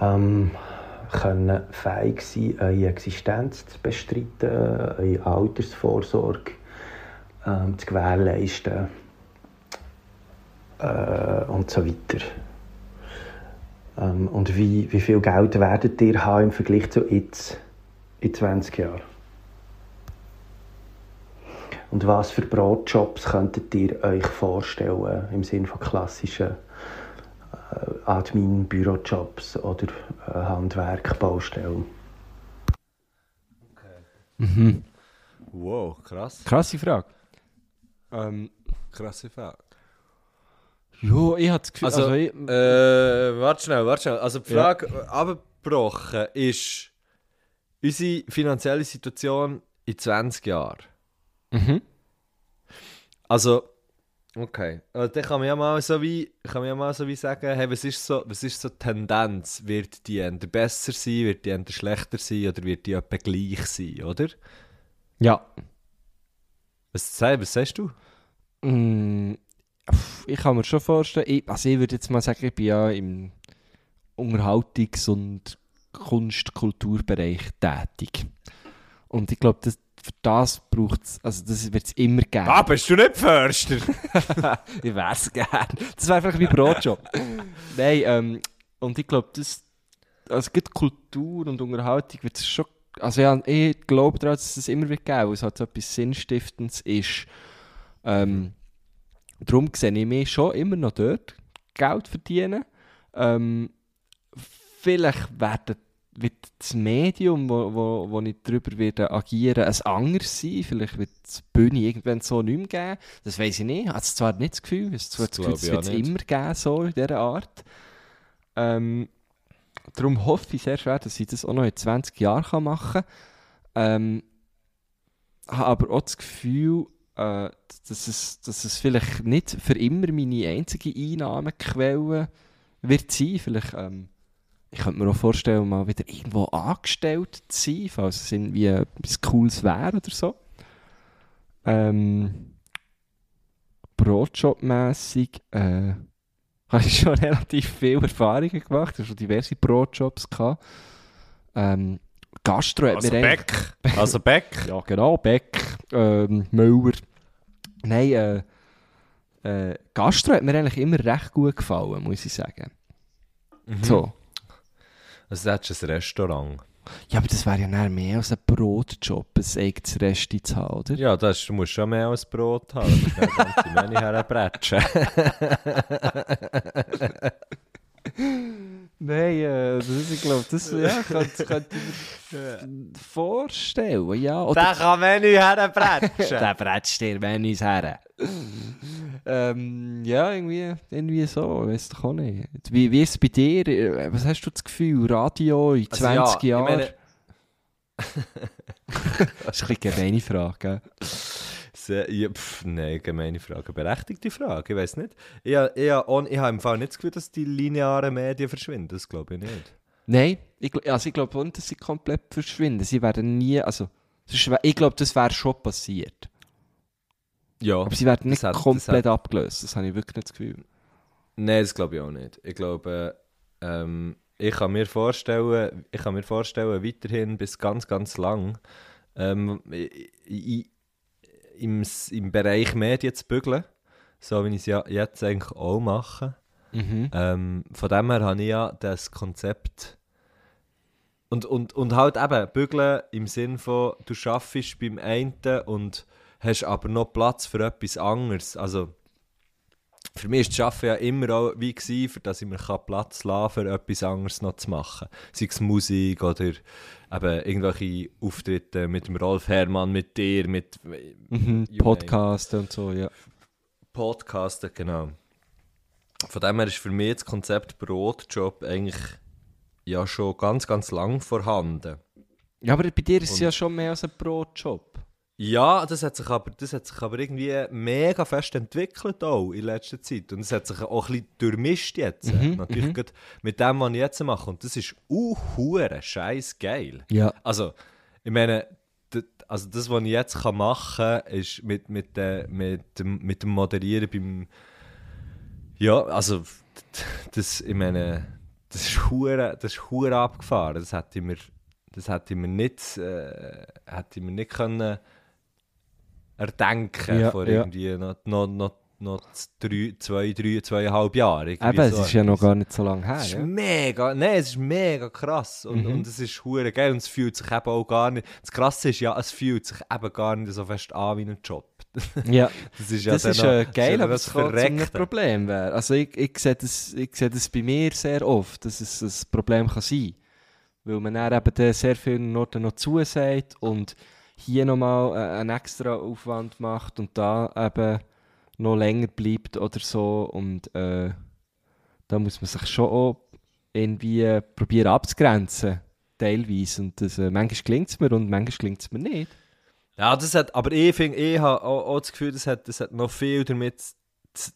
ähm, können fähig sein, eure Existenz zu bestreiten, eure Altersvorsorge ähm, zu gewährleisten äh, und so weiter? Ähm, und wie, wie viel Geld werdet ihr haben im Vergleich zu jetzt in 20 Jahren? Und was für Brotjobs könntet ihr euch vorstellen im Sinne von klassischen äh, Admin, Bürojobs oder äh, Handwerk, Baustellen? Wow, krass. Krasse Frage. Ähm, Krasse Frage. ja, ich habe das Gefühl, Also, also, ich, äh, warte schnell, warte schnell. Also, die Frage ja. abgebrochen ist unsere finanzielle Situation in 20 Jahren. Mhm. Also, okay. Also, dann kann man ja mal so wie, kann man ja mal so wie sagen, hey, was ist so, was ist so die Tendenz? Wird die eher besser sein, wird die eher schlechter sein oder wird die etwa gleich sein, oder? ja. Was, was sagst du? Mm, ich kann mir schon vorstellen, ich, also ich würde jetzt mal sagen, ich bin ja im Unterhaltungs- und Kunst-Kulturbereich tätig. Und ich glaube, das, für das braucht es, also das wird es immer geben. Ah, bist du nicht Förster? ich wäre es gerne. Das wäre vielleicht mein Brotjob. Nein, ähm, und ich glaube, das, also gerade Kultur und Unterhaltung wird es schon, also ja, ich glaube daran, dass es immer wird geben, weil es halt so etwas Sinnstiftendes ist. Ähm, darum sehe ich mich schon immer noch dort Geld verdienen. Ähm, vielleicht werden, wird das Medium, wo, wo, wo ich darüber werde agieren, ein anderes sein. Vielleicht wird die Bühne irgendwann so nicht mehr geben. Das weiß ich nicht. Ich habe zwar nicht das Gefühl, es Das das es wird es immer geben, so in dieser Art. Ähm, darum hoffe ich sehr schwer, dass ich das auch noch in 20 Jahren machen kann. Ähm, habe aber auch das Gefühl, äh, dass, es, dass es vielleicht nicht für immer meine einzige Einnahmequelle wird sein. Vielleicht, ähm, ich könnte mir auch vorstellen, mal wieder irgendwo angestellt zu sein, falls es irgendwie etwas Cooles wäre oder so. Ähm, Brotjob-mässig äh, habe ich schon relativ viele Erfahrungen gemacht. Ich habe schon diverse Brotjobs gehabt. Ähm, Gastro hat Also mir eigentlich- Beck. Also Beck. ja, genau, Beck, ähm, Müller. Nein, äh, äh, Gastro hat mir eigentlich immer recht gut gefallen, muss ich sagen. So. Also, du hättest ein Restaurant. Ja, aber das wäre ja näher mehr als ein Brotjob, ein eigenes Resti zu haben, oder? Ja, das, du musst schon mehr als Brot haben. Du eine ganze Menge herbretschen. Nein, äh, das ist, ich glaube, das ja, könnte, könnte ich mir vorstellen, ja. Oder kann Menü herbretschen. der bretzt dir Menüs her. ähm, ja, irgendwie, irgendwie so, ich weiß doch auch nicht. Wie, wie ist es bei dir? Was hast du das Gefühl? Radio in Also 20 ja, Jahren? das ist ein eine gemeine Frage, gell? Sehr, ja, pff, nein, gemeine Frage. Berechtigte Frage, ich weiß nicht. Ich, ich, on- ich habe im Fall nicht das Gefühl, dass die linearen Medien verschwinden. Das glaube ich nicht. Nein, ich, also ich glaube nicht, dass sie komplett verschwinden. Sie werden nie, also, das ich glaube, das wäre schon passiert. Ja. Aber sie werden nicht das hat- das komplett abgelöst, das habe ich wirklich nicht das Gefühl. Nein, das glaube ich auch nicht. Ich glaube, ähm, ich kann mir vorstellen, ich kann mir vorstellen, weiterhin bis ganz, ganz lang ähm, i- i- im, im Bereich Medien zu bügeln, so wie ich es ja jetzt eigentlich auch mache. Mhm. Ähm, von dem her habe ich ja das Konzept und, und, und halt eben bügeln im Sinn von, du schaffst beim einen und hast aber noch Platz für etwas anderes. Also für mich ist das Arbeiten ja immer auch wie gewesen, für dass ich mir kann Platz lassen für etwas anderes noch zu machen. Sei es Musik oder eben irgendwelche Auftritte mit dem Rolf Herrmann, mit dir, mit Mhm, You Podcast und so, ja. Podcasten, genau. Von dem her ist für mich das Konzept Brotjob eigentlich ja schon ganz, ganz lang vorhanden. Ja, aber bei dir ist es ja schon mehr als ein Brotjob. Ja, das hat sich aber, das hat sich aber irgendwie mega fest entwickelt auch in letzter Zeit. Und es hat sich auch ein bisschen durchmischt jetzt. Mhm, Natürlich gerade mit dem, was ich jetzt mache. Und das ist uh, scheiß geil. Ja. Also, ich meine, also das, was ich jetzt kann machen kann, ist mit, mit, der, mit, dem, mit dem Moderieren beim. Ja, also, das, ich meine, das ist hure, das ist hure abgefahren. Das hätte ich mir, das hätte ich mir nicht, äh, hätte ich mir nicht können erdenken Ja, vor ja. irgendwie noch, noch, noch, noch drei, zwei, drei, zweieinhalb Jahren. Eben, es so ist ja noch gar nicht so lange her. Es ist Ja? mega, nein, es ist mega krass und, Mhm. und es ist hure geil und es fühlt sich eben auch gar nicht, das Krasse ist ja, es fühlt sich eben gar nicht so fest an wie ein Job. ja. Das ist ja Das ist noch- äh, das geil, aber das es kann. Problem werden. Also ich, ich, sehe das, ich sehe das bei mir sehr oft, dass es ein Problem kann sein Weil man dann eben sehr vielen Orten noch zusagt und hier nochmal äh, einen extra Aufwand macht und da eben noch länger bleibt oder so. Und äh, da muss man sich schon auch irgendwie probieren abzugrenzen, teilweise. Und das, äh, manchmal gelingt es mir und manchmal gelingt es mir nicht. Ja, das hat, aber ich finde, ich habe auch, auch das Gefühl, das hat, das hat noch viel damit zu-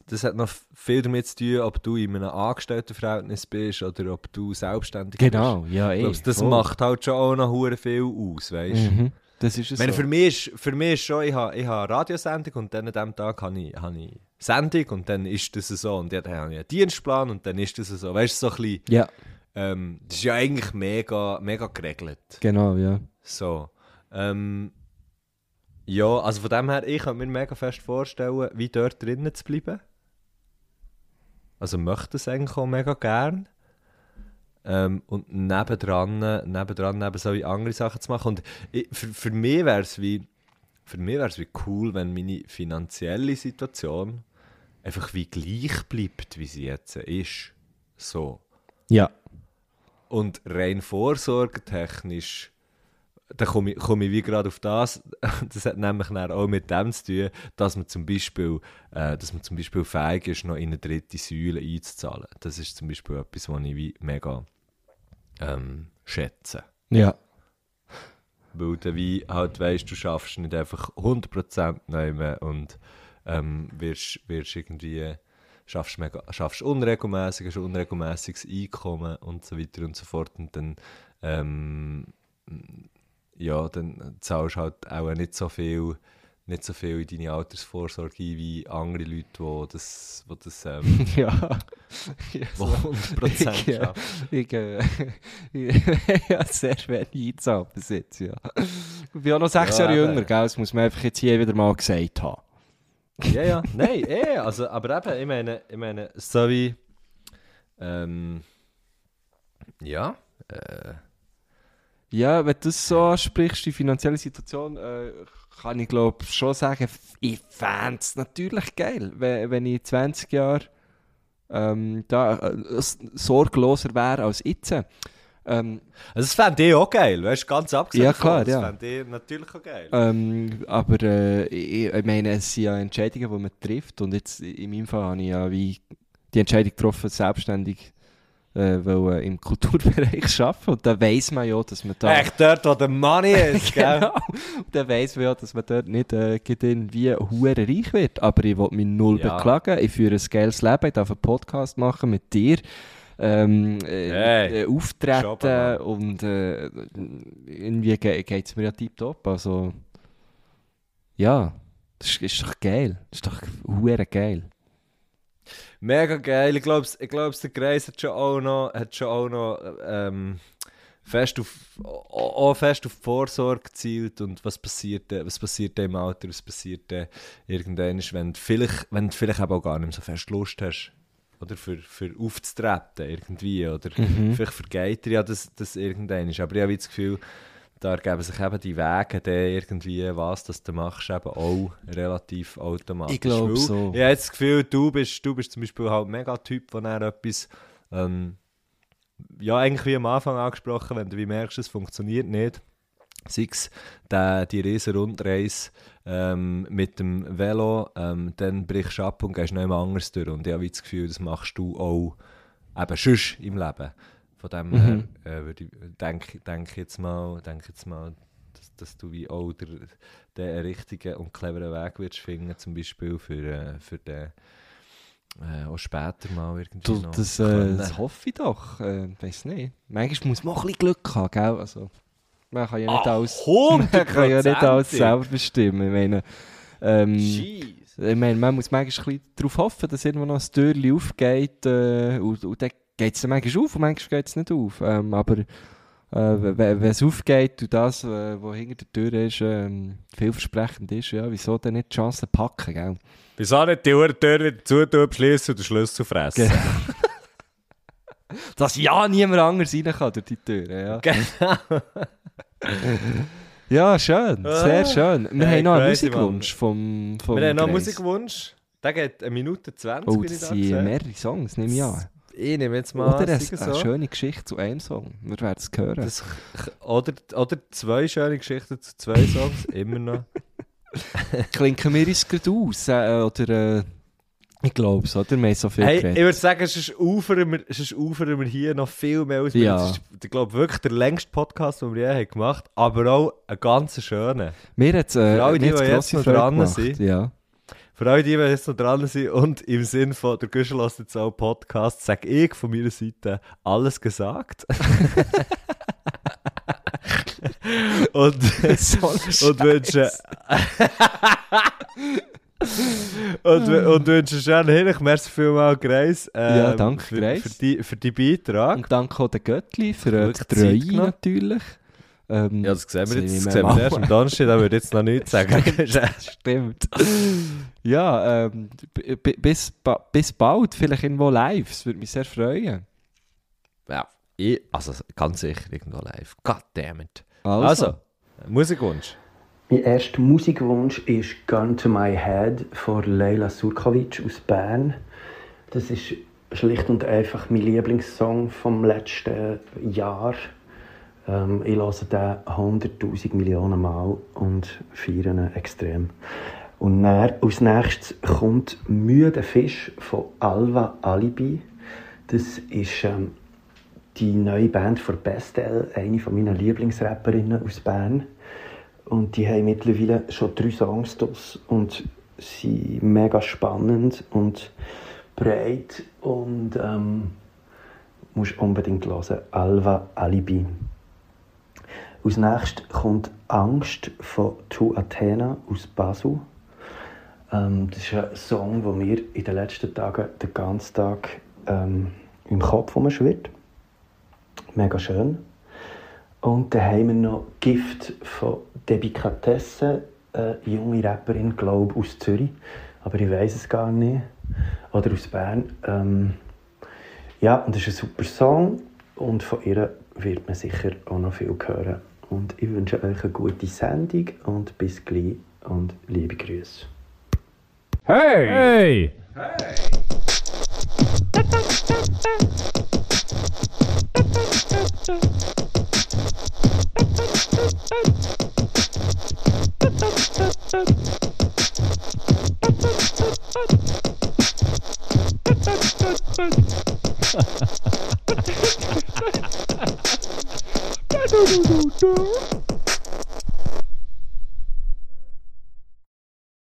das hat noch viel damit zu tun, ob du in einem Angestelltenverhältnis bist oder ob du selbstständig Genau, ja, bist. eh. Ich glaube, das voll. macht halt schon auch noch viel aus, weißt du? Mhm. Das ist es meine, so. für, mich ist, für mich ist schon, ich habe, ich habe eine Radiosendung und dann an diesem Tag habe ich, habe ich Sendung und dann ist das so. Und dann habe ich einen Dienstplan und dann ist das so. Weißt du, so ein bisschen, Ja, ähm, das ist ja eigentlich mega, mega geregelt. genau, ja. So. Ähm, ja, also von dem her, ich kann mir mega fest vorstellen, wie dort drinnen zu bleiben. Also möchte es eigentlich auch mega gern. Ähm, und nebendran, nebendran neben so wie andere Sachen zu machen. Und ich, für, für mich wäre es wie, für mich wär's wie cool, wenn meine finanzielle Situation einfach wie gleich bleibt, wie sie jetzt ist. So. Ja. Und rein vorsorgetechnisch, da komme ich, komme ich wie gerade auf das, das hat nämlich dann auch mit dem zu tun, dass man zum Beispiel, äh, dass man zum Beispiel fähig ist, noch in eine dritte Säule einzuzahlen. Das ist zum Beispiel etwas, was ich wie mega ähm, schätze. Ja. Weil du wie halt weißt, du schaffst nicht einfach 100% nehmen und ähm, wirst, wirst irgendwie schaffst, mega, schaffst unregelmäßig, hast unregelmäßiges Einkommen und so weiter und so fort und dann ähm, ja, dann zahlst du halt auch nicht so viel nicht so viel in deine Altersvorsorge ein wie andere Leute, die das, die das ähm, ja. ja. 100% Ja. schaffen. Ich, äh, ich habe sehr schwer eingezahlt bis jetzt, ja. Ich bin auch noch sechs Ja, Jahre jünger, gell? Das muss man einfach jetzt hier wieder mal gesagt haben. Ja, ja, nein, eh, also, aber eben, ich meine, ich meine, so wie, ähm, ja, äh, Ja, wenn du das so ansprichst, die finanzielle Situation, äh, kann ich glaube schon sagen, ich fände es natürlich geil, wenn, wenn ich in 20 Jahren ähm, da äh, sorgloser wäre als jetzt. Ähm, also das fände ich auch geil, weißt du, ganz abgesehen Ja, klar, das ja. fände ich natürlich auch geil. Ähm, aber äh, ich, ich meine, es sind ja Entscheidungen, die man trifft. Und jetzt in meinem Fall habe ich ja wie die Entscheidung getroffen, selbstständig äh, wollen im Kulturbereich arbeiten. Und dann weiss man ja, dass man da. Echt dort, wo der Money ist, gell? Genau. Und dann weiss man ja, dass man dort nicht äh, irgendwie hure reich wird. Aber ich will mich null Ja. beklagen. Ich führe ein geiles Leben. Ich darf einen Podcast machen mit dir. Ähm, äh, Hey, äh, auftreten Mann. und äh, irgendwie ge geht es mir ja tiptop. Also, ja, das ist, ist doch geil. Das ist doch hure geil. Mega geil, ich glaube, ich glaub, der Kreis hat schon auch noch, hat schon auch noch ähm, fest auf, auch fest auf Vorsorge gezielt. Und was passiert, was passiert im Alter, was passiert irgendwann, wenn du vielleicht, wenn du vielleicht auch gar nicht mehr so fest Lust hast, oder für, für aufzutreten irgendwie, oder Mhm. vielleicht vergeht dir ja das, das irgendwann. Ist, aber ich habe das Gefühl, da ergeben sich eben die Wege, dann irgendwie, was das du machst, eben auch relativ automatisch. Ich glaub Weil so. Ich habe das Gefühl, du bist, du bist zum Beispiel halt mega Typ, der dann etwas, ähm, ja, eigentlich wie am Anfang angesprochen, wenn du wie merkst, es funktioniert nicht, sei es der, die riesen Rundreise ähm, mit dem Velo, ähm, dann brichst du ab und gehst noch immer anders durch. Und ich habe das Gefühl, das machst du auch eben sonst im Leben. Von dem Mhm. her äh, denke denk jetzt mal, denk jetzt mal dass, dass du wie auch der, den richtigen und cleveren Weg wirst finden, zum Beispiel für, äh, für den äh, auch später mal irgendwie Du, noch das, äh, das hoffe ich doch. Äh, weiß nicht. Manchmal muss man auch ein bisschen Glück haben, gell? Also, man kann ja nicht Ah, alles, man kann ja nicht alles selber bestimmen. Ich meine, ähm, ich meine, man muss manchmal ein bisschen darauf hoffen, dass irgendwo noch ein Türchen aufgeht äh, und, und dann geht es dann manchmal auf und manchmal geht es nicht auf. Ähm, aber äh, wenn es aufgeht und das, äh, was hinter der Tür ist, ähm, vielversprechend ist, ja, wieso dann nicht die Chance packen, gell? Wieso nicht die Tür wieder zutun, beschließen und den Schlüssel fressen? Genau. Dass ja niemand anders rein kann durch die Tür, ja. Genau. Ja, schön, sehr Ah. schön. Wir Hey, haben noch einen Musikwunsch vom, vom Wir haben noch einen. Musikwunsch. Der geht eine Minute 20, Oh, bin ich da sind gesehen. mehrere Songs, nehme ich an. Ich nehme jetzt mal Oder eine, sicher eine so. schöne Geschichte zu einem Song. Wir werden es hören. Das, oder, oder zwei schöne Geschichten zu zwei Songs, immer noch. Klinken wir uns gerade aus? Äh, oder, äh, ich glaube es, oder? Wir haben so viel Hey, ich würde sagen, sonst ufern wir, sonst ufern wir hier noch viel mehr aus. Ja. Das ist, ich glaube, wirklich der längste Podcast, den wir je haben gemacht haben, aber auch ein ganz schöner. Mir hat es äh, grosse Freude gemacht. Ja. Für alle, die, die jetzt noch dran sind und im Sinn von der Güschel lässt jetzt auch Podcast, sage ich von meiner Seite alles gesagt. und, So und wünsche. und, und wünsche schön hin. Ich merci vielmals, Grace. ähm, Ja, danke, für, Grace. Für die, für die Beitrag. Und danke auch den Göttli für die Treue natürlich. Ähm, Ja, das sehen wir das jetzt. Das wir sehen wir erst am Donnerstag, da würde ich jetzt noch nichts sagen. Stimmt. ja, ähm, bis, bis bald, vielleicht irgendwo live. Es würde mich sehr freuen. ja, ich, also ganz sicher irgendwo live. God damn it. Also, Also, Musikwunsch. Mein erster Musikwunsch ist Gun to My Head von Leila Surkovic aus Bern. Das ist schlicht und einfach mein Lieblingssong vom letzten Jahr. Ähm, ich höre den 100'000 Millionen Mal und feiere ihn extrem. Und dann, als nächstes kommt «Müde Fisch» von Alva Alibi. Das ist ähm, die neue Band von Bestel, eine von meinen Lieblingsrapperinnen aus Bern. Und die haben mittlerweile schon drei Songs draus und sind mega spannend und breit und ähm, musst unbedingt hören. Alva Alibi. Als nächstes kommt Angst von To Athena aus Basel. Ähm, das ist ein Song, der mir in den letzten Tagen den ganzen Tag ähm, im Kopf rumschwirrt. Mega schön. Und dann haben wir noch Gift von Debicatesse, eine junge Rapperin, glaube aus Zürich. Aber ich weiß es gar nicht. Oder aus Bern. Ähm, ja, und das ist ein super Song. Und von ihr wird man sicher auch noch viel hören. Und ich wünsche euch eine gute Sendung und bis gleich und liebe Grüße. Hey! do do do do.